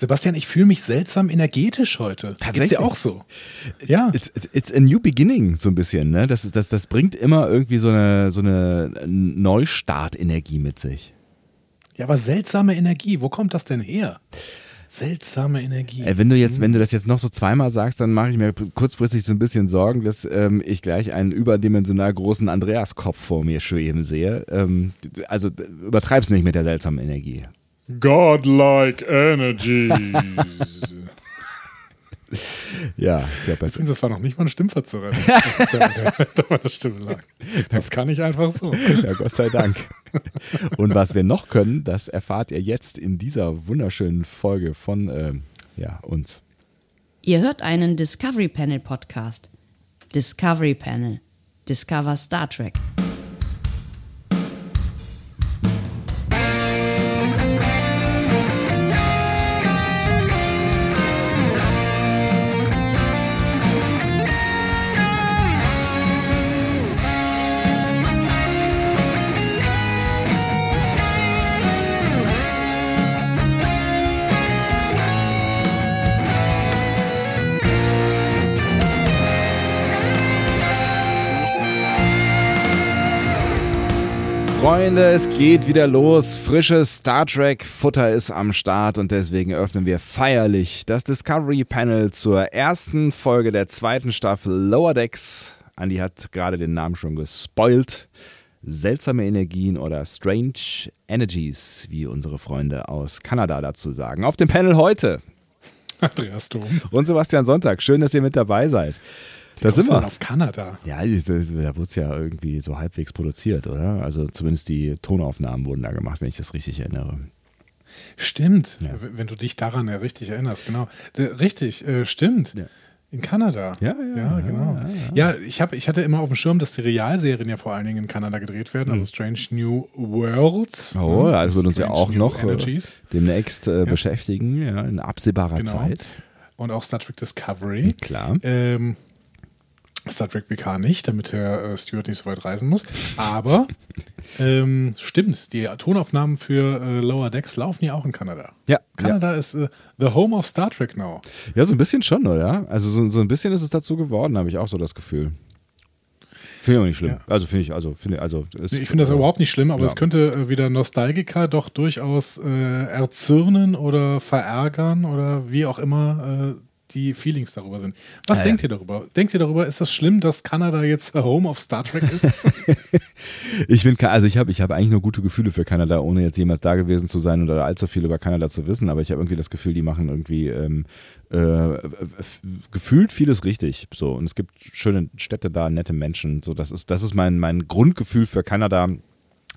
Sebastian, ich fühle mich seltsam energetisch heute. Tatsächlich. dir auch so? Ja. It's, it's, it's, a new beginning, so ein bisschen, ne? Das, das, das bringt immer irgendwie so eine, so eine Neustart-Energie mit sich. Ja, aber seltsame Energie, wo kommt das denn her? Seltsame Energie. Äh, wenn du jetzt, wenn du das jetzt noch so zweimal sagst, dann mache ich mir kurzfristig so ein bisschen Sorgen, dass ähm, ich gleich einen überdimensional großen Andreas-Kopf vor mir schweben sehe. Ähm, also übertreib's nicht mit der seltsamen Energie. Godlike Energies. ja, sehr besser. Übrigens, das war noch nicht mal ein Stimmverzerrer. Stimme lag. Das kann ich einfach so. Ja, Gott sei Dank. Und was wir noch können, das erfahrt ihr jetzt in dieser wunderschönen Folge von äh, ja, uns. Ihr hört einen Discovery Panel Podcast. Discovery Panel. Discover Star Trek. Freunde, es geht wieder los. Frisches Star Trek Futter ist am Start und deswegen öffnen wir feierlich das Discovery Panel zur ersten Folge der zweiten Staffel Lower Decks. Andy hat gerade den Namen schon gespoilt. Seltsame Energien oder Strange Energies, wie unsere Freunde aus Kanada dazu sagen. Auf dem Panel heute Andreas Dom und Sebastian Sonntag. Schön, dass ihr mit dabei seid. Da sind wir. auf Kanada. Ja, da wurde es ja irgendwie so halbwegs produziert, oder? Also zumindest die Tonaufnahmen wurden da gemacht, wenn ich das richtig erinnere. Stimmt, ja. wenn du dich daran ja richtig erinnerst, genau. Richtig, äh, stimmt. Ja. In Kanada. Ja, ja, ja genau. Ja, ja. ja ich, hab, ich hatte immer auf dem Schirm, dass die Realserien ja vor allen Dingen in Kanada gedreht werden, also mhm. Strange New Worlds. Oh, ne? das wird uns ja auch noch äh, Energies. demnächst äh, beschäftigen, ja, in absehbarer genau. Zeit. Und auch Star Trek Discovery. Klar. Ähm, Star Trek PK nicht, damit Herr äh, Stewart nicht so weit reisen muss. Aber ähm, stimmt, die Tonaufnahmen für äh, Lower Decks laufen ja auch in Kanada. Ja. Kanada ja. ist äh, the home of Star Trek now. Ja, so ein bisschen schon, oder? Also so, so ein bisschen ist es dazu geworden, habe ich auch so das Gefühl. Finde ich auch nicht schlimm. Ja. Also finde ich, also finde also ist, Ich finde das äh, überhaupt nicht schlimm, aber ja. es könnte äh, wieder Nostalgiker doch durchaus äh, erzürnen oder verärgern oder wie auch immer äh, die Feelings darüber sind. Was ah, denkt ja. ihr darüber? Denkt ihr darüber, ist das schlimm, dass Kanada jetzt Home of Star Trek ist? ich finde, also ich habe ich hab eigentlich nur gute Gefühle für Kanada, ohne jetzt jemals da gewesen zu sein oder allzu viel über Kanada zu wissen, aber ich habe irgendwie das Gefühl, die machen irgendwie ähm, äh, gefühlt vieles richtig. So, und es gibt schöne Städte da, nette Menschen. So, das ist, das ist mein, mein Grundgefühl für Kanada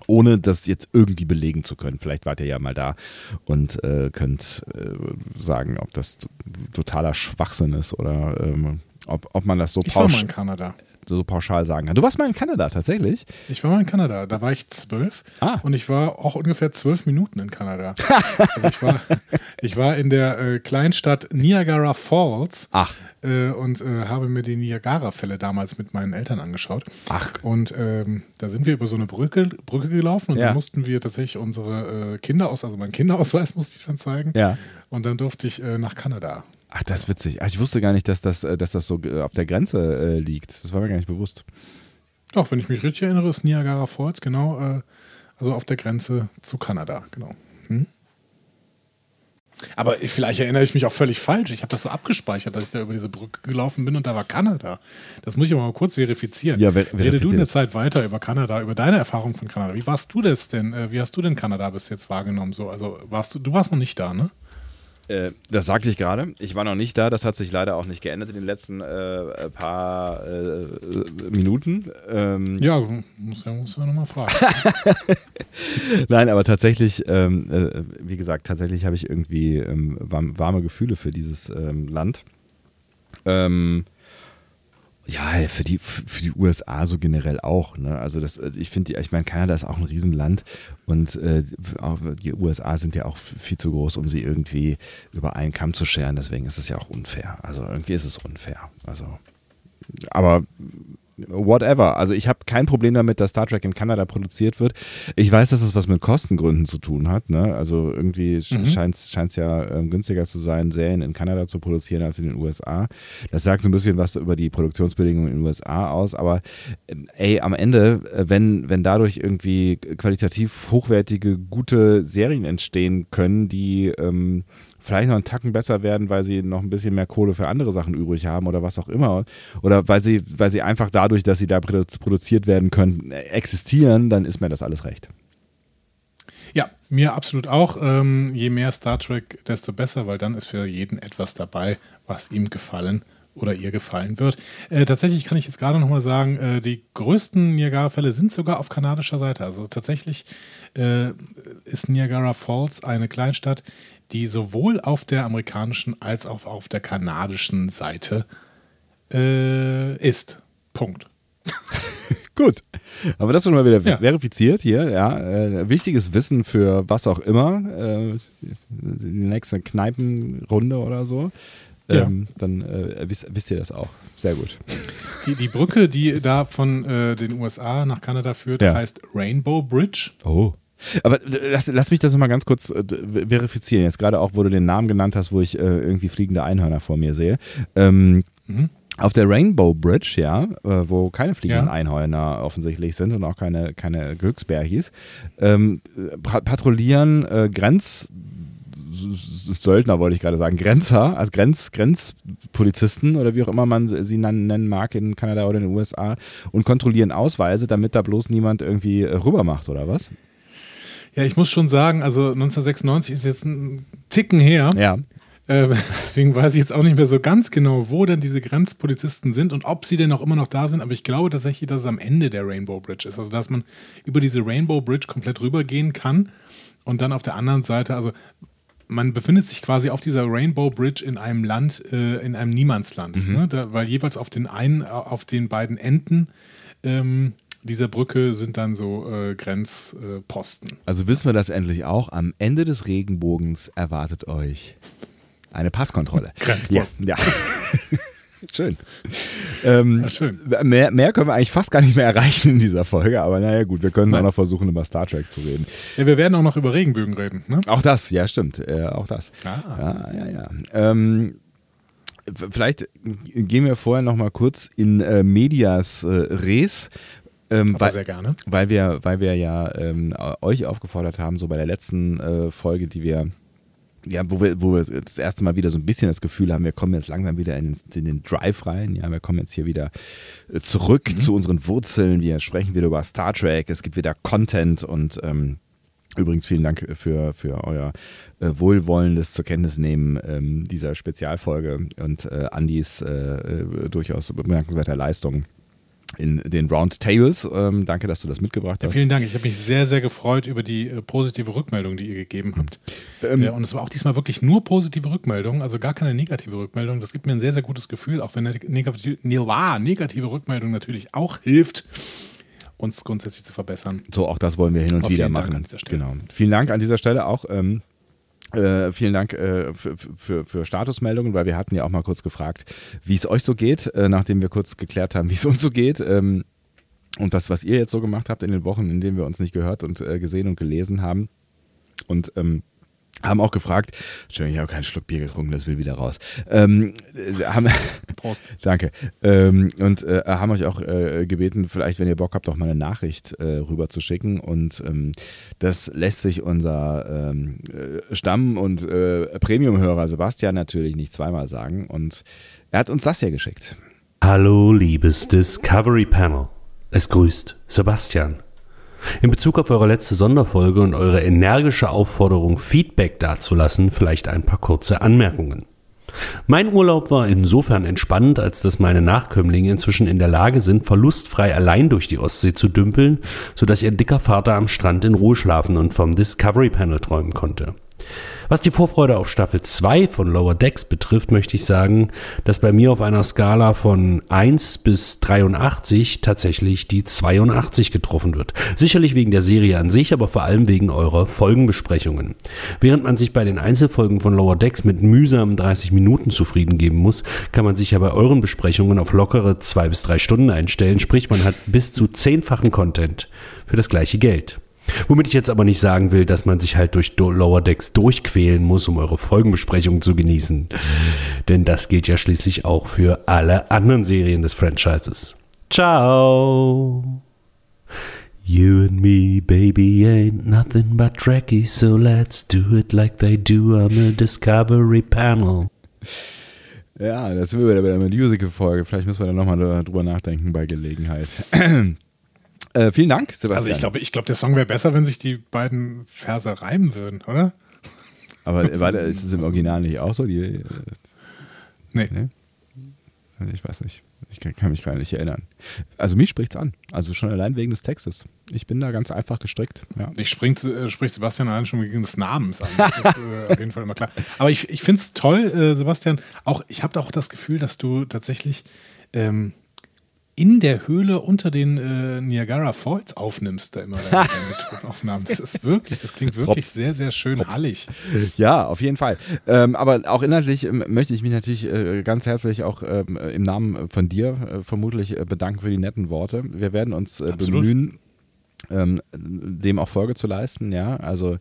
ohne das jetzt irgendwie belegen zu können. Vielleicht wart ihr ja mal da und äh, könnt äh, sagen, ob das totaler Schwachsinn ist oder ähm, ob, ob man das so pauschal. Ich war mal in Kanada so pauschal sagen kann. Du warst mal in Kanada tatsächlich? Ich war mal in Kanada. Da war ich zwölf ah. und ich war auch ungefähr zwölf Minuten in Kanada. also ich war, ich war in der äh, Kleinstadt Niagara Falls Ach. Äh, und äh, habe mir die Niagara-Fälle damals mit meinen Eltern angeschaut. Ach. Und ähm, da sind wir über so eine Brücke, Brücke gelaufen und ja. da mussten wir tatsächlich unsere äh, Kinder aus, also meinen Kinderausweis musste ich dann zeigen. Ja. Und dann durfte ich äh, nach Kanada. Ach, das ist witzig. Ach, ich wusste gar nicht, dass das, äh, dass das so äh, auf der Grenze äh, liegt. Das war mir gar nicht bewusst. Doch, wenn ich mich richtig erinnere, ist Niagara Falls, genau, äh, also auf der Grenze zu Kanada, genau. Hm? Aber vielleicht erinnere ich mich auch völlig falsch. Ich habe das so abgespeichert, dass ich da über diese Brücke gelaufen bin und da war Kanada. Das muss ich aber mal kurz verifizieren. Ja, ver Rede du eine Zeit weiter über Kanada, über deine Erfahrung von Kanada. Wie warst du das denn? Wie hast du denn Kanada bis jetzt wahrgenommen? So, also warst du, du warst noch nicht da, ne? Äh, das sagte ich gerade. Ich war noch nicht da. Das hat sich leider auch nicht geändert in den letzten äh, paar äh, Minuten. Ähm ja, muss ja, muss ja nochmal fragen. Nein, aber tatsächlich, ähm, äh, wie gesagt, tatsächlich habe ich irgendwie ähm, warme Gefühle für dieses ähm, Land. Ähm, ja, für die, für die USA so generell auch. Ne? Also das, äh, ich finde, ich meine, Kanada ist auch ein Riesenland und äh, die USA sind ja auch viel zu groß, um sie irgendwie über einen Kamm zu scheren. Deswegen ist es ja auch unfair. Also irgendwie ist es unfair. Also, aber whatever. Also ich habe kein Problem damit, dass Star Trek in Kanada produziert wird. Ich weiß, dass es was mit Kostengründen zu tun hat. Ne? Also irgendwie mhm. scheint es ja ähm, günstiger zu sein, Serien in Kanada zu produzieren als in den USA. Das sagt so ein bisschen was über die Produktionsbedingungen in den USA aus. Aber ähm, ey, am Ende, äh, wenn, wenn dadurch irgendwie qualitativ hochwertige, gute Serien entstehen können, die ähm, vielleicht noch einen Tacken besser werden, weil sie noch ein bisschen mehr Kohle für andere Sachen übrig haben oder was auch immer. Oder weil sie, weil sie einfach dadurch, dass sie da produziert werden können, existieren, dann ist mir das alles recht. Ja, mir absolut auch. Ähm, je mehr Star Trek, desto besser, weil dann ist für jeden etwas dabei, was ihm gefallen oder ihr gefallen wird. Äh, tatsächlich kann ich jetzt gerade nochmal sagen, äh, die größten Niagara-Fälle sind sogar auf kanadischer Seite. Also tatsächlich äh, ist Niagara Falls eine Kleinstadt, die sowohl auf der amerikanischen als auch auf der kanadischen Seite äh, ist. Punkt. Gut. Aber das schon mal wieder ja. verifiziert hier. Ja, äh, wichtiges Wissen für was auch immer. Äh, die nächste Kneipenrunde oder so. Ähm, ja. Dann äh, wisst, wisst, ihr das auch. Sehr gut. Die, die Brücke, die da von äh, den USA nach Kanada führt, ja. heißt Rainbow Bridge. Oh. Aber lass, lass mich das nochmal ganz kurz äh, verifizieren. Jetzt gerade auch, wo du den Namen genannt hast, wo ich äh, irgendwie fliegende Einhörner vor mir sehe. Ähm, mhm. Auf der Rainbow Bridge, ja, äh, wo keine fliegenden ja. Einhörner offensichtlich sind und auch keine, keine Glücksbärchis, ähm, patrouillieren äh, Grenz. Söldner wollte ich gerade sagen, Grenzer, also Grenz, Grenzpolizisten oder wie auch immer man sie nennen mag in Kanada oder in den USA und kontrollieren Ausweise, damit da bloß niemand irgendwie rüber macht oder was? Ja, ich muss schon sagen, also 1996 ist jetzt ein Ticken her. Ja. Äh, deswegen weiß ich jetzt auch nicht mehr so ganz genau, wo denn diese Grenzpolizisten sind und ob sie denn auch immer noch da sind. Aber ich glaube tatsächlich, dass es am Ende der Rainbow Bridge ist. Also, dass man über diese Rainbow Bridge komplett rübergehen kann und dann auf der anderen Seite, also man befindet sich quasi auf dieser Rainbow Bridge in einem Land, äh, in einem Niemandsland, mhm. ne? da, weil jeweils auf den einen, auf den beiden Enden ähm, dieser Brücke sind dann so äh, Grenzposten. also wissen wir das endlich auch. Am Ende des Regenbogens erwartet euch eine Passkontrolle. Grenzposten. Ja. ja. schön. Ähm, ja, schön. Mehr, mehr, können wir eigentlich fast gar nicht mehr erreichen in dieser Folge, aber naja, gut, wir können Nein. auch noch versuchen, über Star Trek zu reden. Ja, wir werden auch noch über Regenbögen reden. Ne? Auch das, ja, stimmt. Äh, auch das. Ah. Ja, ja, ja. Ähm, vielleicht gehen wir vorher noch mal kurz in äh, Medias äh, Res, ähm, weil, sehr gerne. Weil wir, weil wir ja ähm, euch aufgefordert haben, so bei der letzten äh, Folge, die wir ja, wo wir, wo wir das erste Mal wieder so ein bisschen das Gefühl haben, wir kommen jetzt langsam wieder in, in den Drive rein. Ja, wir kommen jetzt hier wieder äh, zurück mhm. zu unseren Wurzeln. Wir sprechen wieder über Star Trek. Es gibt wieder Content und ähm, Übrigens vielen Dank für, für euer äh, wohlwollendes zur Kenntnis nehmen ähm, dieser Spezialfolge und äh, Andys äh, äh durchaus bemerkenswerter Leistung in den Roundtables. Ähm, danke, dass du das mitgebracht hast. Ja, vielen Dank. Ich habe mich sehr, sehr gefreut über die äh, positive Rückmeldung, die ihr gegeben habt. Ähm, äh, und es war auch diesmal wirklich nur positive Rückmeldung, also gar keine negative Rückmeldung. Das gibt mir ein sehr, sehr gutes Gefühl, auch wenn eine negative, negative Rückmeldung natürlich auch hilft uns grundsätzlich zu verbessern. So, auch das wollen wir hin und Auf wieder machen. Genau. Vielen Dank an dieser Stelle auch. Ähm, äh, vielen Dank äh, für, für, für, Statusmeldungen, weil wir hatten ja auch mal kurz gefragt, wie es euch so geht, äh, nachdem wir kurz geklärt haben, wie es uns so geht. Ähm, und das, was ihr jetzt so gemacht habt in den Wochen, in denen wir uns nicht gehört und äh, gesehen und gelesen haben. Und ähm, haben auch gefragt, Entschuldigung, ich habe keinen Schluck Bier getrunken, das will wieder raus. Ähm, äh, haben, Prost. Danke. Ähm, und äh, haben euch auch äh, gebeten, vielleicht, wenn ihr Bock habt, auch mal eine Nachricht äh, rüber zu schicken. Und ähm, das lässt sich unser ähm, äh, Stamm- und äh, Premium-Hörer Sebastian natürlich nicht zweimal sagen. Und er hat uns das hier geschickt. Hallo, liebes Discovery Panel. Es grüßt Sebastian. In Bezug auf eure letzte Sonderfolge und eure energische Aufforderung, Feedback dazulassen, vielleicht ein paar kurze Anmerkungen. Mein Urlaub war insofern entspannt, als dass meine Nachkömmlinge inzwischen in der Lage sind, verlustfrei allein durch die Ostsee zu dümpeln, sodass ihr dicker Vater am Strand in Ruhe schlafen und vom Discovery Panel träumen konnte. Was die Vorfreude auf Staffel 2 von Lower Decks betrifft, möchte ich sagen, dass bei mir auf einer Skala von 1 bis 83 tatsächlich die 82 getroffen wird. Sicherlich wegen der Serie an sich, aber vor allem wegen eurer Folgenbesprechungen. Während man sich bei den Einzelfolgen von Lower Decks mit mühsamen 30 Minuten zufrieden geben muss, kann man sich ja bei euren Besprechungen auf lockere 2 bis 3 Stunden einstellen, sprich man hat bis zu zehnfachen Content für das gleiche Geld. Womit ich jetzt aber nicht sagen will, dass man sich halt durch Lower Decks durchquälen muss, um eure Folgenbesprechungen zu genießen. Denn das gilt ja schließlich auch für alle anderen Serien des Franchises. Ciao! You and me, baby, ain't nothing but Trekkies, so let's do it like they do on the Discovery Panel. Ja, das sind wir wieder bei der Musical-Folge. Vielleicht müssen wir da nochmal drüber nachdenken bei Gelegenheit. Äh, vielen Dank, Sebastian. Also ich glaube, ich glaub, der Song wäre besser, wenn sich die beiden Verse reimen würden, oder? Aber warte, ist es im Original nicht auch so? Die, äh, nee. nee. Ich weiß nicht. Ich kann mich gar nicht erinnern. Also mich spricht es an. Also schon allein wegen des Textes. Ich bin da ganz einfach gestrickt. Ja. Ich springt, äh, spricht Sebastian allein schon wegen des Namens an. Das ist äh, auf jeden Fall immer klar. Aber ich, ich finde es toll, äh, Sebastian. Auch ich habe auch das Gefühl, dass du tatsächlich ähm, in der Höhle unter den äh, Niagara Falls aufnimmst, da immer deine, Aufnahmen. Das ist wirklich, das klingt wirklich Props. sehr, sehr schön Props. hallig. Ja, auf jeden Fall. Ähm, aber auch inhaltlich ähm, möchte ich mich natürlich äh, ganz herzlich auch ähm, im Namen von dir äh, vermutlich äh, bedanken für die netten Worte. Wir werden uns äh, bemühen, ähm, dem auch Folge zu leisten, ja. Also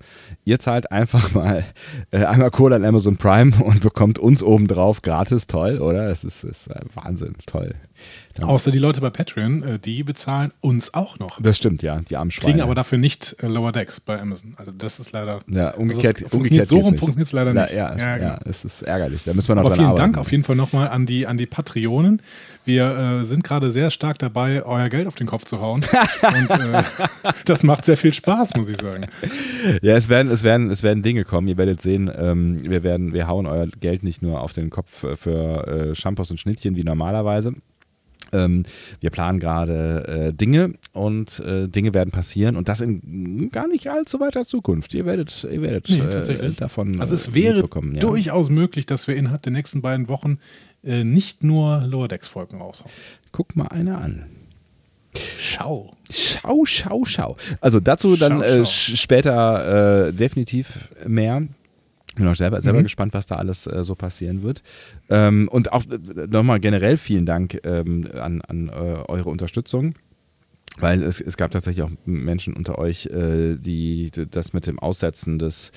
ihr zahlt einfach mal äh, einmal Kohle an Amazon Prime und bekommt uns obendrauf gratis, toll, oder? Es ist, ist äh, Wahnsinn, toll. Ja. Außer die Leute bei Patreon, äh, die bezahlen uns auch noch. Das stimmt, ja, die armen Kriegen aber dafür nicht äh, Lower Decks bei Amazon. Also das ist leider. Ja, umgekehrt. Also umgekehrt so rum funktioniert es leider nicht. Ja, ja, genau. ja, es ist ärgerlich. Da müssen wir noch aber vielen arbeiten. Dank auf jeden Fall nochmal an die, an die Patreonen. Wir äh, sind gerade sehr stark dabei, euer Geld auf den Kopf zu hauen. Und äh, das macht sehr viel Spaß, muss ich sagen. Ja, es werden, es werden, es werden Dinge kommen. Ihr werdet sehen, ähm, wir werden, wir hauen euer Geld nicht nur auf den Kopf für äh, Shampoos und Schnittchen wie normalerweise ähm, wir planen gerade äh, Dinge und äh, Dinge werden passieren und das in gar nicht allzu weiter Zukunft. Ihr werdet, ihr werdet nee, äh, davon. Also es wäre ja. durchaus möglich, dass wir innerhalb der nächsten beiden Wochen äh, nicht nur Lower Decks Folgen raushauen. Guck mal eine an. Schau. Schau, schau, schau. Also dazu dann schau, äh, schau. später äh, definitiv mehr. Bin auch selber, selber mhm. gespannt, was da alles äh, so passieren wird. Ähm, und auch äh, nochmal generell vielen Dank ähm, an, an äh, eure Unterstützung. Weil es, es gab tatsächlich auch Menschen unter euch, äh, die das mit dem Aussetzen des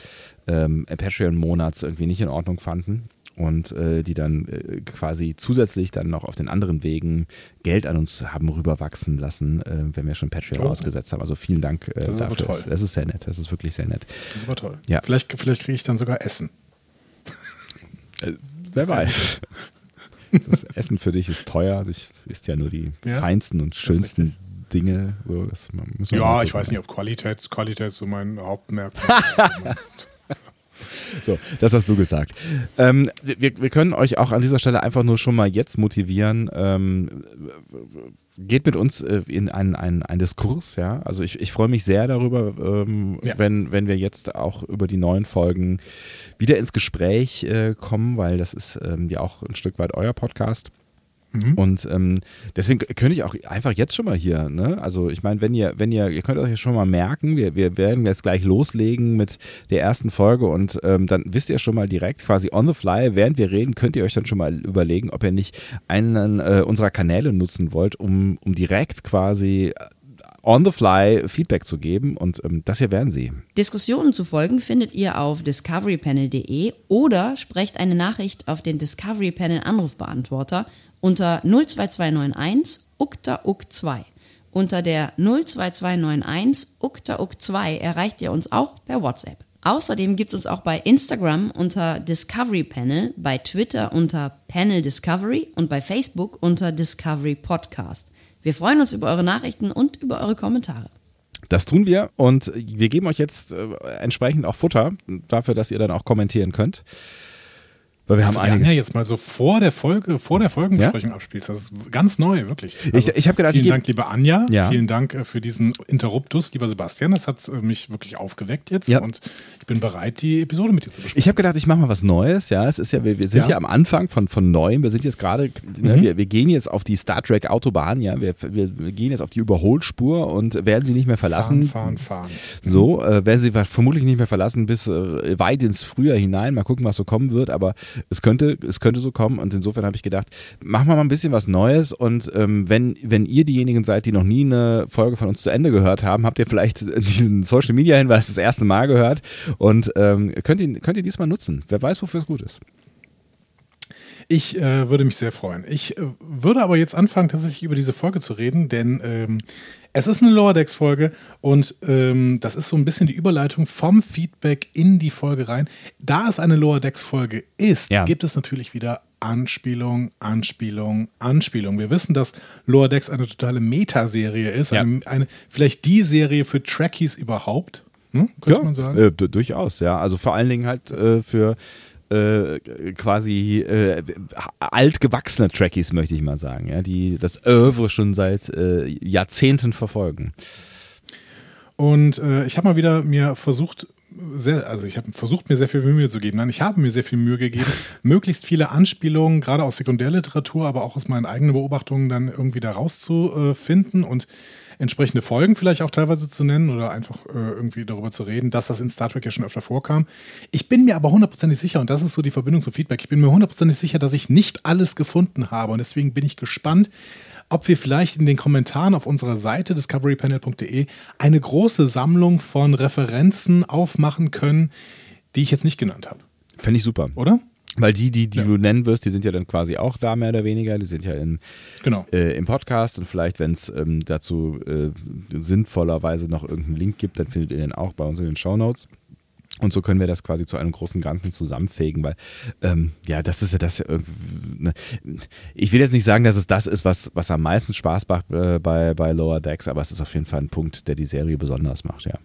ähm, Patreon-Monats irgendwie nicht in Ordnung fanden und äh, die dann äh, quasi zusätzlich dann noch auf den anderen Wegen Geld an uns haben rüberwachsen lassen, äh, wenn wir schon Patreon oh. ausgesetzt haben. Also vielen Dank äh, das dafür. Das, das, ist sehr nett. Das ist wirklich sehr nett. Das ist aber toll. Ja. Vielleicht, vielleicht kriege ich dann sogar Essen. Äh, wer weiß. Das Essen für dich ist teuer. Du isst ja nur die ja, feinsten und schönsten Dinge. So, ja, ich weiß nicht, ob Qualität, Qualität so mein Hauptmerkmal ist. So, das hast du gesagt. Ähm, wir, wir können euch auch an dieser Stelle einfach nur schon mal jetzt motivieren. Ähm, geht mit uns äh, in einen, einen, einen Diskurs, ja. Also ich, ich freue mich sehr darüber, ähm, ja. wenn, wenn wir jetzt auch über die neuen Folgen wieder ins Gespräch äh, kommen, weil das ist ähm, ja auch ein Stück weit euer Podcast. Mhm. Und ähm, deswegen könnte ich auch einfach jetzt schon mal hier, ne? Also ich meine, wenn ihr, wenn ihr, ihr könnt euch schon mal merken, wir, wir werden jetzt gleich loslegen mit der ersten Folge und ähm, dann wisst ihr schon mal direkt quasi on the fly, während wir reden, könnt ihr euch dann schon mal überlegen, ob ihr nicht einen äh, unserer Kanäle nutzen wollt, um, um direkt quasi on the fly Feedback zu geben und ähm, das hier werden Sie. Diskussionen zu folgen findet ihr auf discoverypanel.de oder sprecht eine Nachricht auf den Discovery Panel Anrufbeantworter unter 02291 ukta uk 2. Unter der 02291 ukta uk 2 erreicht ihr uns auch per WhatsApp. Außerdem gibt es uns auch bei Instagram unter Discovery Panel, bei Twitter unter Panel Discovery und bei Facebook unter Discovery Podcast. Wir freuen uns über eure Nachrichten und über eure Kommentare. Das tun wir und wir geben euch jetzt äh, entsprechend auch Futter dafür, dass ihr dann auch kommentieren könnt. Weil wir Dass haben einiges. Anja jetzt mal so vor der Folge, vor der Folgenbesprechung abspielst. Das ist ganz neu, wirklich. Also Ich- ich hab gedacht, vielen Dank, liebe Anja. Ja. Vielen Dank äh, für diesen Interruptus, lieber Sebastian. Das hat äh, mich wirklich aufgeweckt jetzt Ja. und ich bin bereit, die Episode mit dir zu besprechen. Ich habe gedacht, ich mache mal was Neues. Ja, es ist ja, wir, wir sind ja. Ja. am Anfang von, von Neuem. Wir sind jetzt gerade, ne, Mhm. wir, wir gehen jetzt auf die Star Trek Autobahn. Ja, wir, wir, wir gehen jetzt auf die Überholspur und werden sie nicht mehr verlassen. fahren, fahren, fahren. So, äh, werden sie vermutlich nicht mehr verlassen bis äh, weit ins Frühjahr hinein. Mal gucken, was so kommen wird, aber es könnte, es könnte so kommen und insofern habe ich gedacht, machen wir mal ein bisschen was Neues und ähm, wenn, wenn ihr diejenigen seid, die noch nie eine Folge von uns zu Ende gehört haben, habt ihr vielleicht diesen Social Media Hinweis das erste Mal gehört und ähm, könnt, ihr, könnt ihr diesmal nutzen. Wer weiß, wofür es gut ist. Ich äh, würde mich sehr freuen. Ich äh, würde aber jetzt anfangen, tatsächlich über diese Folge zu reden, denn ähm, es ist eine Lower Decks Folge und ähm, das ist so ein bisschen die Überleitung vom Feedback in die Folge rein. Da es eine Lower Decks Folge ist, Ja. gibt es natürlich wieder Anspielung, Anspielung, Anspielung. Wir wissen, dass Lower Decks eine totale Metaserie ist, Ja. eine, eine, vielleicht die Serie für Trekkies überhaupt, hm? könnte man sagen. Äh, du- durchaus, ja. Also vor allen Dingen halt äh, für äh, quasi äh, altgewachsene Trekkies, möchte ich mal sagen, ja, die das Oeuvre schon seit äh, Jahrzehnten verfolgen. Und äh, ich habe mal wieder mir versucht, sehr, also ich habe versucht, mir sehr viel Mühe zu geben. Nein, ich habe mir sehr viel Mühe gegeben, möglichst viele Anspielungen, gerade aus Sekundärliteratur, aber auch aus meinen eigenen Beobachtungen, dann irgendwie da rauszufinden und entsprechende Folgen vielleicht auch teilweise zu nennen oder einfach äh, irgendwie darüber zu reden, dass das in Star Trek ja schon öfter vorkam. Ich bin mir aber hundertprozentig sicher, und das ist so die Verbindung zum Feedback, ich bin mir hundertprozentig sicher, dass ich nicht alles gefunden habe. Und deswegen bin ich gespannt, ob wir vielleicht in den Kommentaren auf unserer Seite discoverypanel.de eine große Sammlung von Referenzen aufmachen können, die ich jetzt nicht genannt habe. Fände ich super. Oder? Weil die, die, die Ja. du nennen wirst, die sind ja dann quasi auch da, mehr oder weniger. Die sind ja in, Genau. äh, im Podcast und vielleicht, wenn es ähm, dazu äh, sinnvollerweise noch irgendeinen Link gibt, dann findet ihr den auch bei uns in den Show Notes. Und so können wir das quasi zu einem großen Ganzen zusammenfägen, weil ähm, ja, das ist ja das. Äh, ne. Ich will jetzt nicht sagen, dass es das ist, was, was am meisten Spaß macht äh, bei, bei Lower Decks, aber es ist auf jeden Fall ein Punkt, der die Serie besonders macht, ja.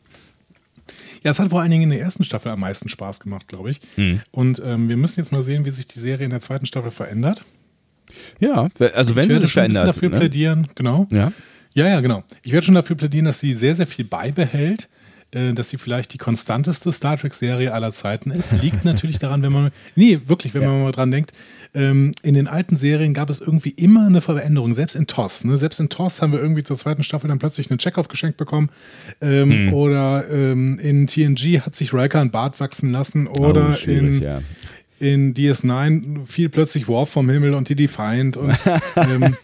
Ja, es hat vor allen Dingen in der ersten Staffel am meisten Spaß gemacht, glaube ich. Mhm. Und ähm, wir müssen jetzt mal sehen, wie sich die Serie in der zweiten Staffel verändert. Ja, also wenn ich sie werde sich schon ein bisschen verändert. dafür ne? plädieren, genau. Ja. Ja, ja, genau. Ich werde schon dafür plädieren, dass sie sehr, sehr viel beibehält, äh, dass sie vielleicht die konstanteste Star Trek-Serie aller Zeiten ist. Liegt natürlich daran, wenn man, nee, wirklich, wenn man mal dran denkt, ähm, in den alten Serien gab es irgendwie immer eine Veränderung, selbst in TOS. Ne? Selbst in TOS haben wir irgendwie zur zweiten Staffel dann plötzlich einen Checkoff geschenkt bekommen. Ähm, Hm. Oder ähm, in TNG hat sich Riker ein Bart wachsen lassen. Oder oh, in, ja. In DS9 fiel plötzlich Worf vom Himmel und die Defiant. Und ähm,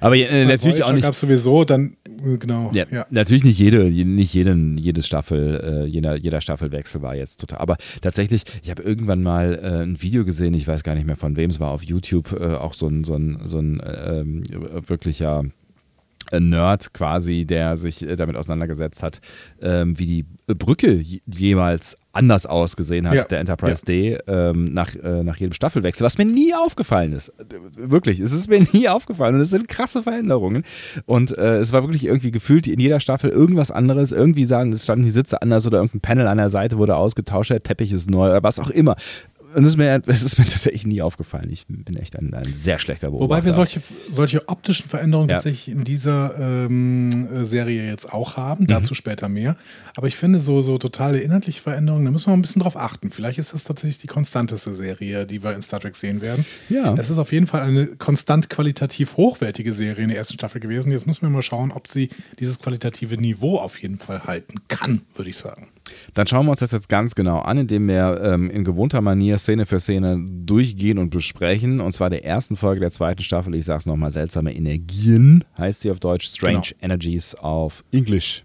Aber äh, natürlich auch nicht. gab sowieso dann, äh, genau. Ja, ja. natürlich nicht jede, nicht jeden, jede Staffel, äh, jeder, jeder Staffelwechsel war jetzt total. Aber tatsächlich, ich habe irgendwann mal äh, ein Video gesehen, ich weiß gar nicht mehr von wem es war, auf YouTube, äh, auch so ein, so ein, so ein ähm, wirklicher Nerd quasi, der sich äh, damit auseinandergesetzt hat, ähm, wie die Brücke jemals anders ausgesehen hat, Ja, der Enterprise D, ähm, nach, äh, nach jedem Staffelwechsel, was mir nie aufgefallen ist. Wirklich, es ist mir nie aufgefallen und es sind krasse Veränderungen. Und äh, es war wirklich irgendwie gefühlt in jeder Staffel irgendwas anderes. Irgendwie sahen, es standen die Sitze anders oder irgendein Panel an der Seite wurde ausgetauscht, der Teppich ist neu oder was auch immer. Und es ist mir, es ist mir tatsächlich nie aufgefallen. Ich bin echt ein, ein sehr schlechter Beobachter. Wobei wir solche, solche optischen Veränderungen Ja. tatsächlich in dieser ähm, äh, Serie jetzt auch Mhm. haben, dazu später mehr. Aber ich finde, so, so totale inhaltliche Veränderungen, da müssen wir ein bisschen drauf achten. Vielleicht ist das tatsächlich die konstanteste Serie, die wir in Star Trek sehen werden. Ja. Es ist auf jeden Fall eine konstant qualitativ hochwertige Serie in der ersten Staffel gewesen. Jetzt müssen wir mal schauen, ob sie dieses qualitative Niveau auf jeden Fall halten kann, würde ich sagen. Dann schauen wir uns das jetzt ganz genau an, indem wir ähm, in gewohnter Manier Szene für Szene durchgehen und besprechen. Und zwar der ersten Folge der zweiten Staffel. Ich sage es nochmal, seltsame Energien heißt sie auf Deutsch. Strange Genau. Energies auf Englisch.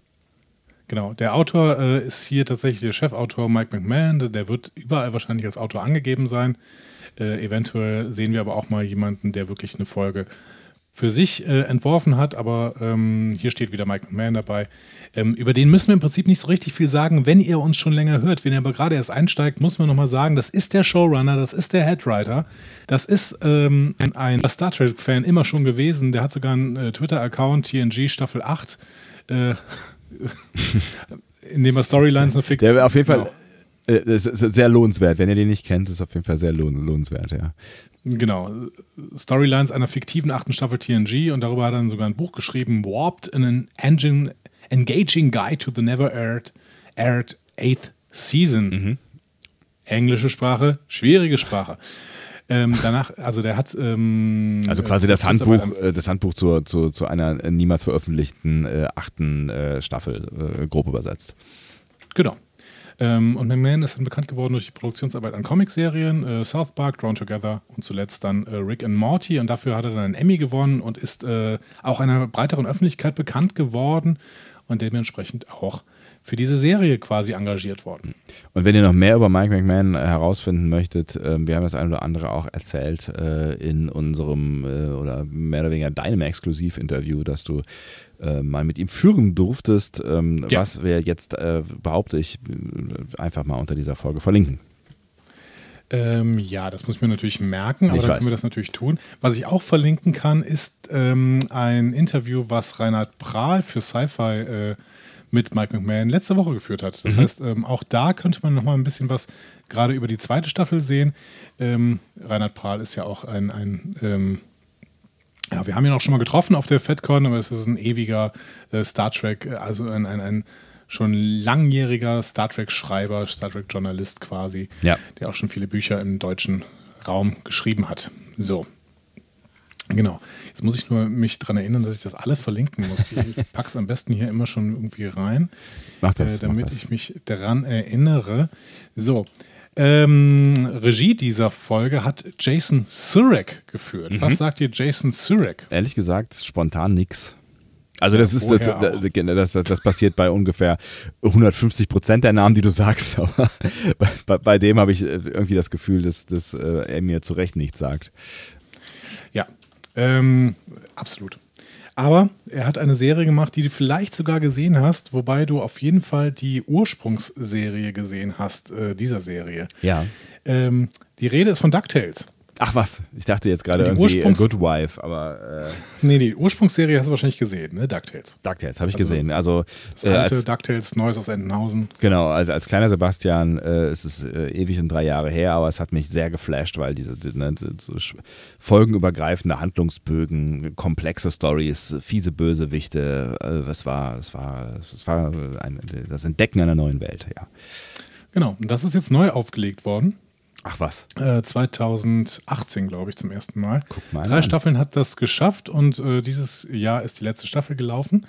Genau, der Autor äh, ist hier tatsächlich der Chefautor Mike McMahon. Der- wird überall wahrscheinlich als Autor angegeben sein. Äh, eventuell sehen wir aber auch mal jemanden, der wirklich eine Folge für sich äh, entworfen hat. Aber ähm, hier steht wieder Mike McMahon dabei. Ähm, über den müssen wir im Prinzip nicht so richtig viel sagen, wenn ihr uns schon länger hört. Wenn ihr aber gerade erst einsteigt, muss man nochmal sagen, das ist der Showrunner, das ist der Headwriter. Das ist ähm, ein, ein Star Trek-Fan immer schon gewesen. Der hat sogar einen äh, Twitter-Account, TNG Staffel 8. Äh, in dem er Storylines noch fick- Der auf jeden Fall Genau. Äh, ist sehr lohnenswert. Wenn ihr den nicht kennt, ist es auf jeden Fall sehr lohn lohnenswert, ja. Genau. Storylines einer fiktiven achten Staffel TNG und darüber hat er dann sogar ein Buch geschrieben, Warped in an Engine, Engaging Guide to the Never Aired, aired Eighth Season. Mhm. Englische Sprache, schwierige Sprache. Ähm, danach, also der hat. Ähm, also quasi das Handbuch, äh, das Handbuch zur, zu, zu einer niemals veröffentlichten äh, achten äh, Staffel äh, grob übersetzt. Genau. Ähm, und McMahon ist dann bekannt geworden durch die Produktionsarbeit an Comicserien, äh, South Park, Drawn Together und zuletzt dann äh, Rick and Morty. Und dafür hat er dann einen Emmy gewonnen und ist äh, auch einer breiteren Öffentlichkeit bekannt geworden und dementsprechend auch für diese Serie quasi engagiert worden. Und wenn ihr noch mehr über Mike McMahon äh, herausfinden möchtet, äh, wir haben das eine oder andere auch erzählt äh, in unserem äh, oder mehr oder weniger deinem Exklusivinterview, dass du mal mit ihm führen durftest, ähm, ja. was wir jetzt, behaupte ich, einfach mal unter dieser Folge verlinken. Ähm, ja, das muss ich mir natürlich merken, aber ich dann weiß. können wir das natürlich tun. Was ich auch verlinken kann, ist ähm, ein Interview, was Reinhard Prahl für Sci-Fi äh, mit Mike McMahon letzte Woche geführt hat. Das mhm. heißt, ähm, auch da könnte man noch mal ein bisschen was gerade über die zweite Staffel sehen. Ähm, Reinhard Prahl ist ja auch ein, ein ähm, ja, wir haben ihn auch schon mal getroffen auf der FedCon, aber es ist ein ewiger äh, Star Trek, äh, also ein, ein, ein schon langjähriger Star Trek-Schreiber, Star Trek-Journalist quasi, ja. der auch schon viele Bücher im deutschen Raum geschrieben hat. So. Genau. Jetzt muss ich nur mich daran erinnern, dass ich das alle verlinken muss. Ich packe es am besten hier immer schon irgendwie rein, mach das, äh, damit mach das. ich mich daran erinnere. So. Ähm, Regie dieser Folge hat Jason Surek geführt. Mhm. Was sagt ihr Jason Surek? Ehrlich gesagt, spontan nix. Also das ist das, das, das, das, passiert bei ungefähr 150 Prozent der Namen, die du sagst. Aber bei, bei dem habe ich äh, irgendwie das Gefühl, dass, dass äh, er mir zu Recht nichts sagt. Ja, ähm, absolut. Aber er hat eine Serie gemacht, die du vielleicht sogar gesehen hast, wobei du auf jeden Fall die Ursprungsserie gesehen hast, äh, dieser Serie. Ja. Ähm, die Rede ist von DuckTales. Ach was, ich dachte jetzt gerade irgendwie Ursprungs Good Wife, aber. Äh nee, die Ursprungsserie hast du wahrscheinlich gesehen, ne? DuckTales. DuckTales, habe ich also, gesehen. Also, das äh, alte als, DuckTales, Neues aus Entenhausen. Genau, also als kleiner Sebastian äh, ist es äh, ewig und drei Jahre her, aber es hat mich sehr geflasht, weil diese ne, so folgenübergreifende Handlungsbögen, komplexe Stories, fiese Bösewichte, äh, es war, es war, es war ein, das Entdecken einer neuen Welt, ja. Genau, und das ist jetzt neu aufgelegt worden. Ach was. Äh, 2018, glaube ich, zum ersten Mal. Guck mal Drei an. Staffeln hat das geschafft und äh, dieses Jahr ist die letzte Staffel gelaufen.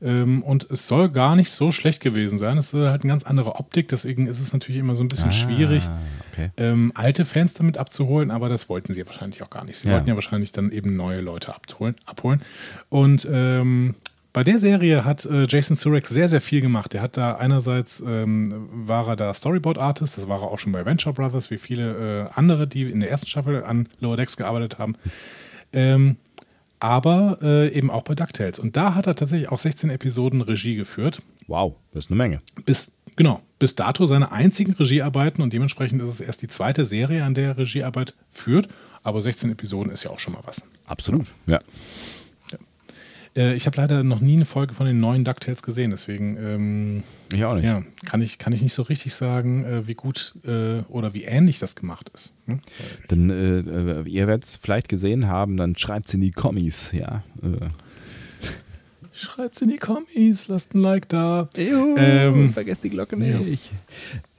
Ähm, und es soll gar nicht so schlecht gewesen sein. Es ist halt eine ganz andere Optik, deswegen ist es natürlich immer so ein bisschen ah, schwierig, okay. ähm, alte Fans damit abzuholen, aber das wollten sie wahrscheinlich auch gar nicht. Sie ja. wollten ja wahrscheinlich dann eben neue Leute abholen. abholen. Und ähm, bei der Serie hat äh, Jason Sureck sehr, sehr viel gemacht. Er hat da einerseits ähm, war er da Storyboard-Artist, das war er auch schon bei Venture Brothers, wie viele äh, andere, die in der ersten Staffel an Lower Decks gearbeitet haben. Ähm, aber äh, eben auch bei DuckTales. Und da hat er tatsächlich auch 16 Episoden Regie geführt. Wow, das ist eine Menge. Bis, genau, bis dato seine einzigen Regiearbeiten und dementsprechend ist es erst die zweite Serie, an der er Regiearbeit führt. Aber 16 Episoden ist ja auch schon mal was. Absolut, ja. Äh, ich habe leider noch nie eine Folge von den neuen DuckTales gesehen, deswegen ähm, ich auch nicht. Ja, kann, ich, kann ich nicht so richtig sagen, äh, wie gut äh, oder wie ähnlich das gemacht ist. Hm? Dann, äh, äh, ihr werdet es vielleicht gesehen haben, dann schreibt es in die Kommis, ja. Äh. Schreibt es in die Kommis, lasst ein Like da. Juhu, ähm, vergesst die Glocke nicht.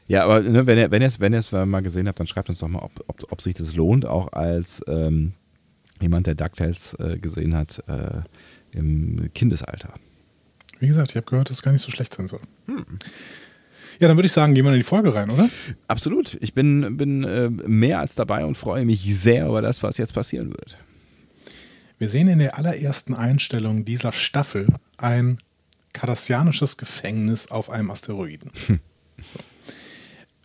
Ja, aber ne, wenn ihr wenn es wenn mal gesehen habt, dann schreibt uns doch mal, ob, ob, ob sich das lohnt, auch als ähm, jemand, der DuckTales äh, gesehen hat, äh, im Kindesalter. Wie gesagt, ich habe gehört, dass es gar nicht so schlecht sein soll. Hm. Ja, dann würde ich sagen, gehen wir in die Folge rein, oder? Absolut. Ich bin, bin äh, mehr als dabei und freue mich sehr über das, was jetzt passieren wird. Wir sehen in der allerersten Einstellung dieser Staffel ein kardassianisches Gefängnis auf einem Asteroiden. Hm.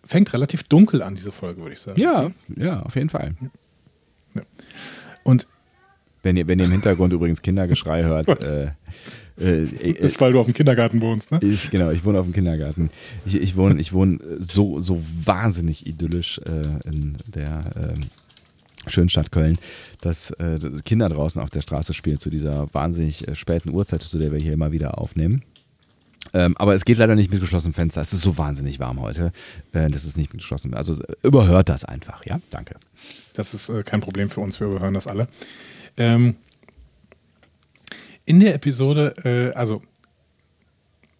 Fängt relativ dunkel an, diese Folge, würde ich sagen. Ja, ja, auf jeden Fall. Ja. Und wenn ihr, wenn ihr im Hintergrund übrigens Kindergeschrei hört. Äh, äh, äh, ist, weil du auf dem Kindergarten wohnst, ne? Ich, genau, ich wohne auf dem Kindergarten. Ich, ich wohne, ich wohne so, so wahnsinnig idyllisch äh, in der äh, schönen Stadt Köln, dass äh, Kinder draußen auf der Straße spielen zu dieser wahnsinnig äh, späten Uhrzeit, zu der wir hier immer wieder aufnehmen. Ähm, aber es geht leider nicht mit geschlossenem Fenster. Es ist so wahnsinnig warm heute. Äh, das ist nicht mit geschlossenem Also überhört das einfach, ja? Danke. Das ist äh, kein Problem für uns, wir überhören das alle. Ähm, in der Episode, äh, also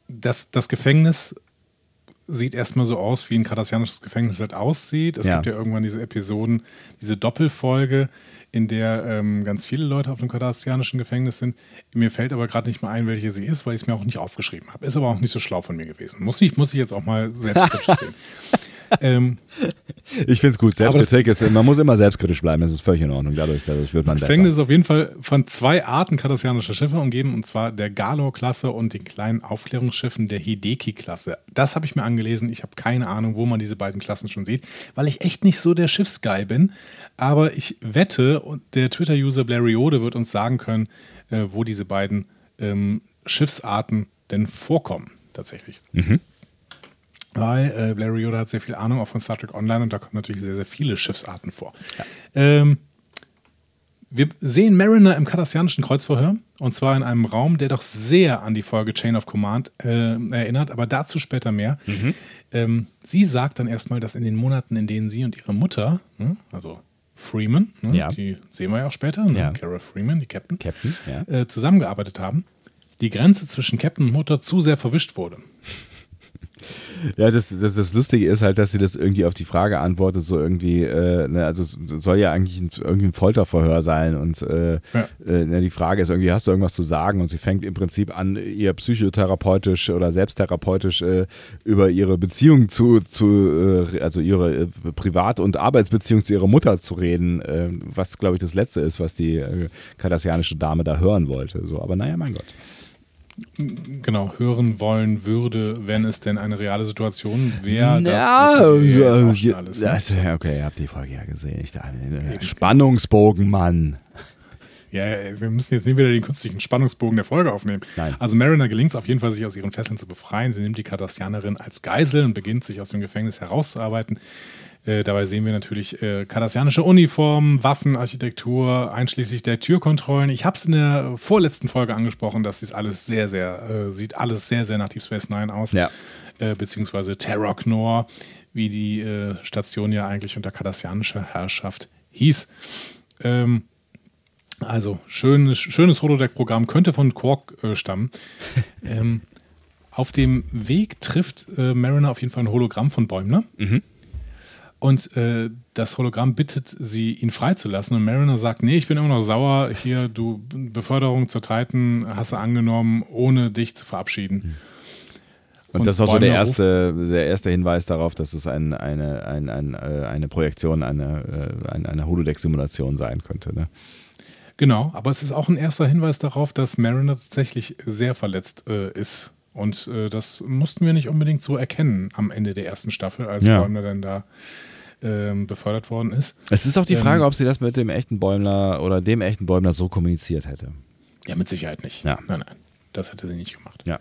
das, das Gefängnis sieht erstmal so aus, wie ein kardassianisches Gefängnis halt aussieht. Es ja. gibt ja irgendwann diese Episoden, diese Doppelfolge, in der ähm, ganz viele Leute auf dem kardassianischen Gefängnis sind. Mir fällt aber gerade nicht mehr ein, welche sie ist, weil ich es mir auch nicht aufgeschrieben habe. Ist aber auch nicht so schlau von mir gewesen. Muss ich, muss ich jetzt auch mal selbstkritisch sehen. Ähm, ich finde es gut. Selbstkritik ist, man muss immer selbstkritisch bleiben. Das ist völlig in Ordnung. Dadurch, dadurch wird man das Gefängnis ist auf jeden Fall von zwei Arten kardassianischer Schiffe umgeben, und zwar der Galor-Klasse und den kleinen Aufklärungsschiffen der Hideki-Klasse. Das habe ich mir angelesen. Ich habe keine Ahnung, wo man diese beiden Klassen schon sieht, weil ich echt nicht so der Schiffsguy bin. Aber ich wette, der Twitter-User Blariode wird uns sagen können, äh, wo diese beiden ähm, Schiffsarten denn vorkommen, tatsächlich. Mhm. Weil äh, Larry Yoda hat sehr viel Ahnung auch von Star Trek Online und da kommen natürlich sehr, sehr viele Schiffsarten vor. Ja. Ähm, wir sehen Mariner im kardassianischen Kreuzverhör und zwar in einem Raum, der doch sehr an die Folge Chain of Command äh, erinnert, aber dazu später mehr. Mhm. Ähm, sie sagt dann erstmal, dass in den Monaten, in denen sie und ihre Mutter, ne, also Freeman, ne, ja. die sehen wir ja auch später, ne, ja. Kara Freeman, die Captain, Captain ja. äh, zusammengearbeitet haben, die Grenze zwischen Captain und Mutter zu sehr verwischt wurde. Ja, das, das, das Lustige ist halt, dass sie das irgendwie auf die Frage antwortet, so irgendwie, äh, ne, also es soll ja eigentlich ein, irgendwie ein Folterverhör sein und äh, ja. äh, ne, die Frage ist irgendwie, hast du irgendwas zu sagen? Und sie fängt im Prinzip an, ihr psychotherapeutisch oder selbsttherapeutisch äh, über ihre Beziehung zu, zu äh, also ihre äh, Privat- und Arbeitsbeziehung zu ihrer Mutter zu reden, was glaube ich das Letzte ist, was die äh, kardassianische Dame da hören wollte. So, aber naja, mein Gott genau hören wollen würde, wenn es denn eine reale Situation wäre. Ja, das ja, alles, ne? also, okay, ihr habt die Folge ja gesehen. Ich dachte, äh, Spannungsbogen, Mann. Ja, wir müssen jetzt nicht wieder den künstlichen Spannungsbogen der Folge aufnehmen. Nein. Also Mariner gelingt es auf jeden Fall, sich aus ihren Fesseln zu befreien. Sie nimmt die Kardassianerin als Geisel und beginnt sich aus dem Gefängnis herauszuarbeiten. Äh, dabei sehen wir natürlich äh, kardassianische Uniformen, Waffenarchitektur, einschließlich der Türkontrollen. Ich habe es in der vorletzten Folge angesprochen, dass dies alles sehr, sehr, äh, sieht alles sehr, sehr nach Deep Space Nine aus. Ja. Äh, beziehungsweise Terror wie die äh, Station ja eigentlich unter kardassianischer Herrschaft hieß. Ähm, also, schönes, schönes Holodeck-Programm, könnte von Quark äh, stammen. ähm, auf dem Weg trifft äh, Mariner auf jeden Fall ein Hologramm von Bäumler. Mhm. Und äh, das Hologramm bittet sie, ihn freizulassen. Und Mariner sagt: Nee, ich bin immer noch sauer. Hier, du Beförderung zur Titan hast du angenommen, ohne dich zu verabschieden. Und, und, das ist auch so der erste, der erste Hinweis darauf, dass es ein, eine, ein, ein, äh, eine Projektion, eine, äh, eine Holodeck-Simulation sein könnte. Ne? Genau, aber es ist auch ein erster Hinweis darauf, dass Mariner tatsächlich sehr verletzt äh, ist. Und äh, das mussten wir nicht unbedingt so erkennen am Ende der ersten Staffel, als ja. Bäumler dann da ähm, befördert worden ist. Es ist auch die Frage, ähm, ob sie das mit dem echten Bäumler oder dem echten Bäumler so kommuniziert hätte. Ja, mit Sicherheit nicht. Ja. Nein, nein, das hätte sie nicht gemacht. Ja.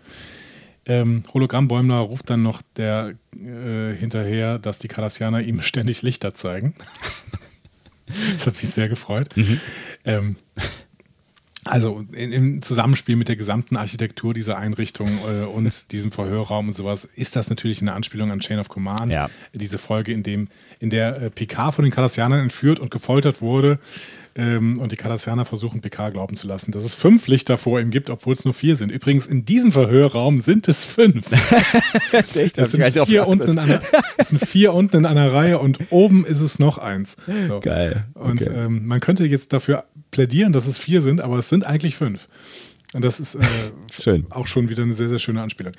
Ähm, Hologramm-Bäumler ruft dann noch der äh, hinterher, dass die Kardassianer ihm ständig Lichter zeigen. das hat mich sehr gefreut. Mhm. Ähm, also in, im Zusammenspiel mit der gesamten Architektur dieser Einrichtung äh, und diesem Verhörraum und sowas ist das natürlich eine Anspielung an Chain of Command. Ja. Diese Folge, in, dem, in der äh, Picard von den Kardassianern entführt und gefoltert wurde ähm, und die Kardassianer versuchen Picard glauben zu lassen, dass es fünf Lichter vor ihm gibt, obwohl es nur vier sind. Übrigens, in diesem Verhörraum sind es fünf. das, echt, das, sind vier unten in einer, das sind vier unten in einer Reihe und oben ist es noch eins. So. Geil. Okay. Und ähm, man könnte jetzt dafür plädieren, dass es vier sind, aber es sind eigentlich fünf. Und das ist äh, Schön. auch schon wieder eine sehr, sehr schöne Anspielung.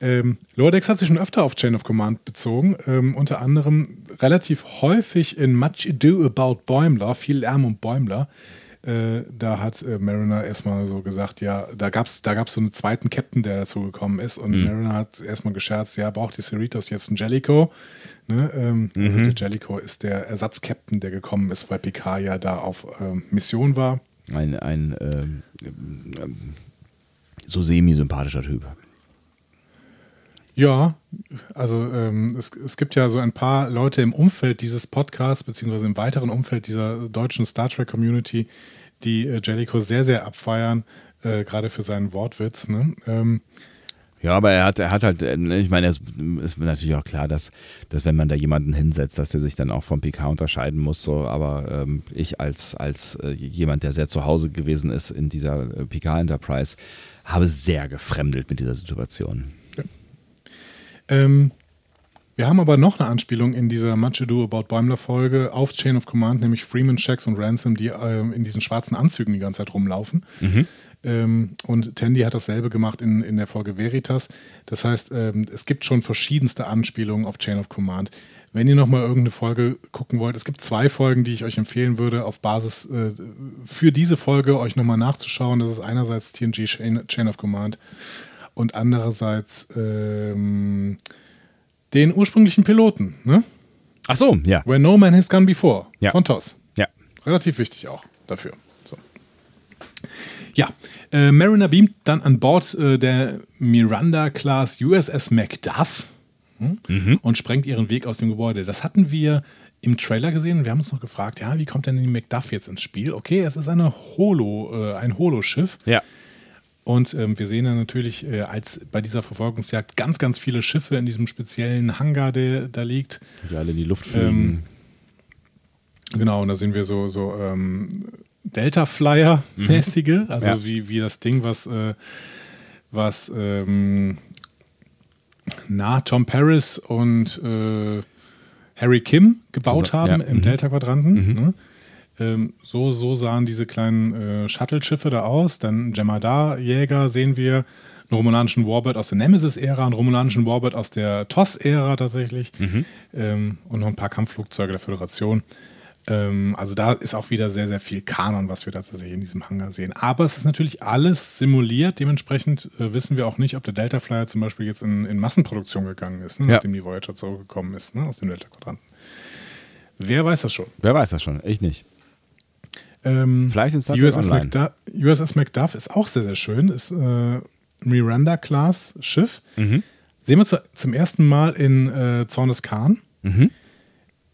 Ähm, Lordex hat sich schon öfter auf Chain of Command bezogen, ähm, unter anderem relativ häufig in Much Ado About Bäumler, viel Lärm um Bäumler. Äh, da hat äh, Mariner erstmal so gesagt, ja, da gab es da gab's so einen zweiten Captain, der dazu gekommen ist. Und mhm. Mariner hat erstmal gescherzt, ja, braucht die Cerritos jetzt einen Jellico? Ne? Ähm, also mhm. Also der Jellico ist der Ersatzcaptain, der gekommen ist, weil Picard ja da auf ähm, Mission war. Ein, ein ähm, so semi-sympathischer Typ. Ja, also ähm, es, es gibt ja so ein paar Leute im Umfeld dieses Podcasts, beziehungsweise im weiteren Umfeld dieser deutschen Star Trek Community, die äh, Jellicoe sehr, sehr abfeiern, äh, gerade für seinen Wortwitz. Ne? Ähm, Ja, aber er hat, er hat halt, äh, ich meine, es ist natürlich auch klar, dass, dass wenn man da jemanden hinsetzt, dass der sich dann auch vom PK unterscheiden muss. So, aber ähm, ich als, als äh, jemand, der sehr zu Hause gewesen ist in dieser äh, PK Enterprise, habe sehr gefremdelt mit dieser Situation. Ja. Ähm, wir haben aber noch eine Anspielung in dieser Much Ado About Bäumler Folge auf Chain of Command, nämlich Freeman, Shax und Ransom, die ähm, in diesen schwarzen Anzügen die ganze Zeit rumlaufen. Mhm. Ähm, und Tandy hat dasselbe gemacht in, in der Folge Veritas. Das heißt, ähm, es gibt schon verschiedenste Anspielungen auf Chain of Command. Wenn ihr nochmal irgendeine Folge gucken wollt, es gibt zwei Folgen, die ich euch empfehlen würde, auf Basis äh, für diese Folge euch nochmal nachzuschauen. Das ist einerseits TNG Chain, Chain of Command und andererseits ähm, den ursprünglichen Piloten, ne? Ach so, ja. Where No Man Has Gone Before ja. von TOS. Ja. Relativ wichtig auch dafür. Ja, äh, Mariner beamt dann an Bord äh, der Miranda-Class USS Macduff hm, mhm. und sprengt ihren Weg aus dem Gebäude. Das hatten wir im Trailer gesehen. Wir haben uns noch gefragt, ja, wie kommt denn die Macduff jetzt ins Spiel? Okay, es ist eine Holo, äh, ein Holoschiff. Ja. Und ähm, wir sehen dann natürlich äh, als bei dieser Verfolgungsjagd ganz, ganz viele Schiffe in diesem speziellen Hangar, der da liegt. Die alle in die Luft fliegen. Ähm, genau, und da sehen wir so, so ähm, Delta-Flyer-mäßige, also ja. wie, wie das Ding, was, äh, was ähm, na, Tom Paris und äh, Harry Kim gebaut Zusammen, haben ja. im mhm. Delta-Quadranten. Mhm. Ne? Ähm, so, so sahen diese kleinen äh, Shuttle-Schiffe da aus. Dann Jemadar-Jäger sehen wir, einen romulanischen Warbird aus der Nemesis-Ära, einen romulanischen Warbird aus der TOS-Ära tatsächlich mhm. ähm, und noch ein paar Kampfflugzeuge der Föderation. Ähm, also da ist auch wieder sehr, sehr viel Kanon, was wir da tatsächlich in diesem Hangar sehen. Aber es ist natürlich alles simuliert. Dementsprechend äh, wissen wir auch nicht, ob der Delta Flyer zum Beispiel jetzt in, in Massenproduktion gegangen ist, ne, ja. nachdem die Voyager zurückgekommen ist ne, aus dem Delta-Quadranten. Wer weiß das schon? Wer weiß das schon? Ich nicht. Ähm, Vielleicht in Star USS Macduff, USS Macduff ist auch sehr, sehr schön. Ist äh, Miranda-Class Schiff. Mhm. Sehen wir zu, zum ersten Mal in äh, Zornes Khan. Mhm.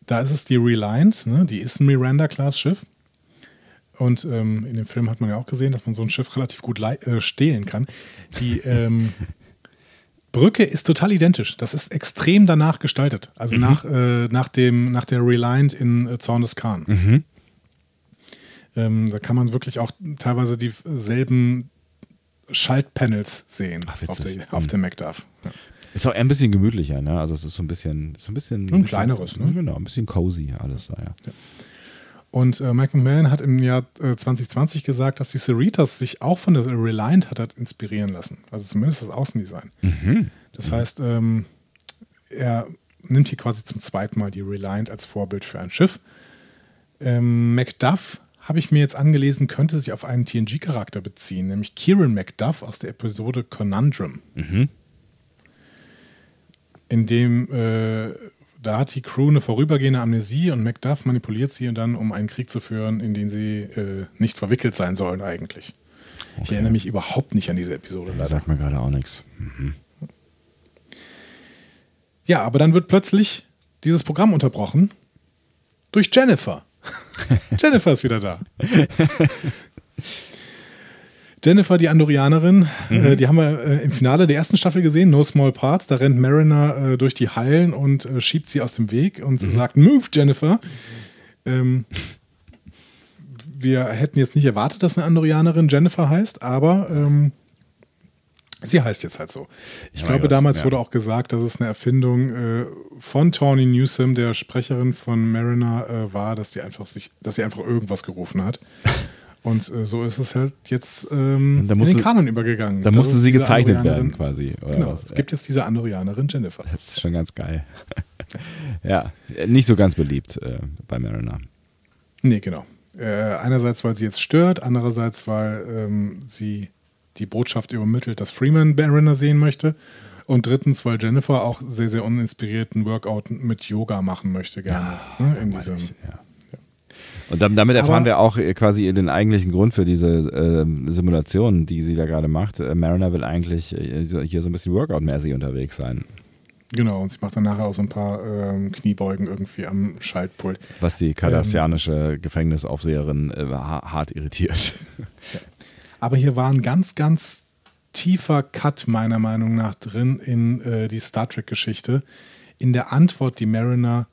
Da ist es die Reliant, ne? die ist ein Miranda-Class Schiff. Und ähm, in dem Film hat man ja auch gesehen, dass man so ein Schiff relativ gut äh, stehlen kann. Die ähm, Brücke ist total identisch. Das ist extrem danach gestaltet. Also mhm. nach, äh, nach, dem, nach der Reliant in äh, Zorn des Khan. Mhm. Ähm, da kann man wirklich auch teilweise dieselben Schaltpanels sehen Ach, auf, der, auf dem Macduff. Ja. Ist auch ein bisschen gemütlicher, ne? Also es ist so ein bisschen, so ein bisschen. Ein, bisschen, kleineres, ne? Genau, ein bisschen cozy alles da, ja. ja. Und äh, Mike McMahon hat im Jahr äh, 2020 gesagt, dass die Cerritas sich auch von der Reliant hat, hat inspirieren lassen. Also zumindest das Außendesign. Mhm. Das heißt, ähm, er nimmt hier quasi zum zweiten Mal die Reliant als Vorbild für ein Schiff. Ähm, Macduff habe ich mir jetzt angelesen, könnte sich auf einen TNG-Charakter beziehen, nämlich Kieran Macduff aus der Episode Conundrum. Mhm. In dem äh, da hat die Crew eine vorübergehende Amnesie und Macduff manipuliert sie dann, um einen Krieg zu führen, in den sie äh, nicht verwickelt sein sollen eigentlich. Okay. Ich erinnere mich überhaupt nicht an diese Episode. Da sagt mir gerade auch nichts. Mhm. Ja, aber dann wird plötzlich dieses Programm unterbrochen durch Jennifer. Jennifer ist wieder da. Jennifer, die Andorianerin, mhm. äh, die haben wir äh, im Finale der ersten Staffel gesehen, No Small Parts. Da rennt Mariner äh, durch die Hallen und äh, schiebt sie aus dem Weg und mhm. sagt: Move, Jennifer. Ähm, wir hätten jetzt nicht erwartet, dass eine Andorianerin Jennifer heißt, aber ähm, sie heißt jetzt halt so. Ich ja, glaube, ja, damals ja. wurde auch gesagt, dass es eine Erfindung äh, von Tawny Newsom, der Sprecherin von Mariner, äh, war, dass die einfach sich, dass sie einfach irgendwas gerufen hat. Und äh, so ist es halt jetzt ähm, in den Kanon übergegangen. Da musste sie gezeichnet werden, quasi. genau, was? es gibt jetzt diese Andorianerin Jennifer. Das ist schon ganz geil. ja, nicht so ganz beliebt äh, bei Mariner. Nee, genau. Äh, einerseits, weil sie jetzt stört, andererseits, weil ähm, sie die Botschaft übermittelt, dass Freeman Mariner sehen möchte. Und drittens, weil Jennifer auch sehr, sehr uninspirierten Workout mit Yoga machen möchte, gerne. Ja, ne, in diesem. Ich, ja. Und damit erfahren Aber, wir auch äh, quasi den eigentlichen Grund für diese äh, Simulation, die sie da gerade macht. Äh, Mariner will eigentlich äh, hier so ein bisschen Workout-mäßig unterwegs sein. Genau, und sie macht dann nachher auch so ein paar ähm, Kniebeugen irgendwie am Schaltpult. Was die kardassianische ähm, Gefängnisaufseherin äh, hart irritiert. Aber hier waren ganz, ganz tiefer Cut meiner Meinung nach drin in äh, die Star Trek-Geschichte. In der Antwort, die Mariner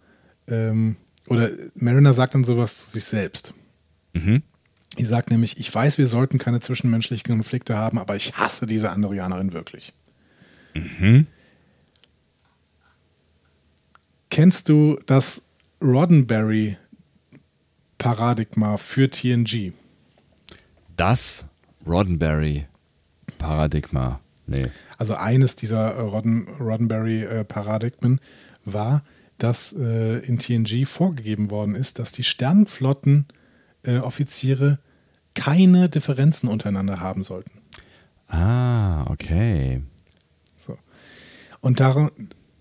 ähm, oder Mariner sagt dann sowas zu sich selbst. Mhm. Die sagt nämlich, ich weiß, wir sollten keine zwischenmenschlichen Konflikte haben, aber ich hasse diese Andorianerin wirklich. Mhm. Kennst du das Roddenberry-Paradigma für TNG? Das Roddenberry-Paradigma. Nee. Also eines dieser Rodden, Roddenberry-Paradigmen war, dass äh, in TNG vorgegeben worden ist, dass die Sternenflotten-Offiziere äh, keine Differenzen untereinander haben sollten. Ah, okay. So. Und daran,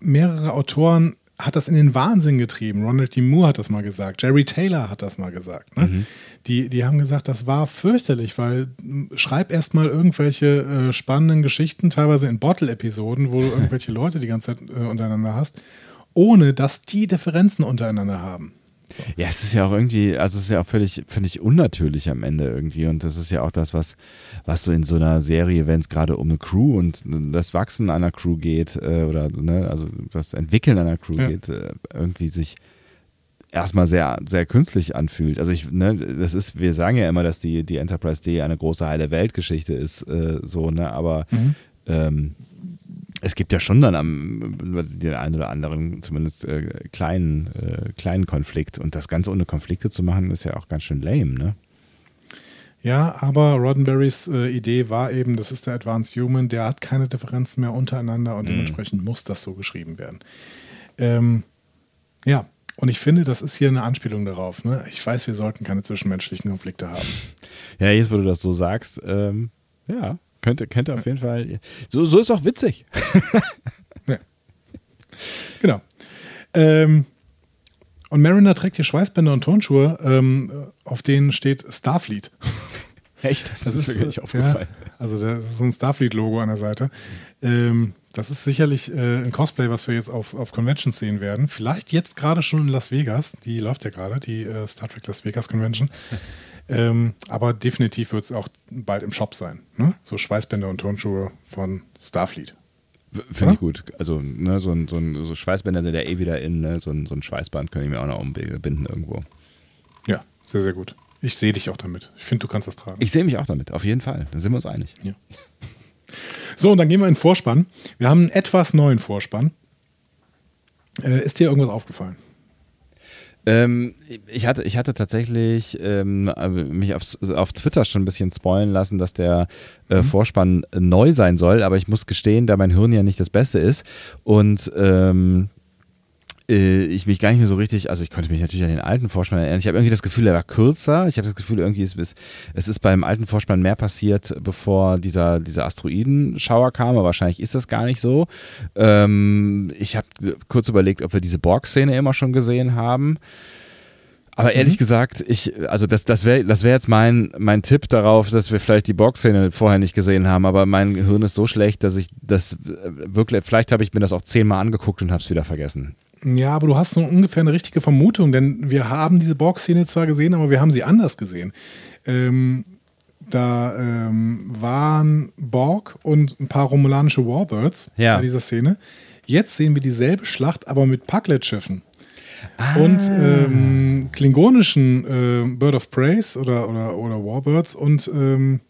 mehrere Autoren hat das in den Wahnsinn getrieben. Ronald D. Moore hat das mal gesagt. Jerry Taylor hat das mal gesagt. Ne? Mhm. Die, die haben gesagt, das war fürchterlich, weil schreib erst mal irgendwelche äh, spannenden Geschichten, teilweise in Bottle-Episoden, wo du irgendwelche Leute die ganze Zeit äh, untereinander hast, ohne dass die Differenzen untereinander haben. Ja, es ist ja auch irgendwie, also es ist ja auch völlig, finde ich, unnatürlich am Ende irgendwie. Und das ist ja auch das, was, was so in so einer Serie, wenn es gerade um eine Crew und das Wachsen einer Crew geht, äh, oder ne, also das Entwickeln einer Crew ja. geht, äh, irgendwie sich erstmal sehr, sehr künstlich anfühlt. Also ich, ne, das ist, wir sagen ja immer, dass die, die Enterprise D eine große heile Weltgeschichte ist, äh, so, ne, aber mhm. ähm, es gibt ja schon dann am den einen oder anderen zumindest äh, kleinen, äh, kleinen Konflikt. Und das Ganze ohne Konflikte zu machen, ist ja auch ganz schön lame, ne? Ja, aber Roddenberrys äh, Idee war eben, das ist der Advanced Human, der hat keine Differenzen mehr untereinander und mm. dementsprechend muss das so geschrieben werden. Ähm, ja, und ich finde, das ist hier eine Anspielung darauf. Ne? Ich weiß, wir sollten keine zwischenmenschlichen Konflikte haben. Ja, jetzt, wo du das so sagst, ähm, ja, könnte, könnte auf jeden Fall. So, so ist auch witzig. ja. Genau. Ähm, und Mariner trägt hier Schweißbänder und Turnschuhe, ähm, auf denen steht Starfleet. Echt? Das, das ist, ist mir gar nicht aufgefallen. Ja, also das ist so ein Starfleet-Logo an der Seite. Ähm, das ist sicherlich äh, ein Cosplay, was wir jetzt auf, auf Conventions sehen werden. Vielleicht jetzt gerade schon in Las Vegas. Die läuft ja gerade, die äh, Star Trek Las Vegas Convention. Ähm, aber definitiv wird es auch bald im Shop sein. Ne? So Schweißbänder und Turnschuhe von Starfleet. Finde ich gut. Also, ne, so, ein, so, ein, so Schweißbänder sind ja eh wieder in, ne? so, ein, so ein Schweißband könnte ich mir auch noch umbinden irgendwo. Ja, sehr, sehr gut. Ich sehe dich auch damit. Ich finde, du kannst das tragen. Ich sehe mich auch damit, auf jeden Fall. Da sind wir uns einig. Ja. So, und dann gehen wir in den Vorspann. Wir haben einen etwas neuen Vorspann. Äh, ist dir irgendwas aufgefallen? Ähm, ich, hatte, ich hatte tatsächlich ähm, mich auf, auf Twitter schon ein bisschen spoilen lassen, dass der äh, mhm. Vorspann neu sein soll, aber ich muss gestehen, da mein Hirn ja nicht das Beste ist und ähm, äh, ich mich gar nicht mehr so richtig, also ich konnte mich natürlich an den alten Vorspann erinnern. Ich habe irgendwie das Gefühl, er war kürzer. Ich habe das Gefühl, irgendwie ist es, es ist beim alten Vorspann mehr passiert, bevor dieser, dieser Asteroidenschauer kam, aber wahrscheinlich ist das gar nicht so. Ähm, ich habe kurz überlegt, ob wir diese Borg-Szene immer schon gesehen haben. Aber mhm. ehrlich mhm. gesagt, ich, also das, das wäre das wär jetzt mein, mein Tipp darauf, dass wir vielleicht die Box-Szene vorher nicht gesehen haben, aber mein Hirn ist so schlecht, dass ich das wirklich, vielleicht habe ich mir das auch zehnmal angeguckt und habe es wieder vergessen. Ja, aber du hast so ungefähr eine richtige Vermutung, denn wir haben diese Borg-Szene zwar gesehen, aber wir haben sie anders gesehen. Ähm, da ähm, waren Borg und ein paar romulanische Warbirds ja. bei dieser Szene. Jetzt sehen wir dieselbe Schlacht, aber mit Packlet-Schiffen. Ah. Und ähm, klingonischen äh, Bird of Praise oder, oder, oder Warbirds und ähm,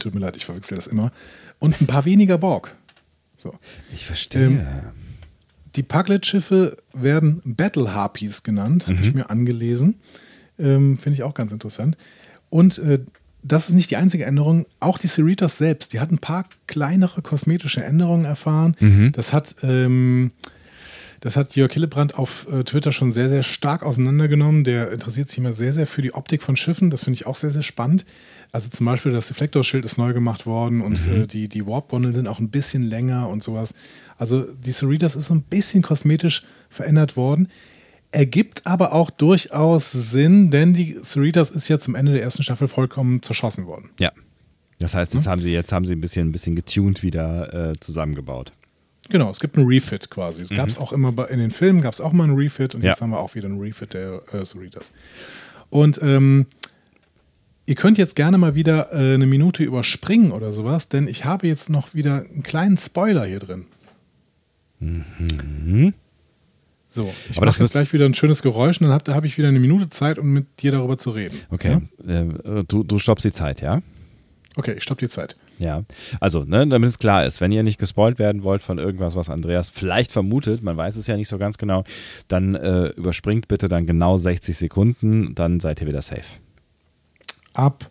tut mir leid, ich verwechsel das immer. Und ein paar weniger Borg. So. Ich verstehe. Die Paglet-Schiffe werden Battle Harpies genannt, habe mhm. ich mir angelesen. Ähm, Finde ich auch ganz interessant. Und äh, das ist nicht die einzige Änderung. Auch die Cerritos selbst, die hat ein paar kleinere kosmetische Änderungen erfahren. Mhm. Das hat. Ähm, das hat Jörg Hillebrand auf äh, Twitter schon sehr, sehr stark auseinandergenommen. Der interessiert sich immer sehr, sehr für die Optik von Schiffen. Das finde ich auch sehr, sehr spannend. Also zum Beispiel das Deflektorschild ist neu gemacht worden und mhm. äh, die, die Warp-Gondeln sind auch ein bisschen länger und sowas. Also die Cerritos ist ein bisschen kosmetisch verändert worden. Ergibt aber auch durchaus Sinn, denn die Cerritos ist ja zum Ende der ersten Staffel vollkommen zerschossen worden. Ja. Das heißt, das hm? haben sie, jetzt haben sie ein bisschen, ein bisschen getuned wieder äh, zusammengebaut. Genau, es gibt einen Refit quasi. Es mhm. gab es auch immer bei, in den Filmen, gab es auch mal einen Refit und ja. jetzt haben wir auch wieder einen Refit der äh, Cerritos. Und ähm, ihr könnt jetzt gerne mal wieder äh, eine Minute überspringen oder sowas, denn ich habe jetzt noch wieder einen kleinen Spoiler hier drin. Mhm. So, ich mache jetzt gleich wieder ein schönes Geräusch und dann habe hab ich wieder eine Minute Zeit, um mit dir darüber zu reden. Okay, Ja? äh, du, du stoppst die Zeit, ja? Okay, ich stopp die Zeit. Ja, also, ne, damit es klar ist, wenn ihr nicht gespoilt werden wollt von irgendwas, was Andreas vielleicht vermutet, man weiß es ja nicht so ganz genau, dann äh, überspringt bitte dann genau 60 Sekunden, dann seid ihr wieder safe. Ab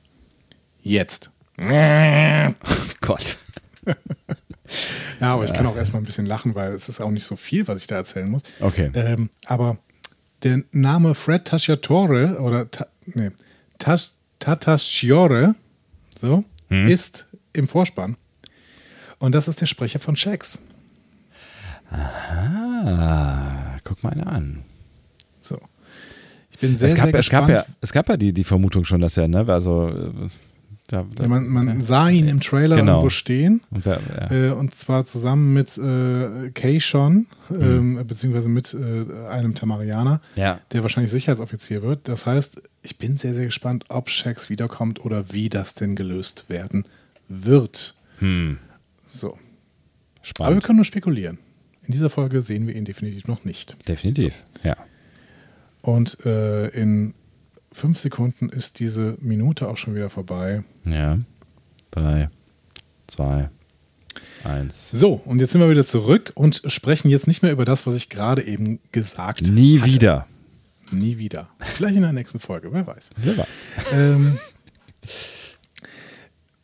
jetzt. Gott. Ja, aber ich kann auch erstmal ein bisschen lachen, weil es ist auch nicht so viel, was ich da erzählen muss. Okay. Ähm, aber der Name Fred Tasciatore oder Ta, nee, Tas, Tatasciore so, Hm? ist im Vorspann. Und das ist der Sprecher von Shax. Ah, guck mal einer an. So. Ich bin sehr, es, gab, sehr es, gab gespannt. ja, es gab ja die, die Vermutung schon, dass er, ne, also, da, da, Ja, man, man sah ihn im Trailer Genau. irgendwo stehen. und wer, ja. Äh, und zwar zusammen mit äh, Keishon, Hm. ähm, beziehungsweise mit äh, einem Tamarianer, Ja. der wahrscheinlich Sicherheitsoffizier wird. Das heißt, ich bin sehr, sehr gespannt, ob Shax wiederkommt oder wie das denn gelöst werden wird. Hm, So. Aber wir spannend. können nur spekulieren. In dieser Folge sehen wir ihn definitiv noch nicht. Definitiv, ja. Und äh, in fünf Sekunden ist diese Minute auch schon wieder vorbei. Ja. Drei, zwei, eins. So, und jetzt sind wir wieder zurück und sprechen jetzt nicht mehr über das, was ich gerade eben gesagt Nie hatte. wieder. Nie wieder. Vielleicht in der nächsten Folge, wer weiß. Wer weiß. Ähm,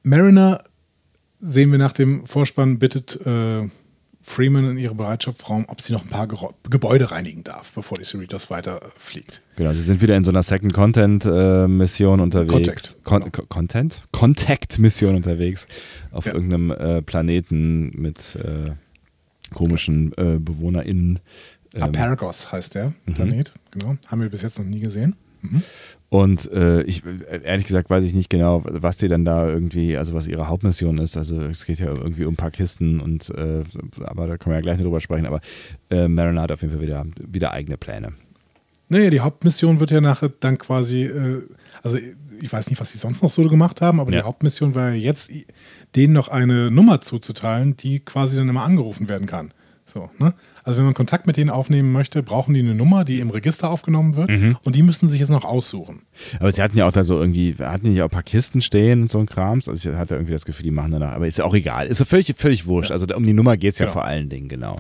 Mariner sehen wir nach dem Vorspann, bittet äh, Freeman in ihrem Bereitschaftsraum, ob sie noch ein paar Gebäude reinigen darf, bevor die Cerritos weiterfliegt. Genau, sie sind wieder in so einer Second Content äh, Mission unterwegs. Contact, Con genau. Co- Content? Contact Mission unterwegs auf Ja. irgendeinem äh, Planeten mit äh, komischen äh, BewohnerInnen. Ähm, Apergos heißt der Mhm. Planet, genau. Haben wir bis jetzt noch nie gesehen. Und äh, ich ehrlich gesagt weiß ich nicht genau, was die dann da irgendwie, also was ihre Hauptmission ist. Also es geht ja irgendwie um ein paar Kisten und äh, aber da können wir ja gleich noch drüber sprechen. Aber äh, Mariner hat auf jeden Fall wieder, wieder eigene Pläne. Naja, die Hauptmission wird ja nachher dann quasi, äh, also ich weiß nicht, was sie sonst noch so gemacht haben, aber Ja. die Hauptmission war ja jetzt, denen noch eine Nummer zuzuteilen, die quasi dann immer angerufen werden kann. So, ne? Also wenn man Kontakt mit denen aufnehmen möchte, brauchen die eine Nummer, die im Register aufgenommen wird Mhm. und die müssen sich jetzt noch aussuchen. Aber sie hatten ja auch da so irgendwie, hatten die nicht auch ein paar Kisten stehen und so ein Krams. Also ich hatte irgendwie das Gefühl, die machen danach. Aber ist ja auch egal. Ist ja völlig, völlig wurscht. Also um die Nummer geht es ja Genau. vor allen Dingen, genau.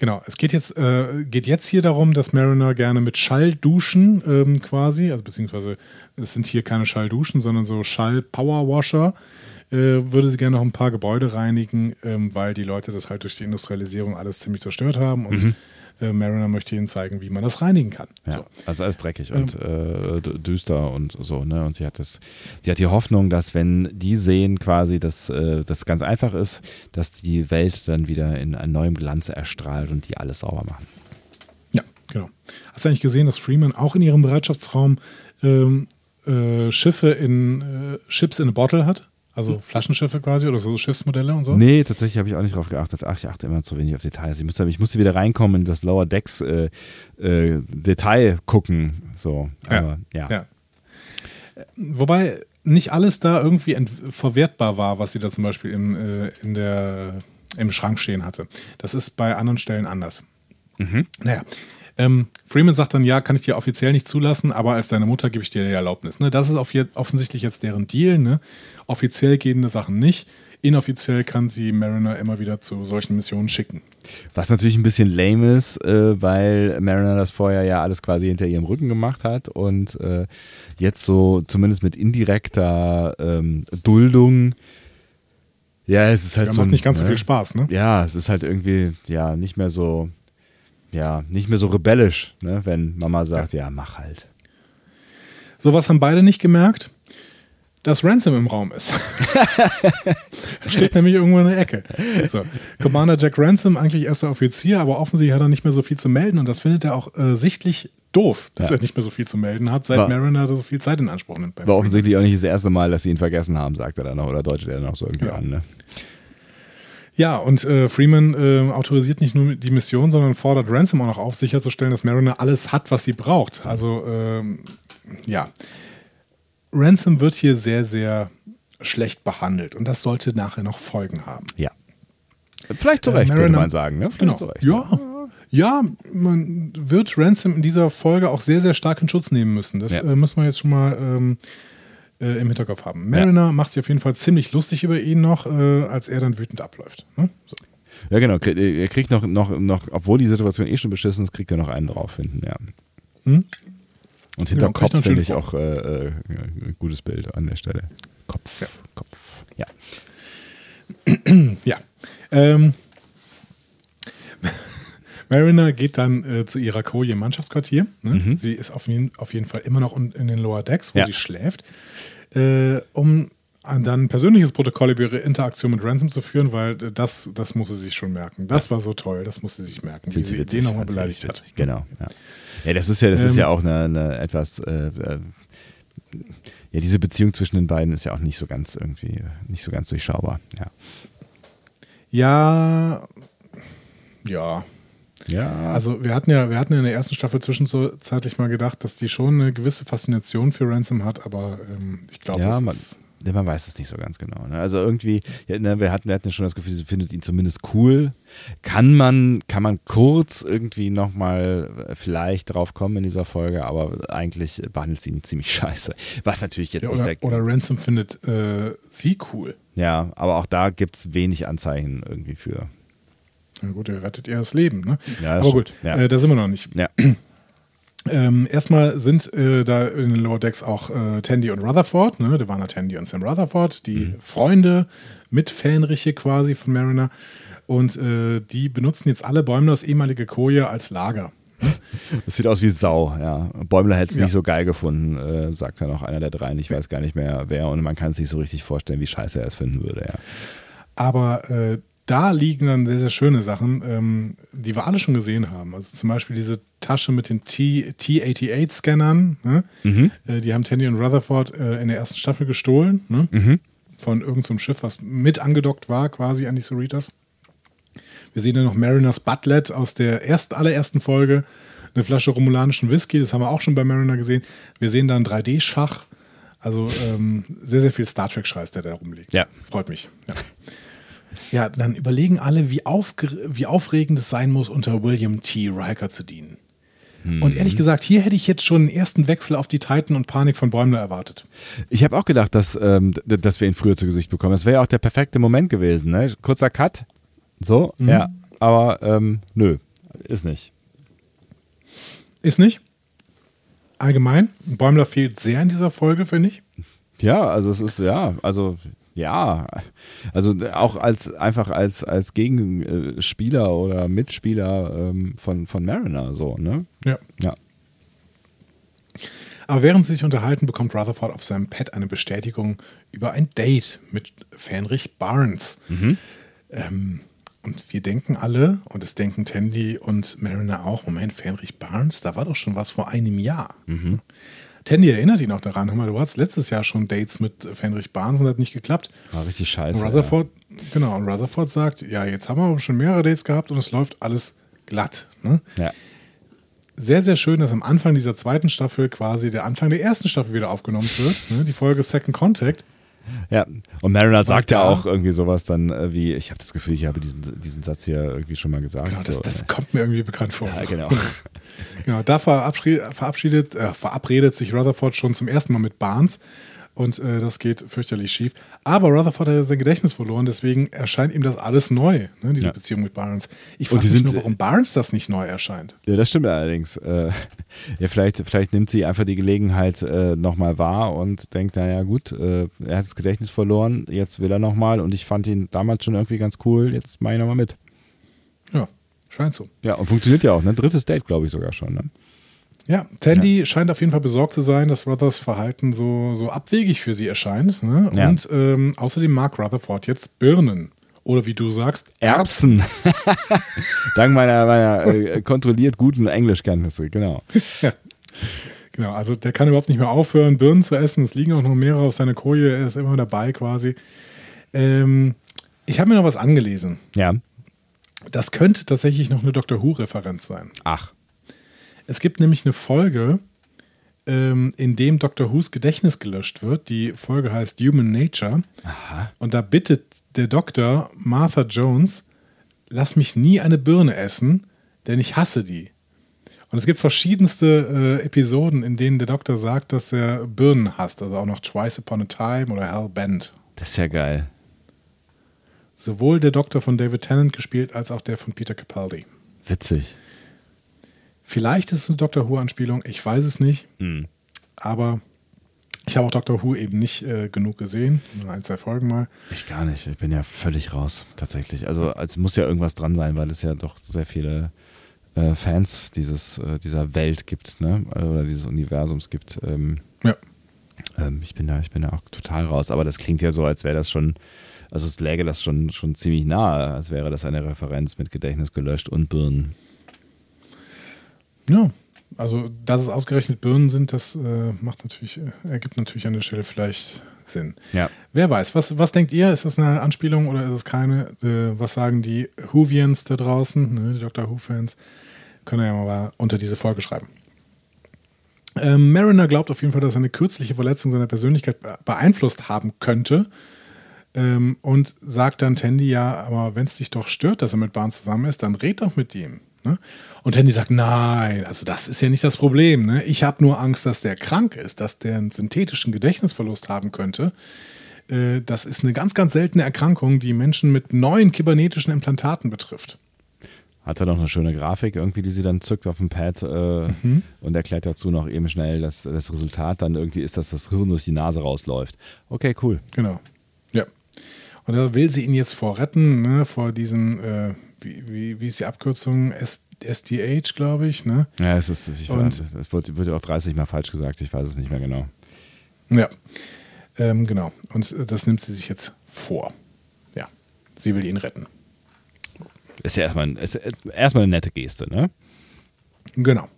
Genau, es geht jetzt, äh, geht jetzt hier darum, dass Mariner gerne mit Schall duschen ähm, quasi, also beziehungsweise es sind hier keine Schallduschen, sondern so Schall-Powerwasher, äh, würde sie gerne noch ein paar Gebäude reinigen, ähm, weil die Leute das halt durch die Industrialisierung alles ziemlich zerstört haben und äh, Mariner möchte ihnen zeigen, wie man das reinigen kann. Ja, So. also alles dreckig und äh, düster und so, ne? Und sie hat das, sie hat die Hoffnung, dass wenn die sehen quasi, dass äh, das ganz einfach ist, dass die Welt dann wieder in einem neuem Glanz erstrahlt und die alles sauber machen. Ja, genau. Hast du eigentlich gesehen, dass Freeman auch in ihrem Bereitschaftsraum ähm, äh, Schiffe in äh, Ships in a Bottle hat? Also Flaschenschiffe quasi oder so Schiffsmodelle und so? Nee, tatsächlich habe ich auch nicht drauf geachtet. Ach, ich achte immer zu wenig auf Details. Ich musste, ich musste wieder reinkommen in das Lower Decks äh, äh, Detail gucken. So, aber ja. Ja. Wobei nicht alles da irgendwie verwertbar war, was sie da zum Beispiel im, äh, in der, im Schrank stehen hatte. Das ist bei anderen Stellen anders. Naja. Ähm, Freeman sagt dann, ja, kann ich dir offiziell nicht zulassen, aber als deine Mutter gebe ich dir die Erlaubnis. Ne? Das ist offensichtlich jetzt deren Deal. Ne? Offiziell gehen die Sachen nicht. Inoffiziell kann sie Mariner immer wieder zu solchen Missionen schicken. Was natürlich ein bisschen lame ist, äh, weil Mariner das vorher ja alles quasi hinter ihrem Rücken gemacht hat und äh, jetzt so zumindest mit indirekter ähm, Duldung. Ja, es ist halt Ja, so. macht nicht ganz so ne? viel Spaß, ne? Ja, es ist halt irgendwie, ja, nicht mehr so, ja, nicht mehr so rebellisch, ne, wenn Mama sagt, ja, mach halt. Sowas haben beide nicht gemerkt, dass Ransom im Raum ist. Steht nämlich irgendwo in der Ecke. So. Commander Jack Ransom, eigentlich erster Offizier, aber offensichtlich hat er nicht mehr so viel zu melden und das findet er auch äh, sichtlich doof, dass Ja. er nicht mehr so viel zu melden hat, seit War- Mariner so viel Zeit in Anspruch nimmt. War offensichtlich auch nicht das erste Mal, dass sie ihn vergessen haben, sagt er dann noch, oder deutet er dann auch so irgendwie Ja. an, ne? Ja, und äh, Freeman äh, autorisiert nicht nur die Mission, sondern fordert Ransom auch noch auf, sicherzustellen, dass Mariner alles hat, was sie braucht. Also, ähm, ja. Ransom wird hier sehr, sehr schlecht behandelt und das sollte nachher noch Folgen haben. Ja. Vielleicht zu Recht, äh, würde man sagen. Ne? Genau. Recht, ja. ja. man wird Ransom in dieser Folge auch sehr, sehr stark in Schutz nehmen müssen. Das ja. äh, müssen wir jetzt schon mal ähm, äh, im Hinterkopf haben. Mariner ja. macht sich auf jeden Fall ziemlich lustig über ihn noch, äh, als er dann wütend abläuft. Ne? So. Ja, genau. Er kriegt noch, noch, noch, obwohl die Situation eh schon beschissen ist, kriegt er noch einen drauf hinten, ja. Hm? Und hinterm genau, Kopf finde ich auch äh, äh, ein gutes Bild an der Stelle. Kopf, ja. Kopf, ja. ja. Ähm, Mariner geht dann äh, zu ihrer Koje im Mannschaftsquartier. Ne? Mhm. Sie ist auf jeden, auf jeden Fall immer noch in den Lower Decks, wo ja. sie schläft, äh, um dann ein persönliches Protokoll über ihre Interaktion mit Ransom zu führen, weil das, das muss sie sich schon merken. Das war so toll, das musste sie sich merken, wie sie den nochmal beleidigt hat. Genau, ja. Ja, das ist ja, das ähm, ist ja auch eine, eine etwas, äh, äh, ja, diese Beziehung zwischen den beiden ist ja auch nicht so ganz irgendwie, nicht so ganz durchschaubar, ja. Ja, ja. Ja. Also wir hatten ja, wir hatten in der ersten Staffel zwischenzeitlich mal gedacht, dass die schon eine gewisse Faszination für Ransom hat, aber ähm, ich glaube, ja, man, man weiß es nicht so ganz genau. Ne? Also irgendwie, ja, ne, wir, hatten, wir hatten ja schon das Gefühl, sie findet ihn zumindest cool. Kann man, kann man kurz irgendwie nochmal vielleicht drauf kommen in dieser Folge, aber eigentlich behandelt sie ihn ziemlich scheiße. Was natürlich jetzt ja, oder, nicht der. Oder Ransom findet äh, sie cool. Ja, aber auch da gibt es wenig Anzeichen irgendwie für. Na gut, er rettet ihr das Leben, ne? Ja, das aber gut, ja. äh, da sind wir noch nicht. Ja. Ähm, erstmal sind äh, da in den Lower Decks auch äh, Tandy und Rutherford, ne? Da waren ja Tandy und Sam Rutherford, die mhm. Freunde, Mitfähnriche quasi von Mariner. Und äh, die benutzen jetzt alle Bäumlers ehemalige Koje als Lager. Das sieht aus wie Sau, ja. Bäumler hätte es ja. nicht so geil gefunden, äh, sagt dann auch einer der dreien. Ich weiß gar nicht mehr wer und man kann sich so richtig vorstellen, wie scheiße er es finden würde, ja. Aber äh, da liegen dann sehr, sehr schöne Sachen, ähm, die wir alle schon gesehen haben. Also zum Beispiel diese Tasche mit den T-88-Scannern. Ne? Mhm. Äh, die haben Tandy und Rutherford äh, in der ersten Staffel gestohlen. Ne? Mhm. Von irgendeinem so Schiff, was mit angedockt war, quasi an die Cerritos. Wir sehen dann noch Mariners Butlet aus der ersten, allerersten Folge. Eine Flasche romulanischen Whisky, das haben wir auch schon bei Mariner gesehen. Wir sehen dann 3D-Schach. Also ähm, sehr, sehr viel Star Trek-Scheiß, der da rumliegt. Ja. Freut mich. Ja. Ja, dann überlegen alle, wie, wie aufregend es sein muss, unter William T. Riker zu dienen. Mhm. Und ehrlich gesagt, hier hätte ich jetzt schon den ersten Wechsel auf die Titan und Panik von Bäumler erwartet. Ich habe auch gedacht, dass, ähm, dass wir ihn früher zu Gesicht bekommen. Das wäre ja auch der perfekte Moment gewesen. Ne? Kurzer Cut, so, mhm. ja. Aber ähm, nö, ist nicht. Ist nicht? Allgemein, Bäumler fehlt sehr in dieser Folge, finde ich. Ja, also es ist, ja, also ja, also auch als einfach als, als Gegenspieler oder Mitspieler ähm, von, von Mariner so, ne? Ja. Ja. Aber während sie sich unterhalten, bekommt Rutherford auf seinem Pad eine Bestätigung über ein Date mit Fenrich Barnes. Mhm. Ähm, und wir denken alle, und es denken Tandy und Mariner auch, Moment, Fenrich Barnes, da war doch schon was vor einem Jahr. Mhm. Tandy erinnert ihn auch daran, hör mal, du hattest letztes Jahr schon Dates mit Fenrich Barnes und das hat nicht geklappt. War richtig scheiße. Und Rutherford, ja. genau, und Rutherford sagt, ja, jetzt haben wir schon mehrere Dates gehabt und es läuft alles glatt. Ne? Ja. Sehr, sehr schön, dass am Anfang dieser zweiten Staffel quasi der Anfang der ersten Staffel wieder aufgenommen wird. Ne? Die Folge Second Contact. Ja, und Mariner sagt ja auch irgendwie sowas dann äh, wie, ich habe das Gefühl, ich habe diesen, diesen Satz hier irgendwie schon mal gesagt. Genau, das, so. das kommt mir irgendwie bekannt vor. Ja, genau. genau, da verabschiedet, äh, verabredet sich Rutherford schon zum ersten Mal mit Barnes und äh, das geht fürchterlich schief. Aber Rutherford hat ja sein Gedächtnis verloren, deswegen erscheint ihm das alles neu, ne, diese ja. Beziehung mit Barnes. Ich frage mich nur, warum Barnes das nicht neu erscheint. Ja, das stimmt allerdings. Äh, ja, vielleicht, vielleicht nimmt sie einfach die Gelegenheit äh, nochmal wahr und denkt, naja gut, äh, er hat das Gedächtnis verloren, jetzt will er nochmal und ich fand ihn damals schon irgendwie ganz cool, jetzt mache ich nochmal mit. Ja, scheint so. Ja, und funktioniert ja auch, ne? Drittes Date, glaube ich sogar schon, ne? Ja, Tandy ja. scheint auf jeden Fall besorgt zu sein, dass Ruthers Verhalten so, so abwegig für sie erscheint. Ne? Ja. Und ähm, außerdem mag Rutherford jetzt Birnen. Oder wie du sagst, Erbsen. Dank meiner, meiner äh, kontrolliert guten Englischkenntnisse, genau. ja. Genau, also der kann überhaupt nicht mehr aufhören, Birnen zu essen. Es liegen auch noch mehrere auf seiner Koje, er ist immer dabei quasi. Ähm, ich habe mir noch was angelesen. Ja. Das könnte tatsächlich noch eine Doctor Who-Referenz sein. Ach. Es gibt nämlich eine Folge, ähm, in dem Dr. Who's Gedächtnis gelöscht wird. Die Folge heißt Human Nature. Aha. Und da bittet der Doktor Martha Jones, lass mich nie eine Birne essen, denn ich hasse die. Und es gibt verschiedenste äh, Episoden, in denen der Doktor sagt, dass er Birnen hasst. Also auch noch Twice Upon a Time oder Hell Bent. Das ist ja geil. Sowohl der Doktor von David Tennant gespielt, als auch der von Peter Capaldi. Witzig. Vielleicht ist es eine Doctor Who-Anspielung, ich weiß es nicht. Hm. Aber ich habe auch Doctor Who eben nicht äh, genug gesehen. Nur ein, zwei Folgen mal. Ich gar nicht. Ich bin ja völlig raus, tatsächlich. Also es muss ja irgendwas dran sein, weil es ja doch sehr viele äh, Fans dieses, äh, dieser Welt gibt, ne? Oder dieses Universums gibt. Ähm, Ja. ähm, ich bin da, ich bin da auch total raus. Aber das klingt ja so, als wäre das schon, also es läge das schon, schon ziemlich nahe, als wäre das eine Referenz mit Gedächtnis gelöscht und Birnen. Ja. Also, dass es ausgerechnet Birnen sind, das äh, macht natürlich, äh, ergibt natürlich an der Stelle vielleicht Sinn. Ja. Wer weiß, was, was denkt ihr? Ist das eine Anspielung oder ist es keine? Äh, was sagen die Whovians da draußen, ne, die Dr. Who-Fans? Können ja mal unter diese Folge schreiben. Ähm, Mariner glaubt auf jeden Fall, dass eine kürzliche Verletzung seiner Persönlichkeit be- beeinflusst haben könnte. Ähm, und sagt dann Tandy, ja, aber wenn es dich doch stört, dass er mit Barnes zusammen ist, dann red doch mit ihm. Ne? Und Tandy sagt, nein, also das ist ja nicht das Problem. Ne? Ich habe nur Angst, dass der krank ist, dass der einen synthetischen Gedächtnisverlust haben könnte. Äh, das ist eine ganz, ganz seltene Erkrankung, die Menschen mit neuen kybernetischen Implantaten betrifft. Hat er noch eine schöne Grafik irgendwie, die sie dann zückt auf dem Pad äh, und erklärt dazu noch eben schnell, dass das Resultat dann irgendwie ist, dass das Hirn durch die Nase rausläuft. Okay, cool. Genau. Ja. Und da will sie ihn jetzt vor retten, ne, vor diesem, äh, wie, wie, wie ist die Abkürzung? S SDH, glaube ich, ne? Ja, es ist, ich weiß, es wird, wird auch 30 Mal falsch gesagt, ich weiß es nicht mehr genau. Ja. Ähm, genau. Und äh, das nimmt sie sich jetzt vor. Ja. Sie will ihn retten. Ist ja erstmal, ist erstmal eine nette Geste, ne? Genau.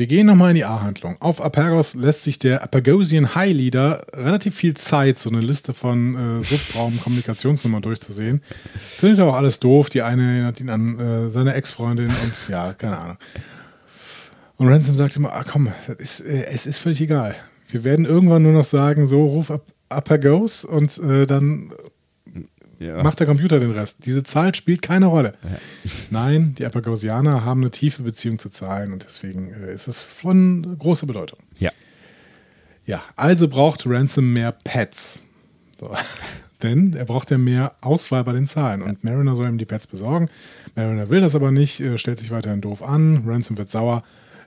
Wir gehen nochmal in die A-Handlung. Auf Apergos lässt sich der Apagosian High Leader relativ viel Zeit, so eine Liste von äh, Subraum-Kommunikationsnummern durchzusehen. Findet er auch alles doof. Die eine erinnert ihn an äh, seine Ex-Freundin und ja, keine Ahnung. Und Ransom sagt immer, ah, komm, ist, äh, es ist völlig egal. Wir werden irgendwann nur noch sagen, so, ruf Ap Apagos und äh, dann Ja. macht der Computer den Rest. Diese Zahl spielt keine Rolle. Nein, die Apagosianer haben eine tiefe Beziehung zu Zahlen und deswegen äh, ist es von großer Bedeutung. ja. Ja, also braucht Ransom mehr Pets. So. Denn er braucht ja mehr Auswahl bei den Zahlen. Und Mariner soll ihm die Pets besorgen. Mariner will das aber nicht, äh, stellt sich weiterhin doof an. Ransom wird sauer.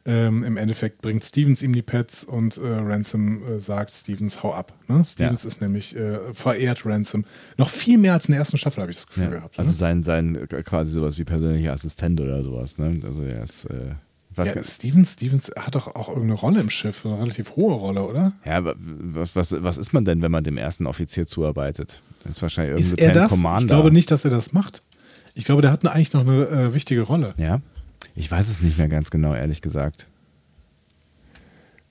Ähm, Im Endeffekt bringt Stevens ihm die Pets und äh, Ransom äh, sagt Stevens, hau ab. Ne? Stevens Ja. ist nämlich äh, verehrt Ransom. Noch viel mehr als in der ersten Staffel, habe ich das Gefühl ja. gehabt. Also ne? sein, sein äh, quasi sowas wie persönlicher Assistent oder sowas, ne? Also er ist, äh, was, ja, Stevens, Stevens hat doch auch irgendeine Rolle im Schiff, eine relativ hohe Rolle, oder? ja, aber was, was, was ist man denn, wenn man dem ersten Offizier zuarbeitet? Das ist wahrscheinlich Ist irgendwie er das? Commander. Ich glaube nicht, dass er das macht. Ich glaube, der hat eigentlich noch eine äh, wichtige Rolle. Ja. Ich weiß es nicht mehr ganz genau, ehrlich gesagt.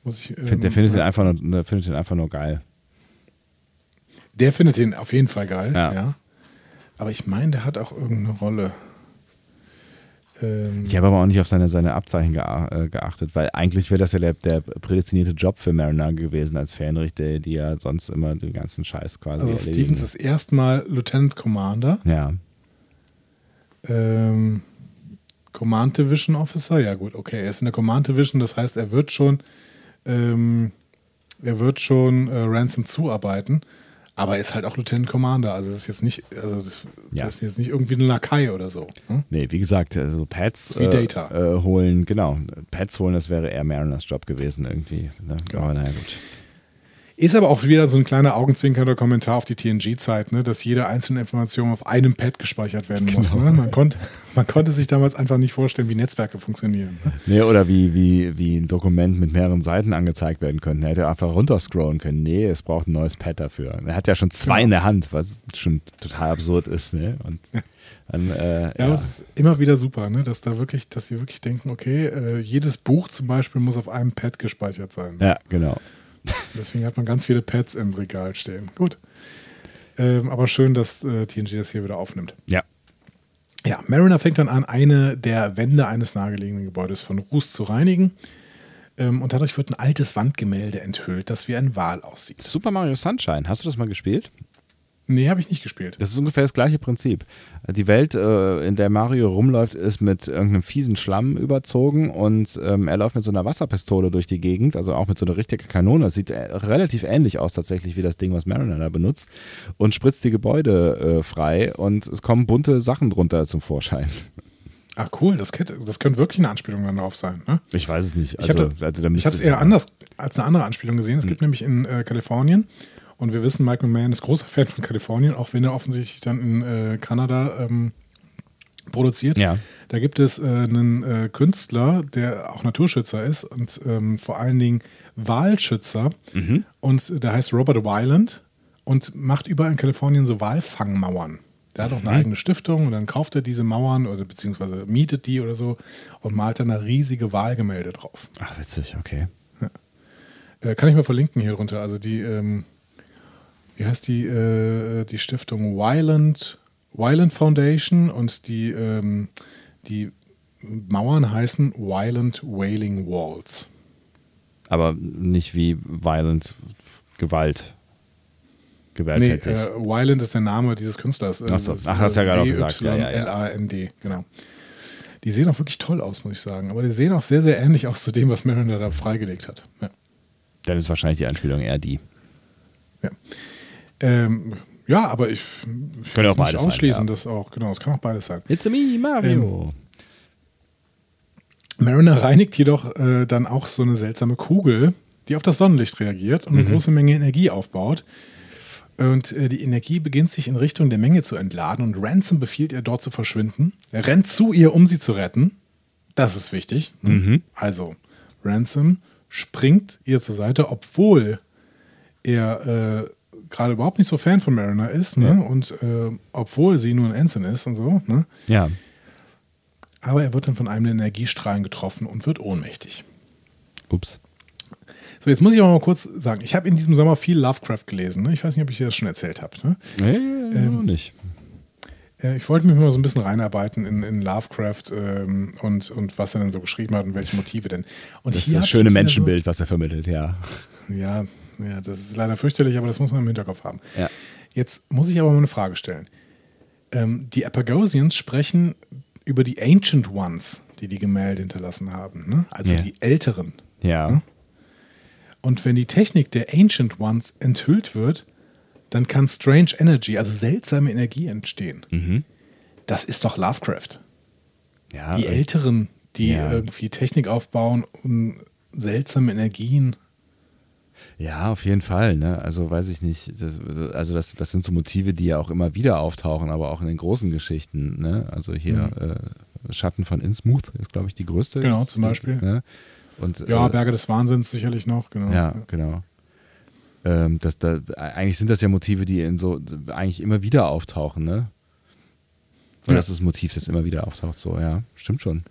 Muss ich, ähm, Der findet, ihn einfach nur, der findet ihn einfach nur geil. der findet ihn auf jeden Fall geil, ja. Ja. Aber ich meine, der hat auch irgendeine Rolle. Ähm, Ich habe aber auch nicht auf seine, seine Abzeichen äh, geachtet, weil eigentlich wäre das ja der, der prädestinierte Job für Mariner gewesen als Fähnrich, der, die ja sonst immer den ganzen Scheiß quasi also erledigen. Stevens ist erstmal Lieutenant Commander, Ja, ähm, Command Division Officer. Ja gut, okay, er ist in der Command Division, das heißt, er wird schon, ähm, er wird schon äh, Ransom zuarbeiten. Aber er ist halt auch Lieutenant Commander, also das ist jetzt nicht, also das, Ja. das ist jetzt nicht irgendwie ein Lakai oder so. Hm? nee, wie gesagt, also Pads Wie äh, Data. Äh, holen, genau. Pads holen, das wäre eher Mariners Job gewesen irgendwie. Ne? Aber naja, gut. Ist aber auch wieder so ein kleiner augenzwinkernder Kommentar auf die TNG-Zeit, ne, dass jede einzelne Information auf einem Pad gespeichert werden muss. Ne? Man, konnte, man konnte sich damals einfach nicht vorstellen, wie Netzwerke funktionieren. Ne? Nee, oder wie, wie, wie ein Dokument mit mehreren Seiten angezeigt werden könnte. Er hätte einfach runterscrollen können. Nee, es braucht ein neues Pad dafür. Er hat ja schon zwei Genau. in der Hand, was schon total absurd ist. Ne? Und dann, äh, Ja, ja. aber es ist immer wieder super, ne, dass da wirklich, dass sie wirklich denken, okay, äh, jedes Buch zum Beispiel muss auf einem Pad gespeichert sein. ja, genau. Deswegen hat man ganz viele Pads im Regal stehen. Gut. Ähm, aber schön, dass äh, TNG das hier wieder aufnimmt. Ja. Ja, Mariner fängt dann an, eine der Wände eines nahegelegenen Gebäudes von Ruß zu reinigen. Ähm, und dadurch wird ein altes Wandgemälde enthüllt, das wie ein Wal aussieht. Super Mario Sunshine, hast du das mal gespielt? Nee, habe ich nicht gespielt. Das ist ungefähr das gleiche Prinzip. Die Welt, äh, in der Mario rumläuft, ist mit irgendeinem fiesen Schlamm überzogen und ähm, er läuft mit so einer Wasserpistole durch die Gegend, also auch mit so einer richtigen Kanone. Das sieht äh, relativ ähnlich aus tatsächlich wie das Ding, was Mariner da benutzt und spritzt die Gebäude äh, frei und es kommen bunte Sachen drunter zum Vorschein. Ach cool, das könnte, das könnte wirklich eine Anspielung dann darauf sein. Ne? Ich weiß es nicht. Also, ich habe also, es eher anders als eine andere Anspielung gesehen. Es gibt nämlich in äh, Kalifornien und wir wissen, Michael Mann ist großer Fan von Kalifornien, auch wenn er offensichtlich dann in äh, Kanada ähm, produziert. Ja. Da gibt es äh, einen äh, Künstler, der auch Naturschützer ist und ähm, vor allen Dingen Walschützer. Mhm. Und der heißt Robert Weiland und macht überall in Kalifornien so Walfangmauern. Der hat auch eine mhm. eigene Stiftung und dann kauft er diese Mauern oder beziehungsweise mietet die oder so und malt dann eine riesige Wahlgemälde drauf. Ach, witzig, okay. Ja. Äh, kann ich mal verlinken hier runter. Also die, ähm, wie heißt die, äh, die Stiftung Wyland, Wyland Foundation und die, ähm, die Mauern heißen Wyland Wailing Walls. Aber nicht wie Violent Gewalt. Gewalttätig. Nee, äh, Wyland ist der Name dieses Künstlers. Äh, Achso. Ach, hast du ja gerade auch gesagt. Ja, ja, ja. L-A-N-D, genau. Die sehen auch wirklich toll aus, muss ich sagen. Aber die sehen auch sehr, sehr ähnlich aus zu dem, was Miranda da freigelegt hat. Ja. Dann ist wahrscheinlich die Anspielung eher die. Ja. Ähm, ja, aber ich, ich kann auch beides nicht ausschließen, sein, ja. dass auch, genau, es kann auch beides sein. It's a me, Mario. Ähm, Mariner reinigt jedoch äh, dann auch so eine seltsame Kugel, die auf das Sonnenlicht reagiert und eine mhm. große Menge Energie aufbaut. Und äh, die Energie beginnt sich in Richtung der Menge zu entladen und Ransom befiehlt ihr dort zu verschwinden. Er rennt zu ihr, um sie zu retten. Das ist wichtig. Ne? Mhm. Also, Ransom springt ihr zur Seite, obwohl er äh, gerade überhaupt nicht so Fan von Mariner ist, ne? Ja. Und äh, obwohl sie nur ein Ensign ist und so, ne? Ja. Aber er wird dann von einem der Energiestrahlen getroffen und wird ohnmächtig. Ups. So, jetzt muss ich aber mal kurz sagen, ich habe in diesem Sommer viel Lovecraft gelesen. Ne? Ich weiß nicht, ob ich dir das schon erzählt habe. Ne? Nee, ähm, nicht. Äh, ich wollte mich mal so ein bisschen reinarbeiten in, in Lovecraft ähm, und, und was er denn so geschrieben hat und welche Motive denn. Und das ist das schöne Menschenbild, so, was er vermittelt, ja. Ja, ja, das ist leider fürchterlich, aber das muss man im Hinterkopf haben. Ja. Jetzt muss ich aber mal eine Frage stellen. Ähm, die Apagosians sprechen über die Ancient Ones, die die Gemälde hinterlassen haben, ne? also ja. die Älteren. Ja. Ne? Und wenn die Technik der Ancient Ones enthüllt wird, dann kann Strange Energy, also seltsame Energie entstehen. Mhm. Das ist doch Lovecraft. Ja, die Älteren, die ja. irgendwie Technik aufbauen und seltsame Energien ja, auf jeden Fall. Ne? Also weiß ich nicht. Das, also das, das sind so Motive, die ja auch immer wieder auftauchen, aber auch in den großen Geschichten. Ne? Also hier mhm. äh, Schatten von Innsmouth ist, glaube ich, die größte. Genau, zum Beispiel. Ne? Und, ja, äh, Berge des Wahnsinns sicherlich noch. Genau. Ja, genau. Ähm, das, da, eigentlich sind das ja Motive, die in so eigentlich immer wieder auftauchen, ne? Oder ja. das ist das Motiv, das immer wieder auftaucht, so, ja, stimmt schon.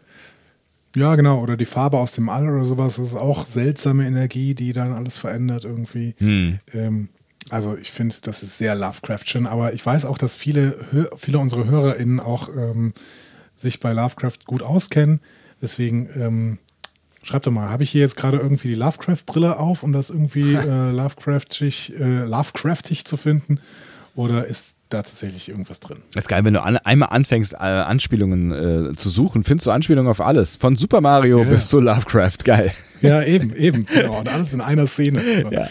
Ja, genau. Oder die Farbe aus dem All oder sowas. Das ist auch seltsame Energie, die dann alles verändert irgendwie. Hm. Ähm, also ich finde, das ist sehr Lovecraftchen. Aber ich weiß auch, dass viele, viele unserer HörerInnen auch ähm, sich bei Lovecraft gut auskennen. Deswegen ähm, schreibt doch mal, habe ich hier jetzt gerade irgendwie die Lovecraft-Brille auf, um das irgendwie äh, Lovecraftig, äh, Lovecraftig zu finden? Oder ist da tatsächlich irgendwas drin? Das ist geil, wenn du an, einmal anfängst, äh, Anspielungen äh, zu suchen, findest du Anspielungen auf alles. Von Super Mario ja. bis zu Lovecraft. Geil. Ja, eben, eben. Genau. Und alles in einer Szene. Ja.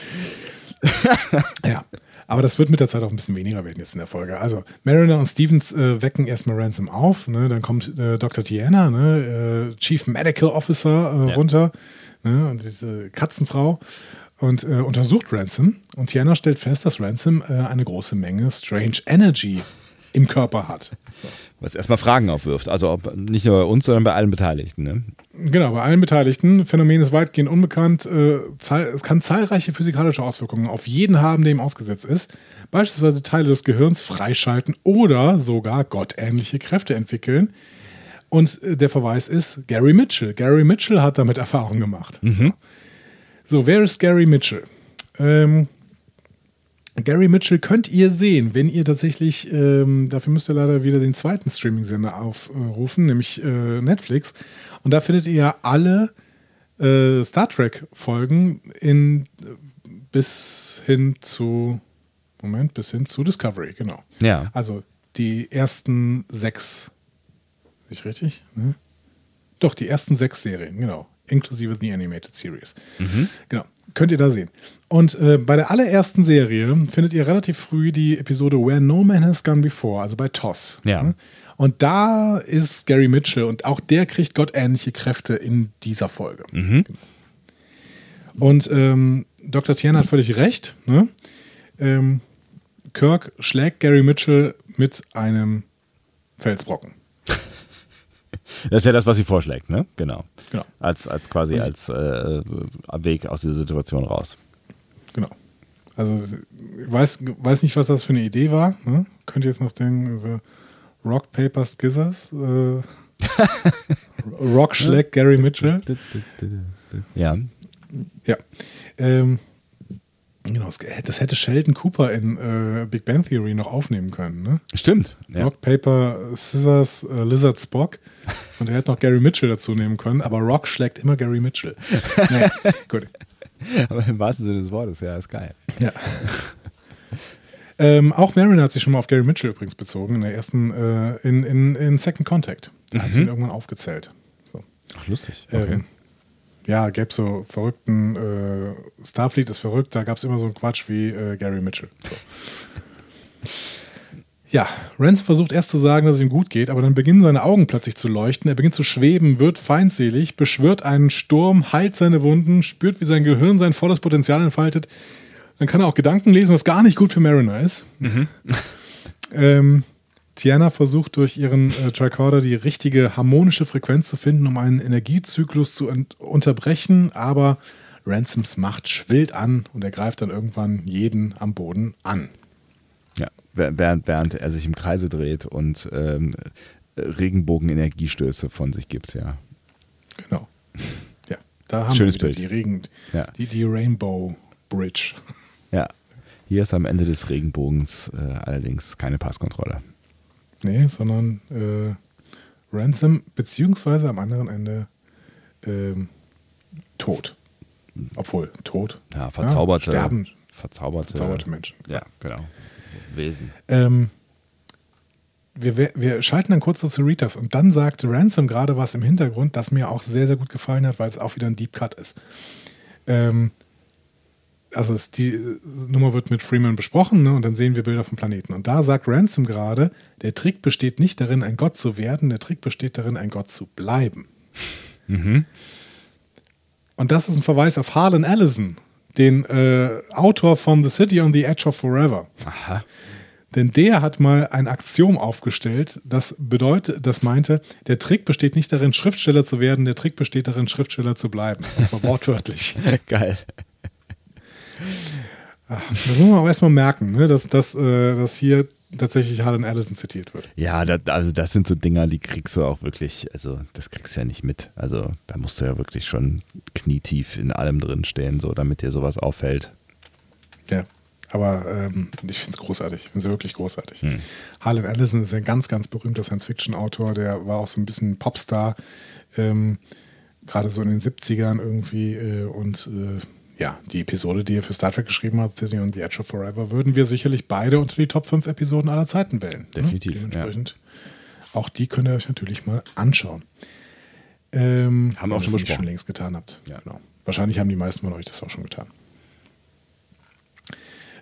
ja. Aber das wird mit der Zeit auch ein bisschen weniger werden jetzt in der Folge. Also Mariner und Stevens äh, wecken erstmal Ransom auf. Ne? Dann kommt äh, Dr. Tiana, ne? äh, Chief Medical Officer, äh, ja. runter. Ne? Und diese Katzenfrau und äh, untersucht Ransom. Und Tiana stellt fest, dass Ransom äh, eine große Menge Strange Energy im Körper hat. Was erstmal Fragen aufwirft. Also ob, nicht nur bei uns, sondern bei allen Beteiligten. Ne? Genau, bei allen Beteiligten. Phänomen ist weitgehend unbekannt. Äh, es kann zahlreiche physikalische Auswirkungen auf jeden haben, der ihm ausgesetzt ist. Beispielsweise Teile des Gehirns freischalten oder sogar gottähnliche Kräfte entwickeln. Und äh, der Verweis ist Gary Mitchell. Gary Mitchell hat damit Erfahrung gemacht. Mhm. So. So, wer ist Gary Mitchell? Ähm, Gary Mitchell könnt ihr sehen, wenn ihr tatsächlich, ähm, dafür müsst ihr leider wieder den zweiten Streaming-Sender aufrufen, nämlich äh, Netflix. Und da findet ihr alle äh, Star Trek-Folgen in bis hin zu Moment, bis hin zu Discovery, genau. Ja. Also die ersten sechs. Nicht richtig? Ne? Doch, die ersten sechs Serien, genau. Inklusive The Animated Series. Genau. Könnt ihr da sehen. Und äh, bei der allerersten Serie findet ihr relativ früh die Episode Where No Man Has Gone Before, also bei TOS. Ja. Ne? Und da ist Gary Mitchell und auch der kriegt gottähnliche Kräfte in dieser Folge. Genau. Und ähm, Dr. Tien hat völlig recht. Ne? Ähm, Kirk schlägt Gary Mitchell mit einem Felsbrocken. Das ist ja das, was sie vorschlägt, ne? Genau. Genau. Als, als quasi als äh, Weg aus dieser Situation raus. Genau. Also ich weiß, weiß nicht, was das für eine Idee war. Ne? Könnt ihr jetzt noch denken, also Rock, Paper, Scissors, äh, Rock schlägt Gary Mitchell. Ja. Ja. Ähm, genau, das- hätte Sheldon Cooper in äh, Big Bang Theory noch aufnehmen können. Ne? Stimmt. Ja. Rock, Paper, Scissors, äh, Lizard, Spock. Und er hätte noch Gary Mitchell dazu nehmen können, aber Rock schlägt immer Gary Mitchell. naja, gut. Aber im wahrsten Sinne des Wortes, ja, ist geil. Ja. ähm, auch Marin hat sich schon mal auf Gary Mitchell übrigens bezogen in der ersten, äh, in, in, in Second Contact. Da hat sie ihn irgendwann aufgezählt. So. Ach, lustig. Ähm, ja, gäbe so verrückten, äh, Starfleet ist verrückt, da gab es immer so einen Quatsch wie äh, Gary Mitchell. So. Ja, Ransom versucht erst zu sagen, dass es ihm gut geht, aber dann beginnen seine Augen plötzlich zu leuchten. Er beginnt zu schweben, wird feindselig, beschwört einen Sturm, heilt seine Wunden, spürt, wie sein Gehirn sein volles Potenzial entfaltet. Dann kann er auch Gedanken lesen, was gar nicht gut für Mariner ist. ähm, Tiana versucht durch ihren äh, Tricorder die richtige harmonische Frequenz zu finden, um einen Energiezyklus zu unterbrechen, aber Ransoms Macht schwillt an und er greift dann irgendwann jeden am Boden an. Ja, während, während er sich im Kreise dreht und ähm, Regenbogen-Energiestöße von sich gibt, ja. Genau. Ja, da haben Schönes wir Bild. die Regen, Ja. die, die Rainbow Bridge. Ja. Hier ist am Ende des Regenbogens äh, allerdings keine Passkontrolle. Nee, sondern äh, Ransom, beziehungsweise am anderen Ende ähm, tot. Obwohl, tot. Ja, verzauberte, Ja, sterben verzauberte, verzauberte Menschen. Ja, genau. Wesen. Ähm, wir, wir, schalten dann kurz zu Cerritas und dann sagt Ransom gerade was im Hintergrund, das mir auch sehr, sehr gut gefallen hat, weil es auch wieder ein Deep Cut ist. Ähm, also es, die Nummer wird mit Freeman besprochen ne, und dann sehen wir Bilder vom Planeten. Und da sagt Ransom gerade, der Trick besteht nicht darin, ein Gott zu werden, der Trick besteht darin, ein Gott zu bleiben. Und das ist ein Verweis auf Harlan Ellison, den äh, Autor von The City on the Edge of Forever. Aha. Denn der hat mal ein Axiom aufgestellt, das bedeutet, das meinte, der Trick besteht nicht darin, Schriftsteller zu werden, der Trick besteht darin, Schriftsteller zu bleiben. Das war wortwörtlich. Geil. Ach, das muss man auch erstmal merken, ne, dass, dass, äh, dass hier tatsächlich Harlan Ellison zitiert wird. Ja, das, also das sind so Dinger, die kriegst du auch wirklich, also das kriegst du ja nicht mit. Also da musst du ja wirklich schon knietief in allem drin stehen, so damit dir sowas auffällt. Ja. Aber ähm, ich finde es großartig. Ich finde es wirklich großartig. Harlan Ellison ist ein ganz, ganz berühmter Science-Fiction-Autor. Der war auch so ein bisschen Popstar, ähm, gerade so in den 70ern irgendwie. Äh, und äh, ja, die Episode, die er für Star Trek geschrieben hat, City on the Edge of Forever, würden wir sicherlich beide unter die Top 5 Episoden aller Zeiten wählen. Definitiv, Ne? Dementsprechend. Auch die könnt ihr euch natürlich mal anschauen. Ähm, Haben wir auch schon ihr besprochen. schon längst getan habt. Ja. Genau. Wahrscheinlich haben die meisten von euch das auch schon getan.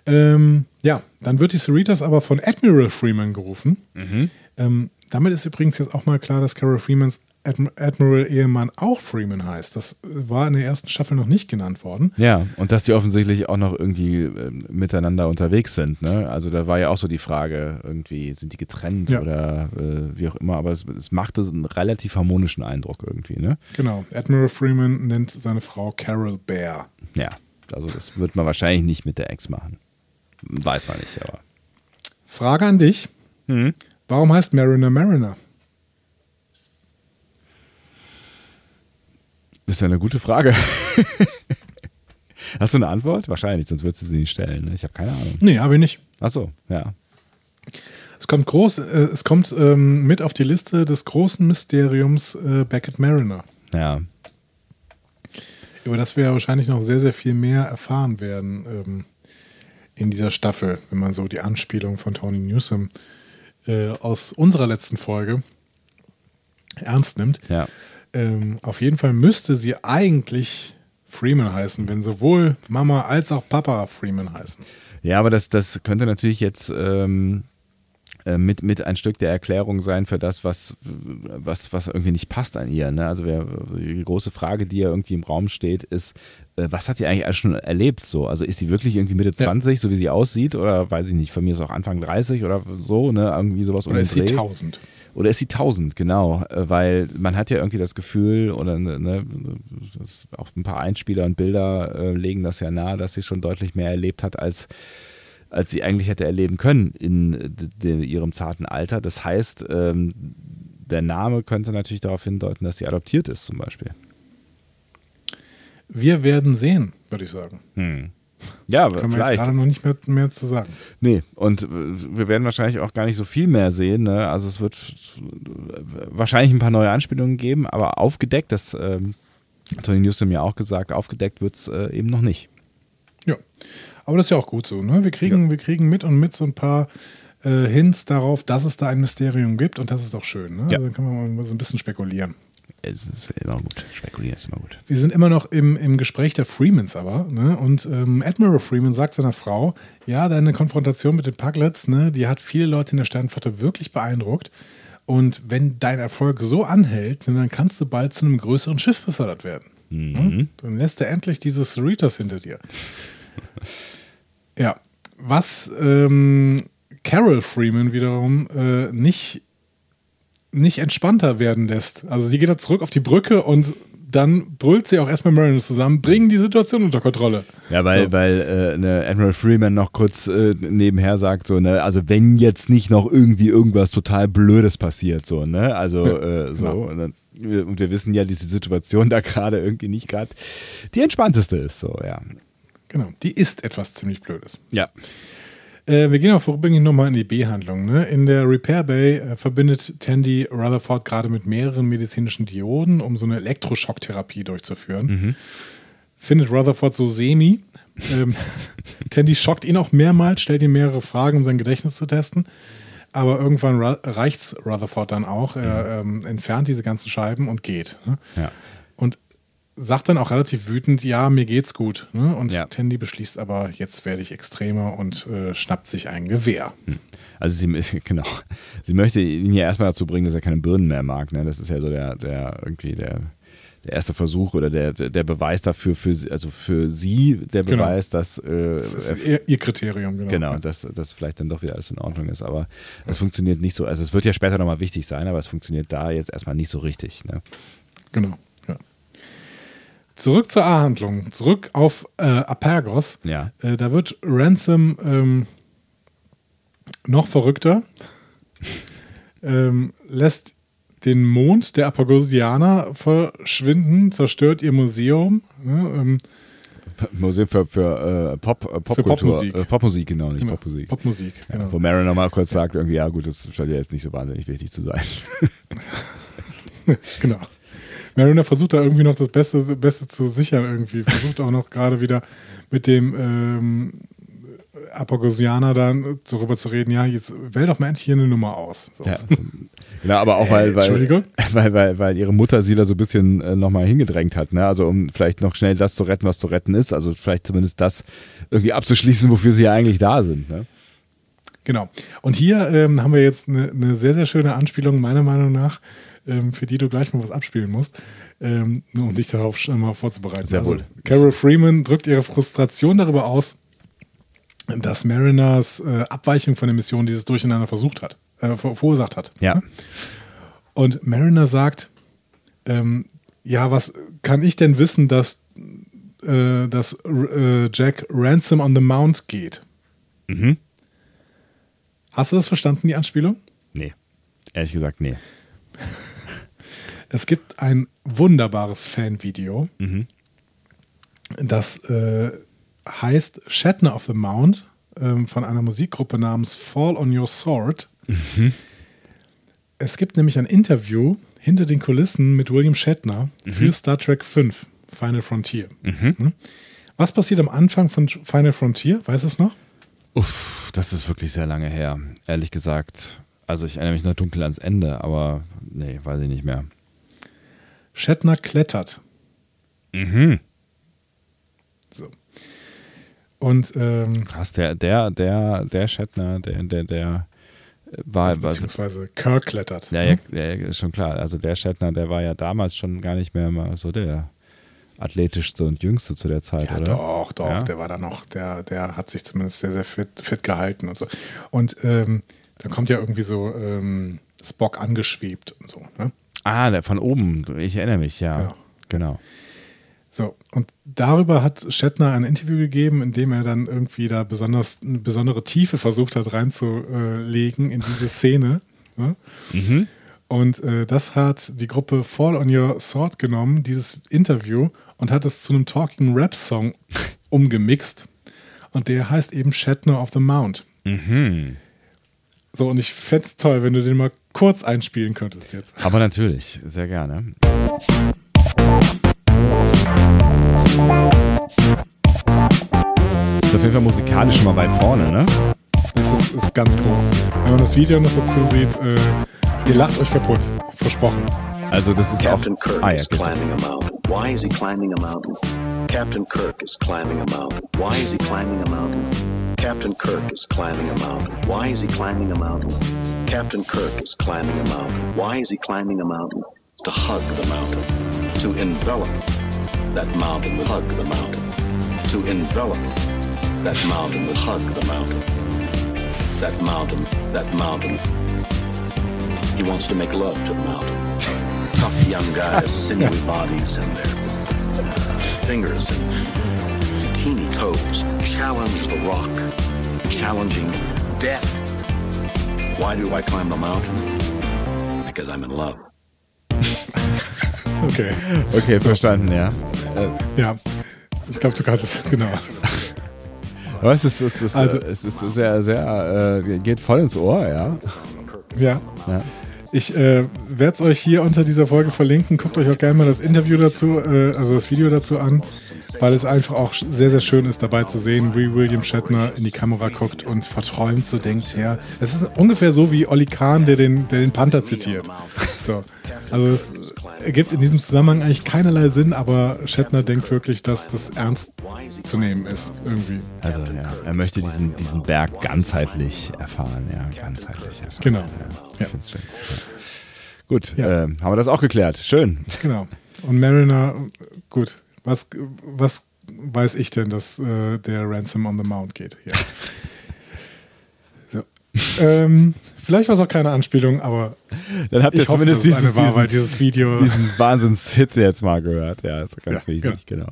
Ähm, ja, dann wird die Cerritas aber von Admiral Freeman gerufen. Mhm. Ähm, damit ist übrigens jetzt auch mal klar, dass Carol Freemans Adm Admiral-Ehemann auch Freeman heißt. Das war in der ersten Staffel noch nicht genannt worden. Ja, und dass die offensichtlich auch noch irgendwie äh, miteinander unterwegs sind. Ne? Also da war ja auch so die Frage, irgendwie sind die getrennt Ja. oder äh, wie auch immer, aber es, es machte einen relativ harmonischen Eindruck irgendwie. Ne? Genau. Admiral Freeman nennt seine Frau Carol Bear. Ja, also das wird man wahrscheinlich nicht mit der Ex machen. Weiß man nicht, aber. Frage an dich. Mhm. Warum heißt Mariner Mariner? Ist ja eine gute Frage. Hast du eine Antwort? Wahrscheinlich, sonst würdest du sie nicht stellen. Ne? Ich habe keine Ahnung. Nee, habe ich nicht. Achso, ja. Es kommt groß, äh, es kommt ähm, mit auf die Liste des großen Mysteriums äh, Beckett Mariner. Ja. über das wir ja wahrscheinlich noch sehr, sehr viel mehr erfahren werden ähm, in dieser Staffel, wenn man so die Anspielung von Tony Newsom äh, aus unserer letzten Folge ernst nimmt. Ja. Ähm, auf jeden Fall müsste sie eigentlich Freeman heißen, wenn sowohl Mama als auch Papa Freeman heißen. Ja, aber das, das könnte natürlich jetzt ähm, äh, mit, mit ein Stück der Erklärung sein für das, was, was, was irgendwie nicht passt an ihr. Ne? Also wer, die große Frage, die ja irgendwie im Raum steht, ist, äh, was hat sie eigentlich alles schon erlebt? So? Also ist sie wirklich irgendwie Mitte 20, ja. so wie sie aussieht? Oder weiß ich nicht, von mir ist auch Anfang 30 oder so, ne? Irgendwie sowas Oder ist sie 1000? Oder ist sie 1000, genau, äh, weil man hat ja irgendwie das Gefühl, oder ne, ne auch ein paar Einspieler und Bilder äh, legen das ja nahe, dass sie schon deutlich mehr erlebt hat, als, als sie eigentlich hätte erleben können in de, ihrem zarten Alter. Das heißt, ähm, der Name könnte natürlich darauf hindeuten, dass sie adoptiert ist, zum Beispiel. Wir werden sehen, würde ich sagen. Hm. Ja, Können vielleicht. gerade noch nicht mehr, mehr zu sagen. Nee, und wir werden wahrscheinlich auch gar nicht so viel mehr sehen. Ne? Also es wird wahrscheinlich ein paar neue Anspielungen geben, aber aufgedeckt, das ähm, Tony Newsom ja auch gesagt, aufgedeckt wird es äh, eben noch nicht. Ja, aber das ist ja auch gut so. Ne? Wir, kriegen, ja. wir kriegen mit und mit so ein paar äh, Hints darauf, dass es da ein Mysterium gibt und das ist auch schön. Ne? Ja. Also dann können wir mal so ein bisschen spekulieren. Es ist immer gut. Spekulieren ist immer gut. Wir sind immer noch im, im Gespräch der Freemans aber. Ne? Und ähm, Admiral Freeman sagt seiner Frau, ja, deine Konfrontation mit den Puglets, ne, die hat viele Leute in der Sternflotte wirklich beeindruckt. Und wenn dein Erfolg so anhält, dann kannst du bald zu einem größeren Schiff befördert werden. Mhm. Hm? Dann lässt er endlich dieses Cerritos hinter dir. ja, was ähm, Carol Freeman wiederum äh, nicht nicht entspannter werden lässt. Also sie geht da zurück auf die Brücke und dann brüllt sie auch erstmal Mariners zusammen, bringen die Situation unter Kontrolle. Ja, weil, so. weil äh, ne Admiral Freeman noch kurz äh, nebenher sagt, so, ne, also wenn jetzt nicht noch irgendwie irgendwas total Blödes passiert, so, ne? Also ja, äh, so. Genau. Und, dann, und, wir wissen ja, diese Situation da gerade irgendwie nicht gerade die entspannteste ist, so, ja. Genau, die ist etwas ziemlich Blödes. Ja. Äh, wir gehen auch vorübergehend nochmal in die B-Handlung. Ne? In der Repair Bay äh, verbindet Tandy Rutherford gerade mit mehreren medizinischen Dioden, um so eine Elektroschocktherapie durchzuführen. Mhm. Findet Rutherford so semi. Ähm, Tandy schockt ihn auch mehrmals, stellt ihm mehrere Fragen, um sein Gedächtnis zu testen. Aber irgendwann reicht's Rutherford dann auch. Er ähm, entfernt diese ganzen Scheiben und geht. Ne? Ja sagt dann auch relativ wütend, ja, mir geht's gut. Ne? Und ja. Tandy beschließt aber, jetzt werde ich extremer und äh, schnappt sich ein Gewehr. Hm. Also sie, genau, sie möchte ihn ja erstmal dazu bringen, dass er keine Birnen mehr mag. Ne? Das ist ja so der, der irgendwie der, der erste Versuch oder der, der Beweis dafür, für, also für sie der genau. Beweis, genau. dass äh, das ist ihr, ihr, Kriterium, genau. Genau, dass, dass vielleicht dann doch wieder alles in Ordnung ist. Aber es ja. funktioniert nicht so. Also es wird ja später nochmal wichtig sein, aber es funktioniert da jetzt erstmal nicht so richtig. Ne? Genau. Zurück zur A-Handlung, zurück auf äh, Apergos. Ja. Äh, da wird Ransom ähm, noch verrückter, ähm, lässt den Mond der Apagosianer verschwinden, zerstört ihr Museum. Ne, ähm, Museum für, für äh, Pop, äh, Popkultur. Popmusik. Äh, Popmusik, genau, nicht genau. Popmusik. Popmusik, genau. Ja, wo Maren nochmal kurz sagt, irgendwie, ja gut, das scheint ja jetzt nicht so wahnsinnig wichtig zu sein. genau. Mariner versucht da irgendwie noch das Beste, Beste zu sichern irgendwie. Versucht auch noch gerade wieder mit dem ähm, Apogosianer dann darüber zu reden, ja, jetzt wähl doch mal endlich hier eine Nummer aus. So. Ja, genau, aber auch weil, weil, weil, weil, weil ihre Mutter sie da so ein bisschen äh, nochmal hingedrängt hat, ne? Also um vielleicht noch schnell das zu retten, was zu retten ist. Also vielleicht zumindest das irgendwie abzuschließen, wofür sie ja eigentlich da sind. Ne? Genau. Und hier ähm, haben wir jetzt eine, eine sehr, sehr schöne Anspielung, meiner Meinung nach, ähm, für die du gleich mal was abspielen musst, ähm, um dich darauf schon mal vorzubereiten. Sehr also, wohl. Carol Freeman drückt ihre Frustration darüber aus, dass Mariners äh, Abweichung von der Mission dieses Durcheinander versucht hat, äh, verursacht hat. Ja. Und Mariner sagt, ähm, ja, was kann ich denn wissen, dass, äh, dass äh, Jack Ransom on the Mount geht? Mhm. Hast du das verstanden, die Anspielung? Nee. Ehrlich gesagt, nee. Es gibt ein wunderbares Fanvideo, mhm. das äh, heißt Shatner of the Mount äh, von einer Musikgruppe namens Fall on Your Sword. Mhm. Es gibt nämlich ein Interview hinter den Kulissen mit William Shatner mhm. für Star Trek 5 Final Frontier. Ne? Was passiert am Anfang von Final Frontier? Weiß es noch? Uff, das ist wirklich sehr lange her. Ehrlich gesagt. Also ich erinnere mich nur dunkel ans Ende, aber nee, weiß ich nicht mehr. Shatner klettert. Mhm. So. Und ähm, Krass, der, der, der, der Shatner, der, der, der war, also, beziehungsweise Kirk klettert. ja, ja, ja, ist schon klar. Also der Shatner, der war ja damals schon gar nicht mehr mal so der athletischste und jüngste zu der Zeit, Ja, oder? doch, doch, Ja? der war da noch, der, der hat sich zumindest sehr, sehr fit, fit gehalten und so. Und ähm, dann kommt ja irgendwie so ähm, Spock angeschwebt und so. Ne? Ah, der von oben. Ich erinnere mich, ja. Genau. Genau. So, und darüber hat Shatner ein Interview gegeben, in dem er dann irgendwie da besonders eine besondere Tiefe versucht hat reinzulegen in diese Szene. Ne? Und äh, das hat die Gruppe Fall on Your Sword genommen, dieses Interview, und hat es zu einem Talking Rap Song umgemixt. Und der heißt eben Shatner of the Mount. So, und ich fände es toll, wenn du den mal kurz einspielen könntest jetzt. Aber natürlich, sehr gerne. Ist auf jeden Fall musikalisch schon mal weit vorne, ne? Das ist, ist ganz groß. Wenn man das Video noch dazu sieht, äh, ihr lacht euch kaputt. Versprochen. Also das ist Captain auch. Kirk Ah ja, is climbing a mountain. Why is he climbing a mountain? Captain Kirk is climbing a mountain. Why is he climbing a mountain? Captain Kirk is climbing a mountain. Why is he climbing a mountain? Captain Kirk is climbing a mountain. Why is he climbing a mountain? To hug the mountain. To envelop that mountain with hug the mountain. To envelop that mountain with hug the mountain. That mountain, that mountain. He wants to make love to the mountain tough young guys, sinewy bodies, and their uh, fingers and teeny toes challenge the rock, challenging death. Why do I climb the mountain? Because I'm in love. Okay. Okay, verstanden, ja. Ja. Ich glaube, du kannst es, genau. Aber es ist, es ist, Also- es ist sehr, sehr, äh, geht voll ins Ohr, ja. Ja. ja. Ich äh, werde es euch hier unter dieser Folge verlinken. Guckt euch auch gerne mal das Interview dazu, äh, also das Video dazu an, weil es einfach auch sehr, sehr schön ist, dabei zu sehen, wie William Shatner in die Kamera guckt und verträumt so denkt, ja, es ist ungefähr so wie Olli Kahn, der den, der den Panther zitiert. So. Also es ergibt in diesem Zusammenhang eigentlich keinerlei Sinn, aber Shatner denkt wirklich, dass das ernst zu nehmen ist, irgendwie. Also ja, er möchte diesen, diesen Berg ganzheitlich erfahren, ja, ganzheitlich erfahren. Genau. Ja, Ja. schön. Gut, Ja. äh, haben wir das auch geklärt. Schön. Genau. Und Mariner, gut, was, was weiß ich denn, dass äh, der Ransom on the Mount geht? Ja. So. ähm, vielleicht war es auch keine Anspielung, aber Dann habt ihr ich hoffe, zumindest es dieses, weil diesen, dieses Video. diesen Wahnsinns-Hit jetzt mal gehört. Ja, ist ganz Ja, wichtig, genau.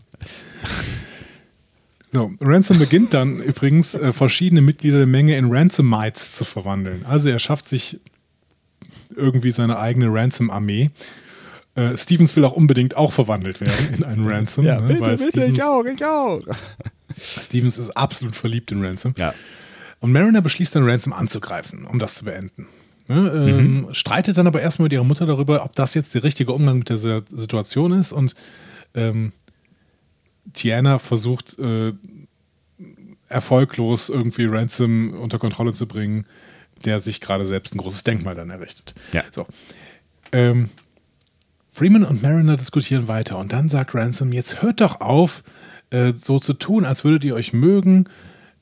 So, Ransom beginnt dann übrigens, äh, verschiedene Mitglieder der Menge in Ransomites zu verwandeln. Also er schafft sich irgendwie seine eigene Ransom-Armee. Äh, Stevens will auch unbedingt auch verwandelt werden in einen Ransom. Ja, ne, bitte, weil bitte, Stevens, ich auch, ich auch. Stevens ist absolut verliebt in Ransom. Ja. Und Mariner beschließt dann, Ransom anzugreifen, um das zu beenden. Ne, ähm, Streitet dann aber erstmal mit ihrer Mutter darüber, ob das jetzt der richtige Umgang mit der Si- Situation ist. Und ähm, Tiana versucht äh, erfolglos irgendwie Ransom unter Kontrolle zu bringen, der sich gerade selbst ein großes Denkmal dann errichtet. Ja. So. Ähm, Freeman und Mariner diskutieren weiter und dann sagt Ransom, jetzt hört doch auf, äh, so zu tun, als würdet ihr euch mögen.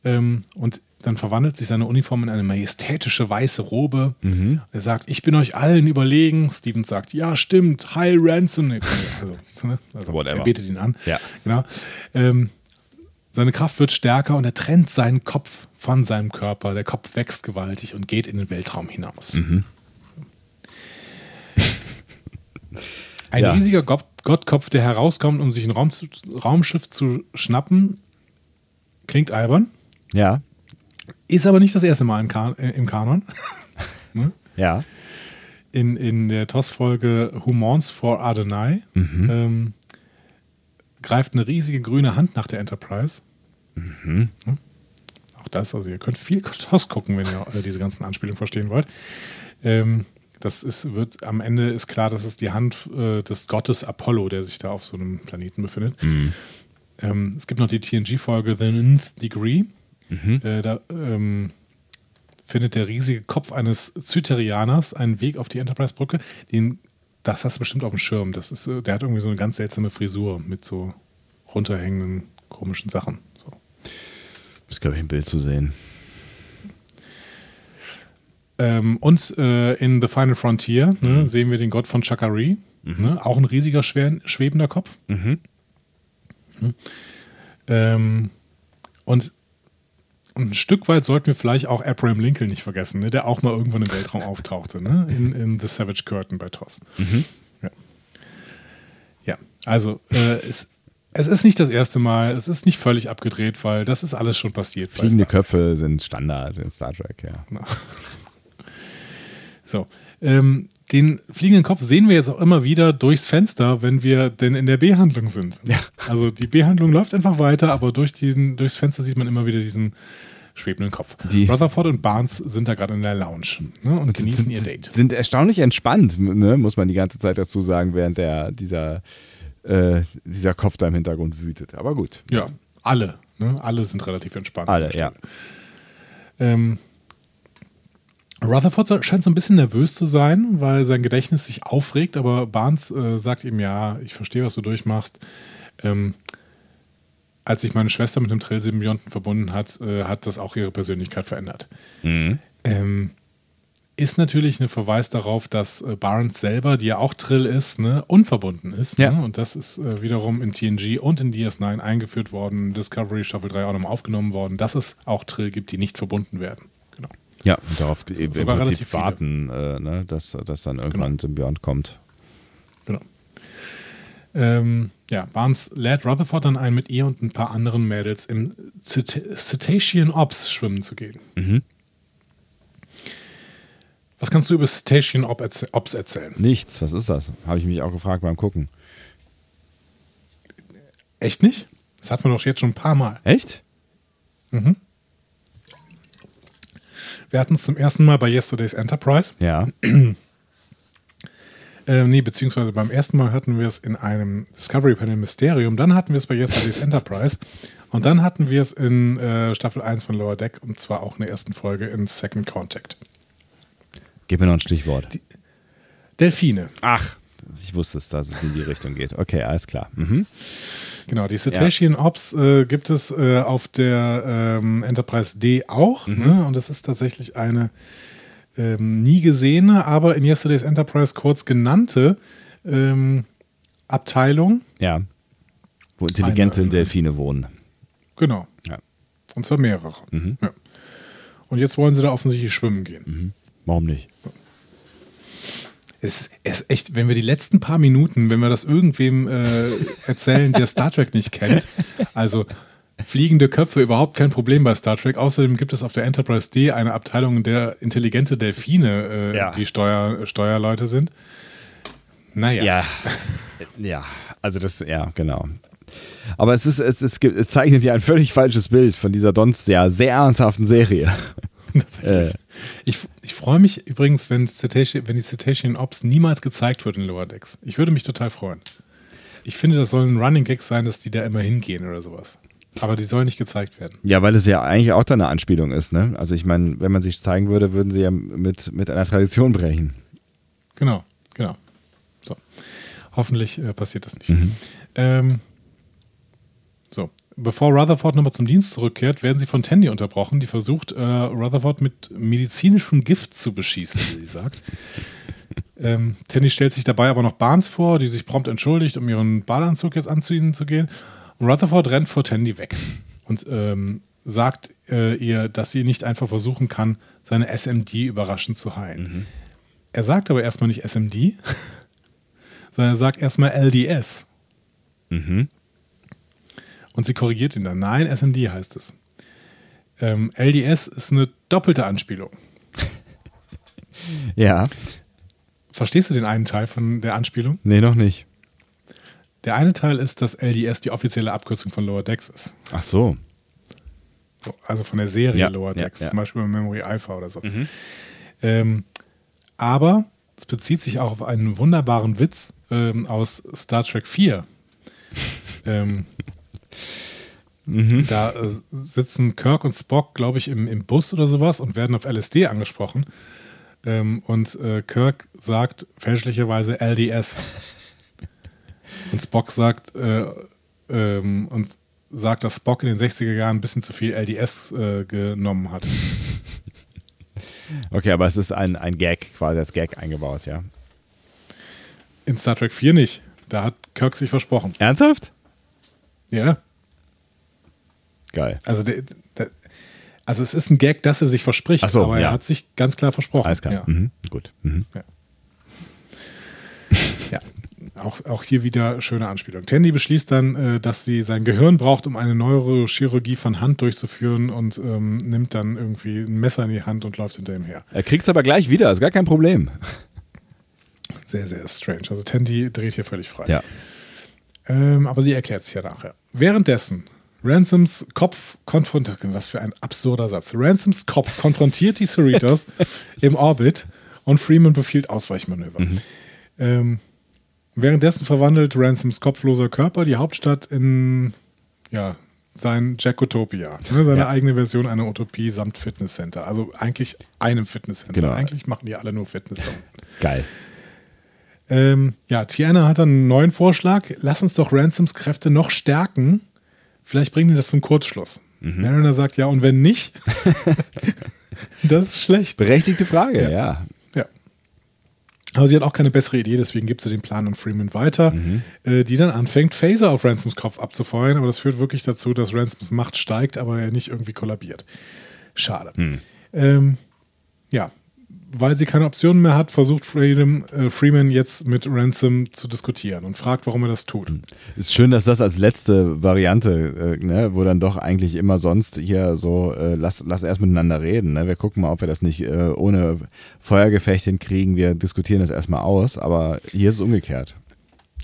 Ähm, und dann verwandelt sich seine Uniform in eine majestätische weiße Robe. Er sagt, ich bin euch allen überlegen. Stevens sagt, ja, stimmt, Heil Ransom. Also, ne? also Whatever. er betet ihn an. Ja. Genau. Ähm, seine Kraft wird stärker und er trennt seinen Kopf von seinem Körper. Der Kopf wächst gewaltig und geht in den Weltraum hinaus. Ein Ja. riesiger Gott Gottkopf, der herauskommt, um sich ein Raum Raumschiff zu schnappen, klingt albern. Ja, Ist aber nicht das erste Mal im, kan äh, im Kanon. ja. In, in der TOS-Folge Who Mourns for Adonai ähm, greift eine riesige grüne Hand nach der Enterprise. Hm? Auch das, also ihr könnt viel TOS gucken, wenn ihr äh, diese ganzen Anspielungen verstehen wollt. Ähm, das ist, wird am Ende ist klar, dass es die Hand äh, des Gottes Apollo, der sich da auf so einem Planeten befindet. Mhm. Ähm, es gibt noch die TNG-Folge The Nth Degree. Mhm. Äh, da ähm, findet der riesige Kopf eines Zyterianers einen Weg auf die Enterprise-Brücke. Den, das hast du bestimmt auf dem Schirm. Das ist, äh, der hat irgendwie so eine ganz seltsame Frisur mit so runterhängenden komischen Sachen. So. Ist, glaube ich, ein Bild zu sehen. Ähm, und äh, in The Final Frontier ne, Mhm. sehen wir den Gott von Chakari. Ne, auch ein riesiger, schwer, schwebender Kopf. Mhm. Ähm, und ein Stück weit sollten wir vielleicht auch Abraham Lincoln nicht vergessen, ne, der auch mal irgendwann im Weltraum auftauchte, ne, in, in The Savage Curtain bei TOS. Ja. ja, also äh, es, es ist nicht das erste Mal, es ist nicht völlig abgedreht, weil das ist alles schon passiert. Fliegende Köpfe sind Standard in Star Trek, ja. So. Ähm, den fliegenden Kopf sehen wir jetzt auch immer wieder durchs Fenster, wenn wir denn in der B-Handlung sind. Ja. Also die B-Handlung läuft einfach weiter, aber durch diesen, durchs Fenster sieht man immer wieder diesen schwebenden Kopf. Die- Rutherford und Barnes sind da gerade in der Lounge ne, und genießen sind, ihr Date. Sind erstaunlich entspannt, ne, muss man die ganze Zeit dazu sagen, während der, dieser, äh, dieser Kopf da im Hintergrund wütet. Aber gut. Ja, alle. Ne? Alle sind relativ entspannt. Alle, ja. Ähm, Rutherford scheint so ein bisschen nervös zu sein, weil sein Gedächtnis sich aufregt, aber Barnes äh, sagt ihm, ja, ich verstehe, was du durchmachst. Ähm, als sich meine Schwester mit dem Trail-Symbionten verbunden hat, äh, hat das auch ihre Persönlichkeit verändert. Ähm, ist natürlich ein Verweis darauf, dass äh, Barnes selber, die ja auch Trill ist, ne, unverbunden ist. Ja. Ne? Und das ist äh, wiederum in TNG und in DS9 eingeführt worden, Discovery Staffel 3 auch nochmal aufgenommen worden, dass es auch Trill gibt, die nicht verbunden werden. Genau. Ja, und darauf eben im Prinzip warten, äh, ne, dass, dass dann irgendwann ein Symbiont kommt. genau. Ähm, ja, Barnes lädt Rutherford dann ein, mit ihr und ein paar anderen Mädels im Cet- Cetacean Ops schwimmen zu gehen. Mhm. Was kannst du über Cetacean Ops erzählen? Nichts, was ist das? Habe ich mich auch gefragt beim Gucken. Echt nicht? Das hatten wir doch jetzt schon ein paar Mal. Echt? Wir hatten es zum ersten Mal bei Yesterday's Enterprise. Ja. Äh, nee, beziehungsweise beim ersten Mal hatten wir es in einem Discovery Panel Mysterium. Dann hatten wir es bei Yesterday's Enterprise. Und dann hatten wir es in äh, Staffel 1 von Lower Deck und zwar auch in der ersten Folge in Second Contact. Gib mir noch ein Stichwort. Delfine. Ach, ich wusste es, dass es in die Richtung geht. Okay, alles klar. Mhm. Genau, die Cetacean Ops äh, gibt es äh, auf der ähm, Enterprise D auch. Ne? Und das ist tatsächlich eine ähm, nie gesehene, aber in Yesterday's Enterprise kurz genannte ähm, Abteilung. Ja. Wo intelligente Eine- Delfine wohnen. Genau. Ja. Und zwar mehrere. Ja. Und jetzt wollen sie da offensichtlich schwimmen gehen. Warum nicht? Es ist echt, wenn wir die letzten paar Minuten, wenn wir das irgendwem äh, erzählen, der Star Trek nicht kennt, also fliegende Köpfe überhaupt kein Problem bei Star Trek. Außerdem gibt es auf der Enterprise D eine Abteilung, in der intelligente Delfine äh, Ja. die Steuer, Steuerleute sind. Naja. Ja. ja, also das, ja, genau. Aber es ist, es, es, es zeichnet ja ein völlig falsches Bild von dieser sonst ja sehr ernsthaften Serie. Tatsächlich. Ich, ich freue mich übrigens, wenn, Cetacean, wenn die Cetacean Ops niemals gezeigt wird in Lower Decks. Ich würde mich total freuen. Ich finde, das soll ein Running Gag sein, dass die da immer hingehen oder sowas. Aber die sollen nicht gezeigt werden. Ja, weil es ja eigentlich auch dann eine Anspielung ist, ne? Also ich meine, wenn man sich zeigen würde, würden sie ja mit, mit einer Tradition brechen. Genau, genau. So. Hoffentlich äh, passiert das nicht. Ähm, so. Bevor Rutherford nochmal zum Dienst zurückkehrt, werden sie von Tandy unterbrochen, die versucht, äh, Rutherford mit medizinischem Gift zu beschießen, wie sie sagt. ähm, Tandy stellt sich dabei aber noch Barnes vor, die sich prompt entschuldigt, um ihren Badeanzug jetzt anzuziehen zu gehen. Und Rutherford rennt vor Tandy weg und ähm, sagt äh, ihr, dass sie nicht einfach versuchen kann, seine SMD überraschend zu heilen. Er sagt aber erstmal nicht SMD, sondern er sagt erstmal LDS. Und sie korrigiert ihn dann. Nein, SMD heißt es. Ähm, LDS ist eine doppelte Anspielung. Ja. Verstehst du den einen Teil von der Anspielung? Nee, noch nicht. Der eine Teil ist, dass LDS die offizielle Abkürzung von Lower Decks ist. Ach so. So, Also von der Serie Ja, Lower ja, Decks, ja. zum Beispiel bei Memory Alpha oder so. Ähm, aber Das bezieht sich auch auf einen wunderbaren Witz ähm, aus Star Trek 4. ähm, mhm. Da äh, sitzen Kirk und Spock, glaube ich, im, im Bus oder sowas und werden auf LSD angesprochen. Ähm, und äh, Kirk sagt fälschlicherweise LDS. und Spock sagt, äh, ähm, und sagt, dass Spock in den 60er Jahren ein bisschen zu viel LDS äh, genommen hat. Okay, aber es ist ein, ein Gag, quasi als Gag eingebaut, ja. In Star Trek 4 nicht. Da hat Kirk sich versprochen. Ernsthaft? Ja. Geil. Also, der, der, also es ist ein Gag, dass er sich verspricht, so, aber ja. er hat sich ganz klar versprochen. Alles klar. Ja. Mhm. Gut. Mhm. Ja. ja. Auch, auch hier wieder schöne Anspielung. Tandy beschließt dann, äh, dass sie sein Gehirn braucht, um eine Neurochirurgie von Hand durchzuführen und ähm, nimmt dann irgendwie ein Messer in die Hand und läuft hinter ihm her. Er kriegt es aber gleich wieder, ist gar kein Problem. Sehr, sehr strange. Also Tandy dreht hier völlig frei. Ja. Ähm, aber sie erklärt es ja nachher. Währenddessen Ransoms Kopf konfrontiert, was für ein absurder Satz. Ransoms Kopf konfrontiert die Cerritos im Orbit und Freeman befiehlt Ausweichmanöver. Mhm. Ähm, währenddessen verwandelt Ransoms kopfloser Körper die Hauptstadt in ja, sein Jackotopia, ne, seine Ja. eigene Version einer Utopie samt Fitnesscenter. Also eigentlich einem Fitnesscenter. Genau. Eigentlich machen die alle nur Fitness. Geil. Ähm, ja, Tiana hat dann einen neuen Vorschlag. Lass uns doch Ransoms Kräfte noch stärken. Vielleicht bringen die das zum Kurzschluss. Mhm. Mariner sagt ja, und wenn nicht, das ist schlecht. Berechtigte Frage, ja. Ja. Ja. Aber sie hat auch keine bessere Idee, deswegen gibt sie den Plan an Freeman weiter, Mhm. äh, die dann anfängt, Phaser auf Ransoms Kopf abzufeuern. Aber das führt wirklich dazu, dass Ransoms Macht steigt, aber er nicht irgendwie kollabiert. Schade. Hm. Ähm, ja, weil sie keine Optionen mehr hat, versucht Freedom, äh, Freeman jetzt mit Ransom zu diskutieren und fragt, warum er das tut. Ist schön, dass das als letzte Variante, äh, ne, wo dann doch eigentlich immer sonst hier so, äh, lass, lass erst miteinander reden. Ne? Wir gucken mal, ob wir das nicht äh, ohne Feuergefecht hinkriegen. Wir diskutieren das erstmal aus, aber hier ist es umgekehrt.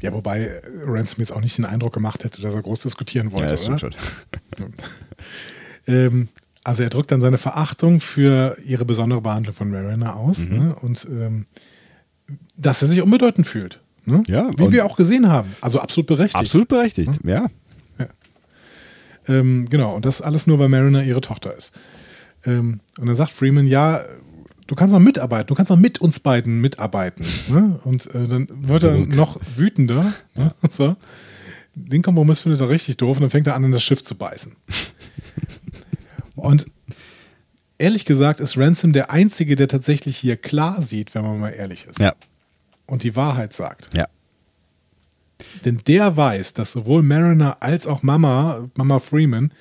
Ja, wobei äh, Ransom jetzt auch nicht den Eindruck gemacht hätte, dass er groß diskutieren wollte. ja, das oder? stimmt schon. Ähm, also er drückt dann seine Verachtung für ihre besondere Behandlung von Mariner aus Mhm. ne? und ähm, dass er sich unbedeutend fühlt. Ne? Ja, Wie wir auch gesehen haben. Also absolut berechtigt. Absolut berechtigt, ja. Ähm, genau, und das alles nur, weil Mariner ihre Tochter ist. Ähm, und dann sagt Freeman, ja, du kannst noch mitarbeiten, du kannst noch mit uns beiden mitarbeiten. Ne? Und äh, dann wird er noch wütender. Ne? So. Den Kompromiss findet er richtig doof und dann fängt er an, in das Schiff zu beißen. und ehrlich gesagt ist Ransom der Einzige, der tatsächlich hier klar sieht, wenn man mal ehrlich ist. Ja, Und die Wahrheit sagt. ja. Denn der weiß, dass sowohl Mariner als auch Mama, Mama Freeman,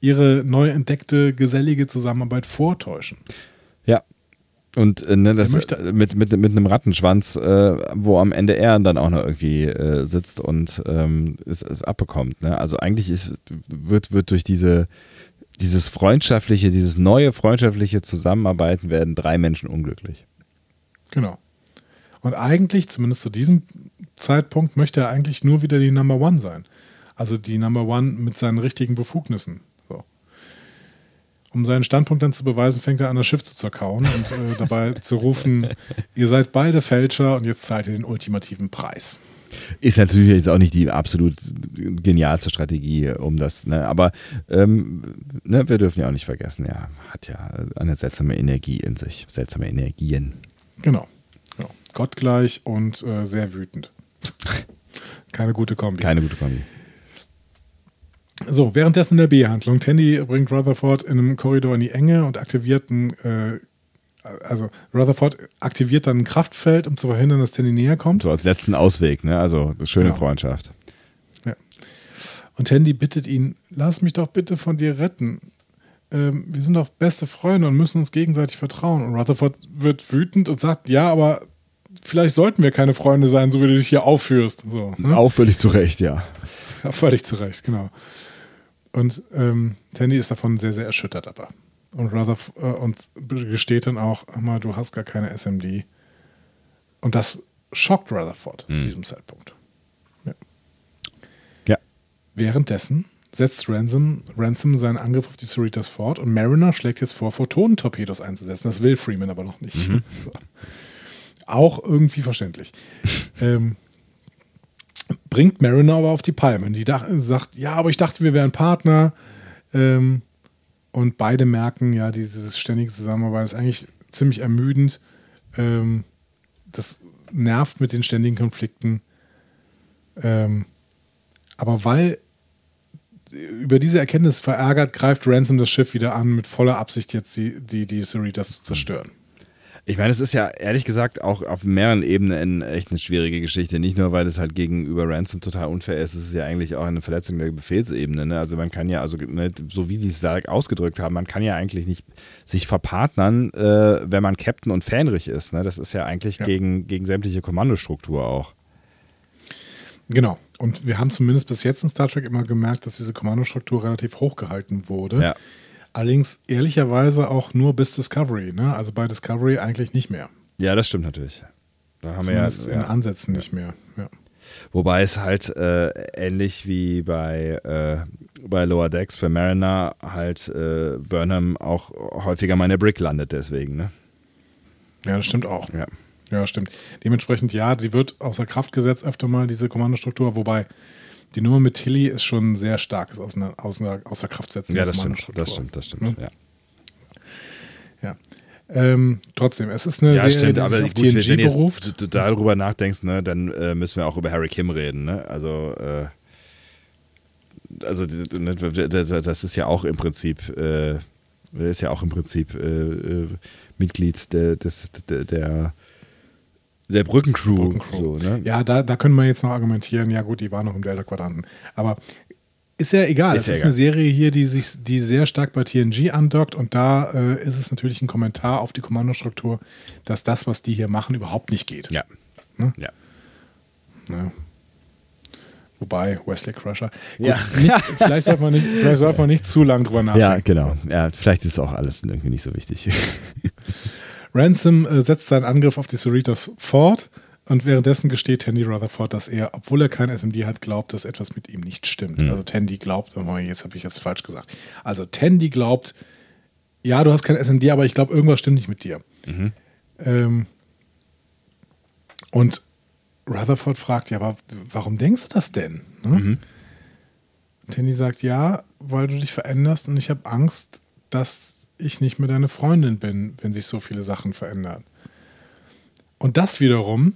ihre neu entdeckte gesellige Zusammenarbeit vortäuschen. Ja. Und äh, ne, das mit, mit, mit einem Rattenschwanz, äh, wo am Ende er dann auch noch irgendwie äh, sitzt und ähm, es, es abbekommt. Ne? Also eigentlich ist, wird, wird durch diese, dieses freundschaftliche, dieses neue freundschaftliche Zusammenarbeiten werden drei Menschen unglücklich. Genau. Und eigentlich, zumindest zu diesem Zeitpunkt, möchte er eigentlich nur wieder die Number One sein. Also die Number One mit seinen richtigen Befugnissen. So. Um seinen Standpunkt dann zu beweisen, fängt er an, das Schiff zu zerkauen und äh, dabei zu rufen, ihr seid beide Fälscher und jetzt zahlt ihr den ultimativen Preis. Ist natürlich jetzt auch nicht die absolut genialste Strategie, um das, ne? aber ähm, ne, wir dürfen ja auch nicht vergessen, er hat ja eine seltsame Energie in sich, seltsame Energien. Genau. genau. Gottgleich und äh, sehr wütend. Keine gute Kombi. Keine gute Kombi. So, währenddessen in der B-Handlung. Tandy bringt Rutherford in einem Korridor in die Enge und aktiviert ein, äh, also Rutherford aktiviert dann ein Kraftfeld, um zu verhindern, dass Tandy näher kommt. So als letzten Ausweg, ne? Also schöne Genau. Freundschaft. Ja. Und Tandy bittet ihn, lass mich doch bitte von dir retten. Ähm, wir sind doch beste Freunde und müssen uns gegenseitig vertrauen. Und Rutherford wird wütend und sagt, ja, aber vielleicht sollten wir keine Freunde sein, so wie du dich hier aufführst. So, ne? Auch völlig zu Recht, ja. Ja, völlig zu Recht, genau. Und ähm, Tandy ist davon sehr, sehr erschüttert aber. Und Rutherford äh, und gesteht dann auch, mal, du hast gar keine SMD. Und das schockt Rutherford zu diesem Zeitpunkt. Ja. Ja. Währenddessen setzt Ransom, Ransom seinen Angriff auf die Cerritos fort und Mariner schlägt jetzt vor, Photonentorpedos einzusetzen. Das will Freeman aber noch nicht. So. Auch irgendwie verständlich. ähm, bringt Mariner aber auf die Palme. Die sagt, ja, aber ich dachte, wir wären Partner. Ähm, und beide merken, ja, dieses ständige Zusammenarbeit ist eigentlich ziemlich ermüdend. Ähm, das nervt mit den ständigen Konflikten. Ähm, aber weil über diese Erkenntnis verärgert, greift Ransom das Schiff wieder an, mit voller Absicht jetzt die, die, die Cerritas zu zerstören. Ich meine, es ist ja ehrlich gesagt auch auf mehreren Ebenen echt eine schwierige Geschichte. Nicht nur, weil es halt gegenüber Ransom total unfair ist, es ist ja eigentlich auch eine Verletzung der Befehlsebene. Ne? Also man kann ja, also ne, so wie die es da ausgedrückt haben, man kann ja eigentlich nicht sich verpartnern, äh, wenn man Captain und Fähnrich ist. Ne? Das ist ja eigentlich ja. Gegen, gegen sämtliche Kommandostruktur auch. Genau. Und wir haben zumindest bis jetzt in Star Trek immer gemerkt, dass diese Kommandostruktur relativ hoch gehalten wurde. Ja. Allerdings ehrlicherweise auch nur bis Discovery. Ne? Also bei Discovery eigentlich nicht mehr. Ja, das stimmt natürlich. Da haben Zumindest wir ja, in Ansätzen ja. nicht mehr. Ja. Wobei es halt äh, ähnlich wie bei, äh, bei Lower Decks für Mariner halt äh, Burnham auch häufiger mal in der Brick landet deswegen. Ne? Ja, das stimmt auch. Ja. Ja, stimmt. Dementsprechend, ja, sie wird außer Kraft gesetzt öfter mal, diese Kommandostruktur, wobei die Nummer mit Tilly ist schon sehr starkes außer, außer, außer Kraft setzen. Ja, das stimmt, das stimmt, das stimmt, ja. Ja. Ähm, trotzdem, es ist eine ja, Serie, stimmt, die aber sich auf gut, TNG wenn beruft. du darüber nachdenkst, ne, dann äh, müssen wir auch über Harry Kim reden. Ne? Also, äh, also ne, das ist ja auch im Prinzip, äh, ist ja auch im Prinzip äh, äh, Mitglied der, des, der, der der Brückencrew. Brückencrew. So, ne? Ja, da, da können wir jetzt noch argumentieren, ja gut, die waren noch im Delta-Quadranten. Aber ist ja egal. Ist es ja ist egal. eine Serie hier, die sich, die sehr stark bei TNG andockt und da äh, ist es natürlich ein Kommentar auf die Kommandostruktur, dass das, was die hier machen, überhaupt nicht geht. Ja. Ne? Ja. ja. Wobei, Wesley Crusher. Gut, ja. Nicht, vielleicht sollte man, nicht, vielleicht sollte man nicht zu lange drüber nachdenken. Ja, genau. Ja, vielleicht ist auch alles irgendwie nicht so wichtig. Ransom äh, setzt seinen Angriff auf die Cerritos fort und währenddessen gesteht Tandy Rutherford, dass er, obwohl er kein SMD hat, glaubt, dass etwas mit ihm nicht stimmt. Mhm. Also Tandy glaubt, oh, jetzt habe ich jetzt falsch gesagt. Also Tandy glaubt, ja, du hast kein SMD, aber ich glaube, irgendwas stimmt nicht mit dir. Mhm. Ähm, und Rutherford fragt, ja, aber warum denkst du das denn? Ne? Mhm. Tandy sagt, ja, weil du dich veränderst und ich habe Angst, dass ich nicht mehr deine Freundin bin, wenn sich so viele Sachen verändern. Und das wiederum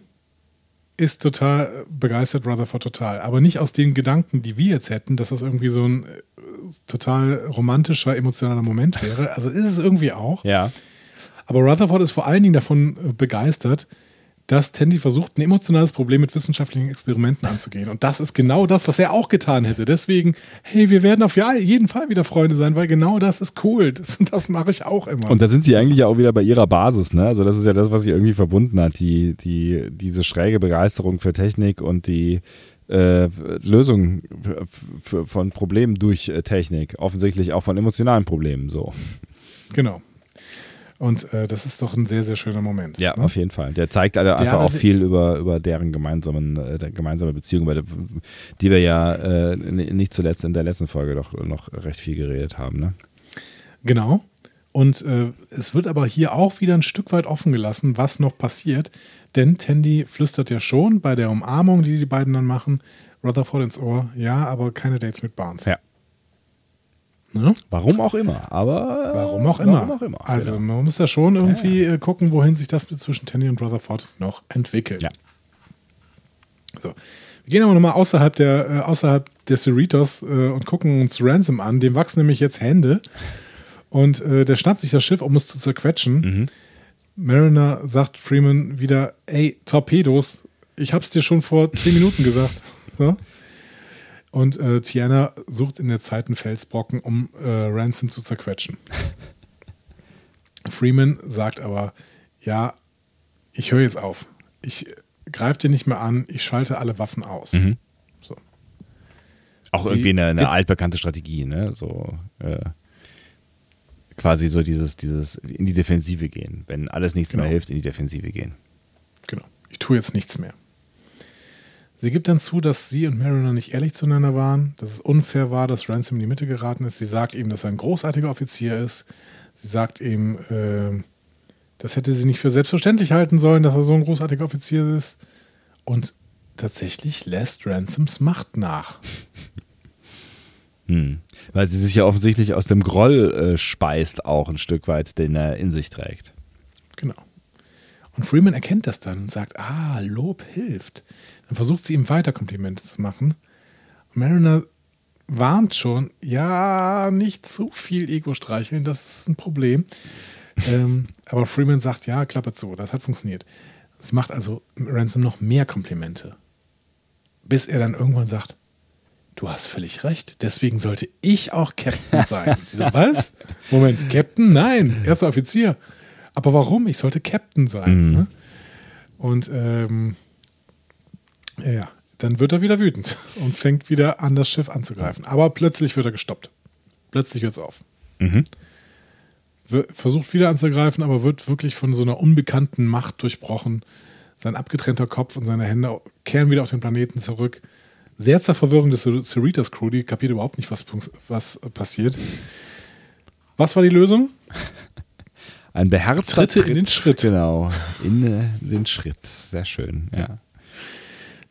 ist total begeistert Rutherford total. Aber nicht aus den Gedanken, die wir jetzt hätten, dass das irgendwie so ein äh, total romantischer, emotionaler Moment wäre. Also ist es irgendwie auch. Ja. Aber Rutherford ist vor allen Dingen davon äh, begeistert, dass Tandy versucht, ein emotionales Problem mit wissenschaftlichen Experimenten anzugehen. Und das ist genau das, was er auch getan hätte. Deswegen, hey, wir werden auf jeden Fall wieder Freunde sein, weil genau das ist cool. Das, das mache ich auch immer. Und da sind sie eigentlich auch wieder bei ihrer Basis, ne? Also das ist ja das, was sie irgendwie verbunden hat, die, die, diese schräge Begeisterung für Technik und die äh, Lösung von Problemen durch äh, Technik. Offensichtlich auch von emotionalen Problemen so. Genau. Und äh, das ist doch ein sehr, sehr schöner Moment. Ja, ne? auf jeden Fall. Der zeigt alle einfach auch viel über, über deren gemeinsamen, äh, gemeinsame Beziehung, der, die wir ja äh, nicht zuletzt in der letzten Folge doch noch recht viel geredet haben. Ne? Genau. Und äh, es wird aber hier auch wieder ein Stück weit offen gelassen, was noch passiert. Denn Tandy flüstert ja schon bei der Umarmung, die die beiden dann machen, Rutherford ins Ohr, ja, aber keine Dates mit Barnes. Ja. Ne? Warum auch immer, aber. Warum auch immer. Warum auch immer. Also, genau. man muss ja schon irgendwie ja, ja. gucken, wohin sich das zwischen Tandy und Rutherford noch entwickelt. Ja. So. Wir gehen aber nochmal außerhalb der, äh, außerhalb der Cerritos äh, und gucken uns Ransom an. Dem wachsen nämlich jetzt Hände. Und äh, der schnappt sich das Schiff, um es zu zerquetschen. Mhm. Mariner sagt Freeman wieder: Ey, Torpedos, ich hab's dir schon vor zehn Minuten gesagt. So. Und äh, Tiana sucht in der Zeit einen Felsbrocken, um äh, Ransom zu zerquetschen. Freeman sagt aber, ja, ich höre jetzt auf. Ich greife dir nicht mehr an, ich schalte alle Waffen aus. Mhm. So. Auch Sie irgendwie eine, eine altbekannte Strategie, ne? So äh, quasi so dieses, dieses in die Defensive gehen. Wenn alles nichts genau. mehr hilft, in die Defensive gehen. Genau. Ich tue jetzt nichts mehr. Sie gibt dann zu, dass sie und Mariner nicht ehrlich zueinander waren, dass es unfair war, dass Ransom in die Mitte geraten ist. Sie sagt ihm, dass er ein großartiger Offizier ist. Sie sagt ihm, äh, das hätte sie nicht für selbstverständlich halten sollen, dass er so ein großartiger Offizier ist. Und tatsächlich lässt Ransoms Macht nach. Hm. Weil sie sich ja offensichtlich aus dem Groll äh, speist, auch ein Stück weit, den er in sich trägt. Genau. Und Freeman erkennt das dann und sagt, ah, Lob hilft. Dann versucht sie ihm weiter Komplimente zu machen. Und Mariner warnt schon, ja, nicht zu viel Ego streicheln, das ist ein Problem. ähm, aber Freeman sagt, ja, Klappe zu, das hat funktioniert. Sie macht also Ransom noch mehr Komplimente. Bis er dann irgendwann sagt, du hast völlig recht, deswegen sollte ich auch Captain sein. Sie so, was? Moment, Captain? Nein, erster Offizier. Aber warum? Ich sollte Captain sein. Mhm. Ne? Und ähm, ja, dann wird er wieder wütend und fängt wieder an, das Schiff anzugreifen. Aber plötzlich wird er gestoppt. Plötzlich hört es auf. Mhm. Versucht wieder anzugreifen, aber wird wirklich von so einer unbekannten Macht durchbrochen. Sein abgetrennter Kopf und seine Hände kehren wieder auf den Planeten zurück. Sehr zur Verwirrung des Cerritos Crew, die kapiert überhaupt nicht, was, was passiert. Was war die Lösung? Ein beherzter Tritt in den Schritt. Genau, in äh, den Schritt. Sehr schön, ja.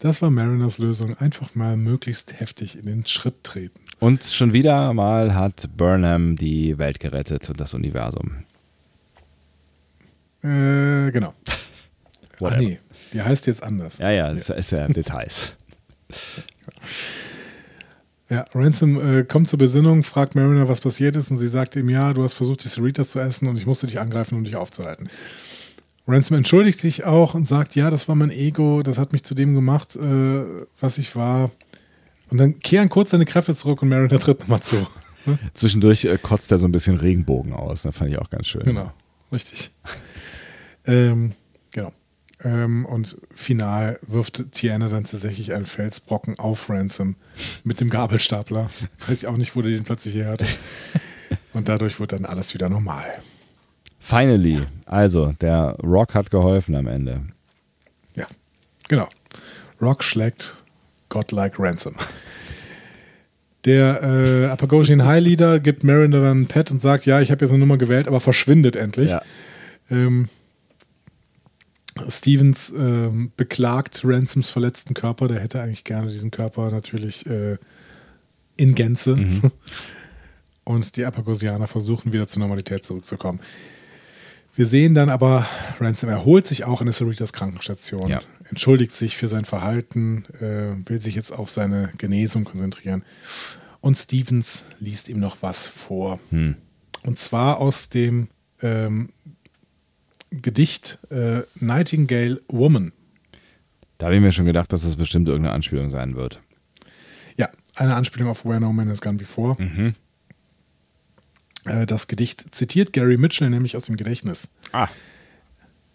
Das war Mariners Lösung. Einfach mal möglichst heftig in den Schritt treten. Und schon wieder mal hat Burnham die Welt gerettet und das Universum. Äh, genau. Ach nee, die heißt jetzt anders. Ja, ja, das ja. ist ja Details. Ja, Ransom äh, kommt zur Besinnung, fragt Mariner, was passiert ist, und sie sagt ihm, ja, du hast versucht, die Cerritas zu essen und ich musste dich angreifen, um dich aufzuhalten. Ransom entschuldigt sich auch und sagt, ja, das war mein Ego, das hat mich zu dem gemacht, äh, was ich war. Und dann kehren kurz seine Kräfte zurück und Mariner tritt nochmal zu. Ne? Zwischendurch äh, kotzt er so ein bisschen Regenbogen aus, das fand ich auch ganz schön. Genau, richtig. ähm, genau. Ähm, und final wirft Tiana dann tatsächlich einen Felsbrocken auf Ransom mit dem Gabelstapler. Weiß ich auch nicht, wo der den plötzlich her hatte. Und dadurch wird dann alles wieder normal. Finally. Also, der Rock hat geholfen am Ende. Ja, genau. Rock schlägt Godlike Ransom. Der äh, Apagosian High Leader gibt Mariner dann ein Pad und sagt, ja, ich habe jetzt eine Nummer gewählt, aber verschwindet endlich. Ja. Ähm, Stevens ähm, beklagt Ransoms verletzten Körper. Der hätte eigentlich gerne diesen Körper natürlich äh, in Gänze. Mhm. Und die Apagosianer versuchen wieder zur Normalität zurückzukommen. Wir sehen dann aber, Ransom erholt sich auch in der Cerritas Krankenstation, ja. entschuldigt sich für sein Verhalten, äh, will sich jetzt auf seine Genesung konzentrieren. Und Stevens liest ihm noch was vor. Hm. Und zwar aus dem ähm, Gedicht äh, Nightingale Woman. Da habe ich mir schon gedacht, dass das bestimmt irgendeine Anspielung sein wird. Ja, eine Anspielung auf Where No Man Has Gone Before. Mhm. Äh, das Gedicht zitiert Gary Mitchell nämlich aus dem Gedächtnis. Ah.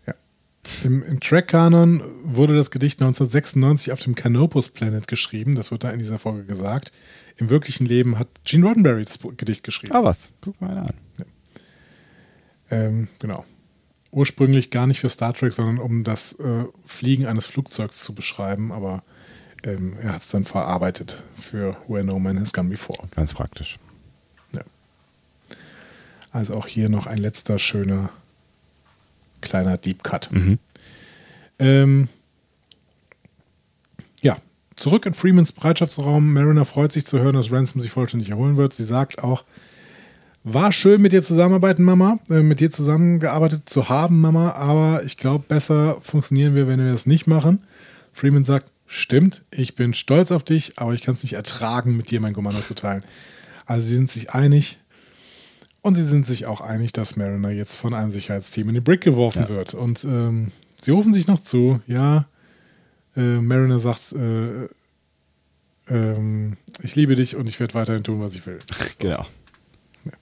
Ja. Im, im Track-Kanon wurde das Gedicht 1996 auf dem Canopus Planet geschrieben. Das wird da in dieser Folge gesagt. Im wirklichen Leben hat Gene Roddenberry das Gedicht geschrieben. Ah, was? Guck mal an. Ja. Ähm, genau. Ursprünglich gar nicht für Star Trek, sondern um das äh, Fliegen eines Flugzeugs zu beschreiben, aber ähm, er hat es dann verarbeitet für Where No Man Has Gone Before. Ganz praktisch. Also auch hier noch ein letzter schöner kleiner Deep Cut. Mhm. Ähm, ja, zurück in Freemans Bereitschaftsraum. Mariner freut sich zu hören, dass Ransom sich vollständig erholen wird. Sie sagt auch, war schön mit dir zusammenarbeiten, Mama, äh, mit dir zusammengearbeitet zu haben, Mama, aber ich glaube, besser funktionieren wir, wenn wir das nicht machen. Freeman sagt, stimmt, ich bin stolz auf dich, aber ich kann es nicht ertragen, mit dir mein Kommando zu teilen. Also sie sind sich einig, und sie sind sich auch einig, dass Mariner jetzt von einem Sicherheitsteam in die Brick geworfen ja. wird. Und ähm, sie rufen sich noch zu, ja. Äh, Mariner sagt, äh, äh, ich liebe dich und ich werde weiterhin tun, was ich will. So. Genau. Ja.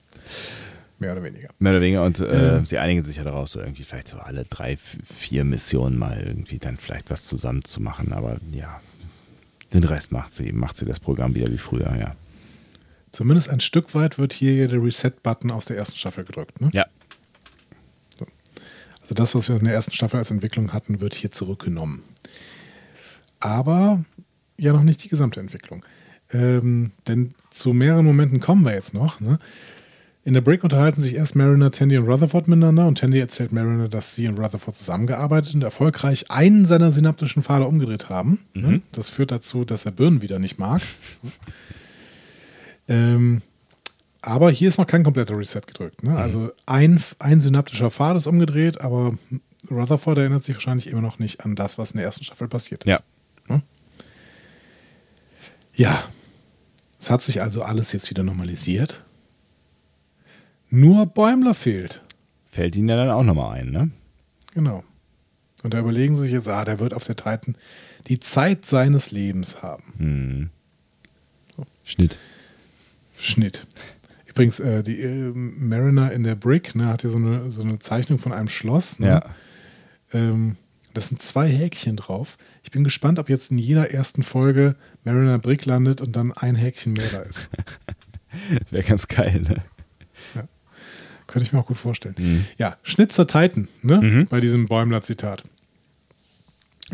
Mehr oder weniger. Mehr oder weniger. Und äh, sie einigen sich ja darauf, so irgendwie vielleicht so alle drei, vier Missionen mal irgendwie dann vielleicht was zusammen zu machen. Aber ja, den Rest macht sie, macht sie das Programm wieder wie früher, ja. Zumindest ein Stück weit wird hier der Reset-Button aus der ersten Staffel gedrückt. Ne? Ja. So. Also das, was wir in der ersten Staffel als Entwicklung hatten, wird hier zurückgenommen. Aber ja noch nicht die gesamte Entwicklung. Ähm, denn zu mehreren Momenten kommen wir jetzt noch. Ne? In der Brick unterhalten sich erst Mariner, Tandy und Rutherford miteinander und Tandy erzählt Mariner, dass sie und Rutherford zusammengearbeitet und erfolgreich einen seiner synaptischen Pfade umgedreht haben. Mhm. Das führt dazu, dass er Birnen wieder nicht mag. Ähm, aber hier ist noch kein kompletter Reset gedrückt. Mhm. Ne? Also ein, ein synaptischer Pfad ist umgedreht, aber Rutherford erinnert sich wahrscheinlich immer noch nicht an das, was in der ersten Staffel passiert ist. Ja. Ne? Ja. Es hat sich also alles jetzt wieder normalisiert. Nur Bäumler fehlt. Fällt ihnen ja dann auch nochmal ein, ne? Genau. Und da überlegen sie sich jetzt, ah, der wird auf der Titan die Zeit seines Lebens haben. Schnitt. Schnitt. Übrigens, äh, die äh, Mariner in der Brick ne, hat ja so eine, so eine Zeichnung von einem Schloss. Ne? Ja. Ähm, das sind zwei Häkchen drauf. Ich bin gespannt, ob jetzt in jeder ersten Folge Mariner Brick landet und dann ein Häkchen mehr da ist. Wäre ganz geil, ne? Könnte ich mir auch gut vorstellen. Ja, Schnitt zur Titan, ne? Bei diesem Bäumler-Zitat.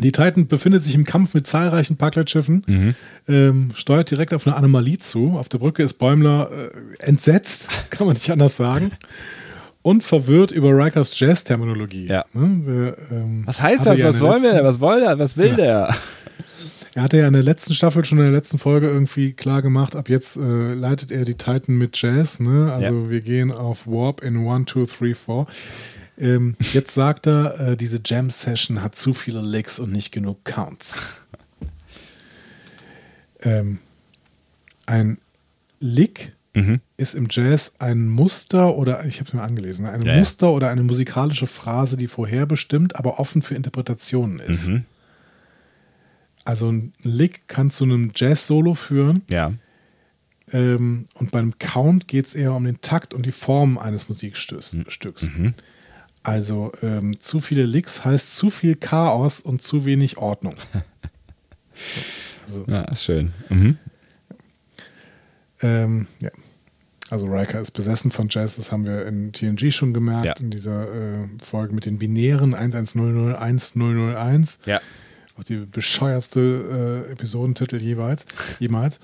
Die Titan befindet sich im Kampf mit zahlreichen Parklettschiffen, ähm, steuert direkt auf eine Anomalie zu. Auf der Brücke ist Bäumler äh, entsetzt, kann man nicht anders sagen. Und verwirrt über Rikers Jazz-Terminologie. Ja. Ne? Der, ähm, Was heißt das? ja Was wollen wir? letzten- Was will der? Was will Ja. der? Er hatte ja in der letzten Staffel, schon in der letzten Folge irgendwie klar gemacht, ab jetzt äh, leitet er die Titan mit Jazz. Ne? Also wir gehen auf Warp in 1, 2, 3, 4. Ähm, jetzt sagt er, äh, diese Jam-Session hat zu viele Licks und nicht genug Counts. ähm, ein Lick Mhm. ist im Jazz ein Muster oder, ich habe es mir angelesen, ein Ja, ja. Muster oder eine musikalische Phrase, die vorherbestimmt, aber offen für Interpretationen ist. Mhm. Also ein Lick kann zu einem Jazz-Solo führen Ja. ähm, und beim Count geht es eher um den Takt und die Form eines Musikstücks. Stücks. Also ähm, zu viele Licks heißt zu viel Chaos und zu wenig Ordnung. Also, Ja, schön. Mhm. ähm, ja. Also Riker ist besessen von Jazz, das haben wir in TNG schon gemerkt, Ja. in dieser äh, Folge mit den binären 11001 Ja. Auch die bescheuerste äh, Episodentitel jeweils, jemals.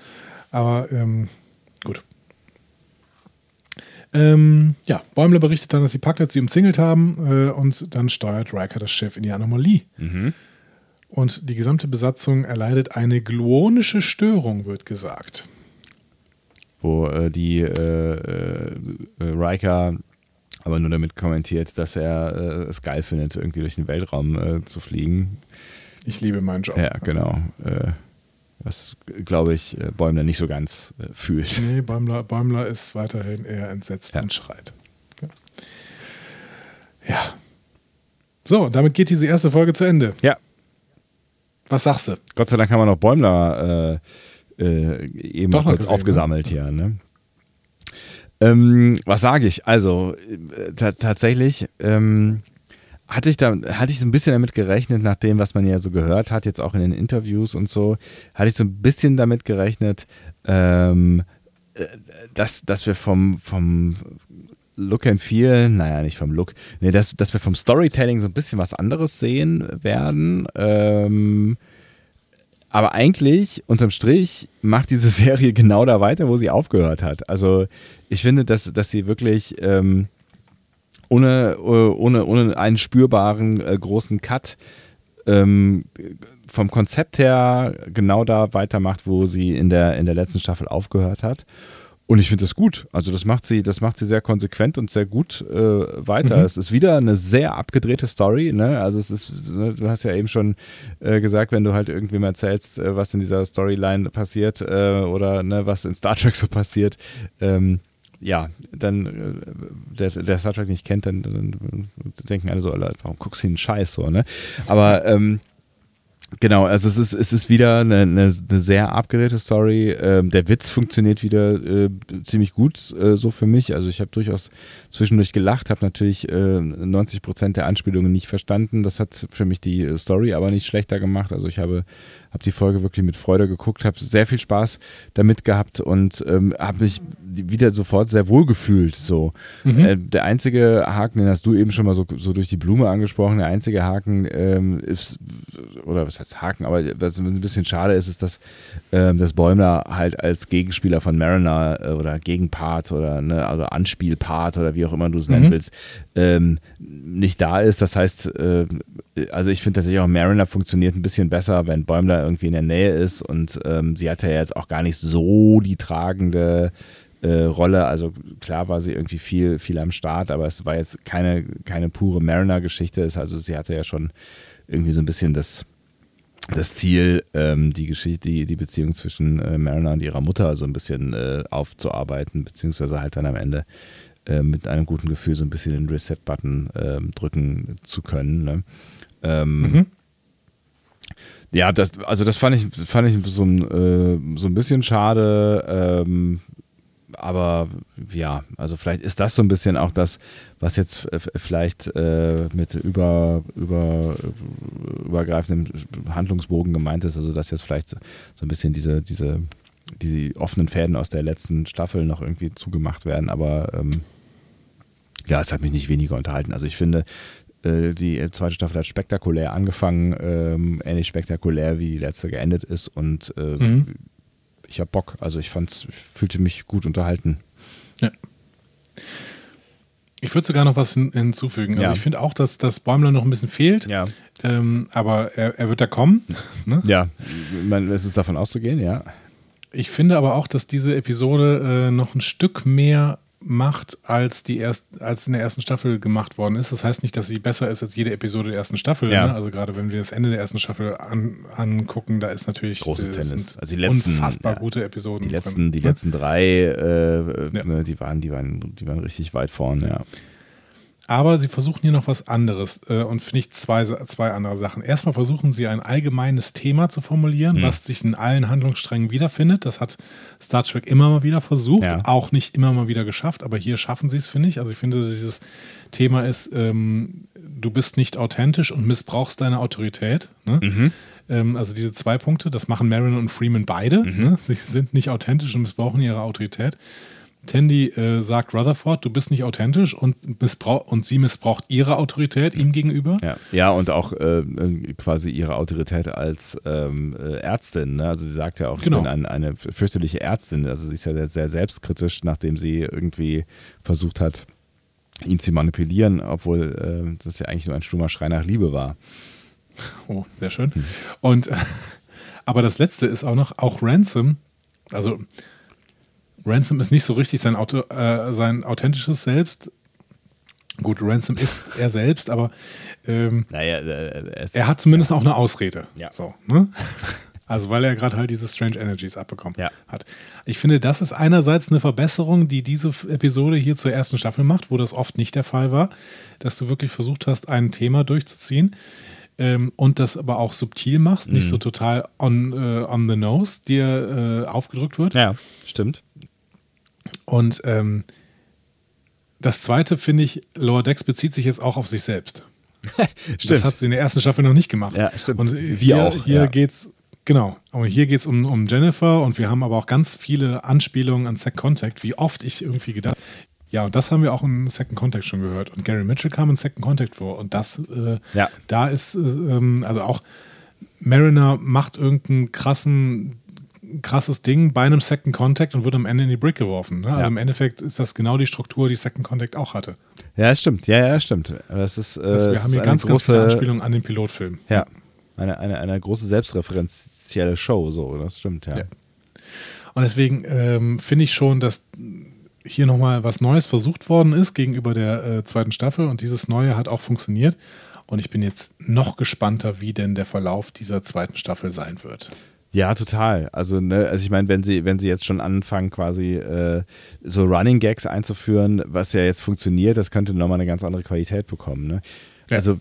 Aber ähm. Ähm, ja, Bäumler berichtet dann, dass die Parklets sie umzingelt haben äh, und dann steuert Riker das Schiff in die Anomalie. Und die gesamte Besatzung erleidet eine gluonische Störung, wird gesagt. Wo äh, die äh, äh, äh, Riker aber nur damit kommentiert, dass er äh, es geil findet, irgendwie durch den Weltraum zu fliegen. Ich liebe meinen Job. Ja, genau. Was, glaube ich, äh, Bäumler nicht so ganz äh, fühlt. Nee, Bäumler, Bäumler ist weiterhin eher entsetzt Ja. und schreit. Ja. ja. So, damit geht diese erste Folge zu Ende. Ja, Was sagst du? Gott sei Dank haben wir noch Bäumler äh, äh, eben Doch noch kurz gesehen, aufgesammelt hier. Ne? Ähm, was sage ich? Also äh, ta- tatsächlich ähm, hatte ich da hatte ich so ein bisschen damit gerechnet, nach dem, was man ja so gehört hat, jetzt auch in den Interviews und so, hatte ich so ein bisschen damit gerechnet, ähm, äh, dass, dass wir vom, vom Look and Feel, naja, nicht vom Look, nee, dass, dass wir vom Storytelling so ein bisschen was anderes sehen werden. Ähm, aber eigentlich, unterm Strich, macht diese Serie genau da weiter, wo sie aufgehört hat. Also ich finde, dass, dass sie wirklich ähm, ohne, ohne, ohne einen spürbaren äh, großen Cut ähm, vom Konzept her genau da weitermacht, wo sie in der, in der letzten Staffel aufgehört hat. Und ich finde das gut. Also das macht sie, das macht sie sehr konsequent und sehr gut äh, weiter. Es ist wieder eine sehr abgedrehte Story. Ne? Also es ist, ne, du hast ja eben schon äh, gesagt, wenn du halt irgendwem erzählst, äh, was in dieser Storyline passiert äh, oder ne, was in Star Trek so passiert, ähm, ja, dann äh, der, der Star Trek nicht kennt, dann, dann denken alle so, warum guckst du den Scheiß so, ne? Aber ähm, Genau, also es ist, es ist wieder eine, eine, eine sehr abgedrehte Story. Ähm, der Witz funktioniert wieder äh, ziemlich gut, äh, so für mich. Also ich habe durchaus zwischendurch gelacht, habe natürlich äh, 90 Prozent der Anspielungen nicht verstanden. Das hat für mich die Story aber nicht schlechter gemacht. Also ich habe, habe die Folge wirklich mit Freude geguckt, habe sehr viel Spaß damit gehabt und ähm, habe mich wieder sofort sehr wohl gefühlt. So. Mhm. Äh, der einzige Haken, den hast du eben schon mal so, so durch die Blume angesprochen, der einzige Haken ähm, ist, oder was heißt Haken, aber was ein bisschen schade ist, ist, dass, ähm, dass Bäumler halt als Gegenspieler von Mariner äh, oder Gegenpart oder, ne, also Anspielpart oder wie auch immer du es nennen mhm. willst, ähm, nicht da ist. Das heißt, äh, also ich finde tatsächlich auch Mariner funktioniert ein bisschen besser, wenn Bäumler irgendwie in der Nähe ist und ähm, sie hatte ja jetzt auch gar nicht so die tragende äh, Rolle. Also klar war sie irgendwie viel, viel am Start, aber es war jetzt keine, keine pure Mariner-Geschichte. Also sie hatte ja schon irgendwie so ein bisschen das, das Ziel, ähm, die Geschichte, die, die Beziehung zwischen äh, Mariner und ihrer Mutter so ein bisschen äh, aufzuarbeiten, beziehungsweise halt dann am Ende äh, mit einem guten Gefühl so ein bisschen den Reset-Button ähm, drücken zu können. Ne? Ähm, mhm. Ja, das, also das fand ich, fand ich so, äh, so ein bisschen schade. Ähm, aber ja, also vielleicht ist das so ein bisschen auch das, was jetzt vielleicht äh, mit über, über, übergreifendem Handlungsbogen gemeint ist. Also dass jetzt vielleicht so ein bisschen diese, diese, diese offenen Fäden aus der letzten Staffel noch irgendwie zugemacht werden. Aber ähm, ja, es hat mich nicht weniger unterhalten. Also ich finde, die zweite Staffel hat spektakulär angefangen, ähm, ähnlich spektakulär wie die letzte geendet ist und äh, mhm ich habe Bock. Also ich fand's, fühlte mich gut unterhalten. Ja. Ich würde sogar noch was hinzufügen. Also ja. ich finde auch, dass das Bäumler noch ein bisschen fehlt. Ja. Ähm, aber er, er, wird da kommen. Ne? Ja, man, es ist davon auszugehen, ja. Ich finde aber auch, dass diese Episode äh, noch ein Stück mehr macht, als, die erst, als in der ersten Staffel gemacht worden ist. Das heißt nicht, dass sie besser ist als jede Episode der ersten Staffel. Ja. Ne? Also gerade wenn wir das Ende der ersten Staffel an, angucken, da ist natürlich großes äh, Tennis. Also die letzten, unfassbar ja, gute Episoden. Die letzten, drin, die ne? letzten drei, äh, ja. ne, die waren, die waren, die waren richtig weit vorne. Ja. Aber sie versuchen hier noch was anderes äh, und finde ich zwei, zwei andere Sachen. Erstmal versuchen sie ein allgemeines Thema zu formulieren, mhm. was sich in allen Handlungssträngen wiederfindet. Das hat Star Trek immer mal wieder versucht, ja. auch nicht immer mal wieder geschafft, aber hier schaffen sie es, finde ich. Also ich finde, dieses Thema ist, ähm, du bist nicht authentisch und missbrauchst deine Autorität. Ne? Mhm. Ähm, also diese zwei Punkte, das machen Marin und Freeman beide. Mhm. Ne? Sie sind nicht authentisch und missbrauchen ihre Autorität. Tandy äh, sagt Rutherford, du bist nicht authentisch und, und sie missbraucht ihre Autorität ihm gegenüber. Ja, ja und auch äh, quasi ihre Autorität als ähm, äh, Ärztin. Ne? Also sie sagt ja auch, genau. ich bin ein, eine fürchterliche Ärztin. Also sie ist ja sehr, sehr selbstkritisch, nachdem sie irgendwie versucht hat, ihn zu manipulieren, obwohl äh, das ja eigentlich nur ein stummer Schrei nach Liebe war. Oh, sehr schön. Hm. Und aber das letzte ist auch noch, auch Ransom, also Ransom ist nicht so richtig sein, Auto, äh, sein authentisches Selbst. Gut, Ransom ist er selbst, aber ähm, naja, äh, er hat zumindest ja. auch eine Ausrede. Ja. So, ne? Also weil er gerade halt diese Strange Energies abbekommen ja. hat. Ich finde, das ist einerseits eine Verbesserung, die diese Episode hier zur ersten Staffel macht, wo das oft nicht der Fall war, dass du wirklich versucht hast, ein Thema durchzuziehen ähm, und das aber auch subtil machst, mhm. nicht so total on, äh, on the nose dir äh, aufgedrückt wird. Ja, stimmt. Und ähm, das zweite, finde ich, Lower Decks bezieht sich jetzt auch auf sich selbst. Das hat sie in der ersten Staffel noch nicht gemacht. Ja, stimmt. Und Wie hier, auch. Hier ja. geht's, genau. Und hier geht es um, um Jennifer und wir haben aber auch ganz viele Anspielungen an Second Contact, wie oft ich irgendwie gedacht ja, und das haben wir auch in Second Contact schon gehört. Und Gary Mitchell kam in Second Contact vor. Und das, äh, ja. da ist, äh, ähm, also auch Mariner macht irgendeinen krassen krasses Ding bei einem Second Contact und wird am Ende in die Brick geworfen. Ne? Also ja. im Endeffekt ist das genau die Struktur, die Second Contact auch hatte. Ja, stimmt. Ja, ja, stimmt. Das ist, das heißt, wir äh, haben hier ganz, große, ganz viele Anspielungen an den Pilotfilm. Ja. Eine, eine, eine große selbstreferenzielle Show, so, das stimmt, ja. ja. Und deswegen ähm, finde ich schon, dass hier nochmal was Neues versucht worden ist gegenüber der äh, zweiten Staffel und dieses Neue hat auch funktioniert. Und ich bin jetzt noch gespannter, wie denn der Verlauf dieser zweiten Staffel sein wird. Ja, total. Also, ne, also ich meine, wenn sie, wenn sie jetzt schon anfangen, quasi äh, so Running Gags einzuführen, was ja jetzt funktioniert, das könnte nochmal eine ganz andere Qualität bekommen. Ne? Ja. Also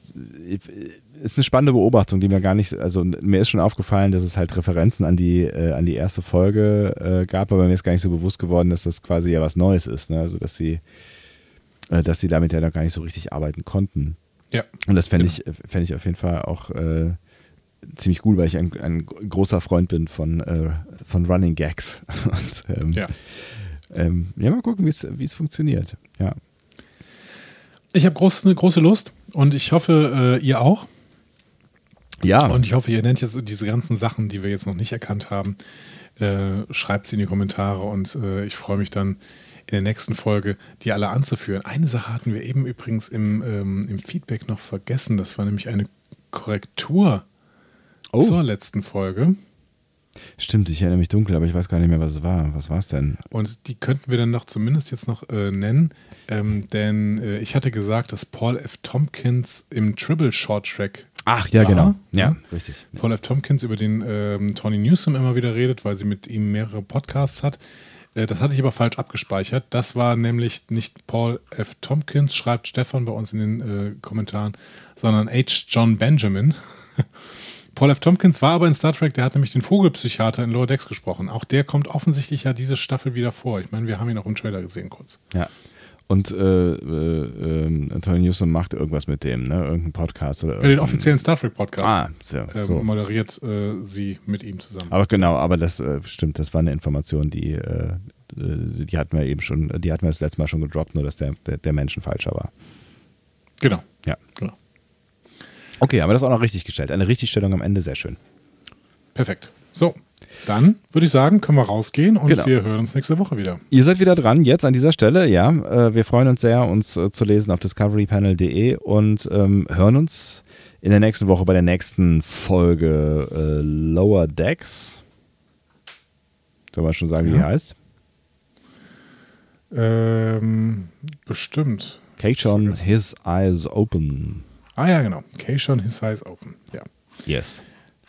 ist eine spannende Beobachtung, die mir gar nicht, also mir ist schon aufgefallen, dass es halt Referenzen an die, äh, an die erste Folge äh, gab, aber mir ist gar nicht so bewusst geworden, dass das quasi ja was Neues ist. Ne? Also dass sie, äh, dass sie damit ja noch gar nicht so richtig arbeiten konnten. Ja. Und das fände genau. ich, fänd ich auf jeden Fall auch äh, ziemlich cool, weil ich ein, ein großer Freund bin von, äh, von Running Gags. Und, ähm, Ja. ähm, ja, mal gucken, wie es funktioniert. Ja. Ich habe groß, eine große Lust und ich hoffe, äh, ihr auch. Ja, Und ich hoffe, ihr nennt jetzt diese ganzen Sachen, die wir jetzt noch nicht erkannt haben, äh, schreibt sie in die Kommentare und äh, ich freue mich dann in der nächsten Folge, die alle anzuführen. Eine Sache hatten wir eben übrigens im, ähm, im Feedback noch vergessen. Das war nämlich eine Korrektur Oh. zur letzten Folge. stimmt, ich erinnere mich dunkel, aber ich weiß gar nicht mehr, was es war. Was war es denn? Und die könnten wir dann noch zumindest jetzt noch äh, nennen, ähm, denn äh, ich hatte gesagt, dass Paul F. Tompkins im Tribble Short Track Ach, ja, war. genau. Ja, Ja. richtig. Paul F. Tompkins über den ähm, Tony Newsom immer wieder redet, weil sie mit ihm mehrere Podcasts hat. Äh, das hatte ich aber falsch abgespeichert. Das war nämlich nicht Paul F. Tompkins, schreibt Stefan bei uns in den äh, Kommentaren, sondern H. John Benjamin. Paul F. Tompkins war aber in Star Trek, der hat nämlich den Vogelpsychiater in Lower Decks gesprochen. Auch der kommt offensichtlich ja diese Staffel wieder vor. Ich meine, wir haben ihn auch im Trailer gesehen kurz. Ja. Und äh, äh, ähm, Tony Newsom macht irgendwas mit dem, ne? Irgendein Podcast oder Ja, den irgendein- offiziellen Star Trek Podcast Ah, so, ähm, moderiert äh, sie mit ihm zusammen. Aber genau, aber das äh, stimmt, das war eine Information, die, äh, äh, die hatten wir eben schon, die hatten wir das letzte Mal schon gedroppt, nur dass der, der, der Menschen falscher war. Genau. Ja. genau. Okay, aber das ist auch noch richtig gestellt. Eine Richtigstellung am Ende, sehr schön. Perfekt. So, dann würde ich sagen, können wir rausgehen und Genau. wir hören uns nächste Woche wieder. Ihr seid wieder dran, jetzt an dieser Stelle, ja. Äh, wir freuen uns sehr, uns äh, zu lesen auf discoverypanel.de und ähm, hören uns in der nächsten Woche bei der nächsten Folge äh, Lower Decks. Soll man schon sagen, wie die Ja. heißt? Ähm, bestimmt. Kachon, His Eyes Open. Ah ja, genau. Cation His Eyes Open. Ja. Yes.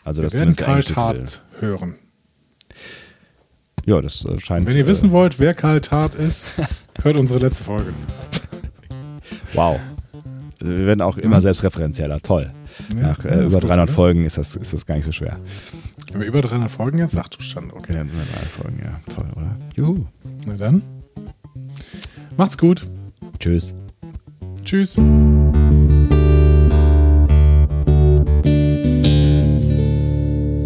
Also Wir das werden ist Karl Tart hören. Ja, das äh, scheint. Wenn ihr äh, wissen wollt, wer Karl Tart ist, hört unsere letzte Folge. Wow. Also wir werden auch immer selbstreferenzieller. Toll. Ja, Nach ja, äh, über gut, 300 ne? Folgen ist das, ist das gar nicht so schwer. Haben wir über 300 Folgen jetzt? Ach du Stand, okay. Ja, 300 Folgen, ja. Toll, oder? Juhu. Na dann. Macht's gut. Tschüss. Tschüss.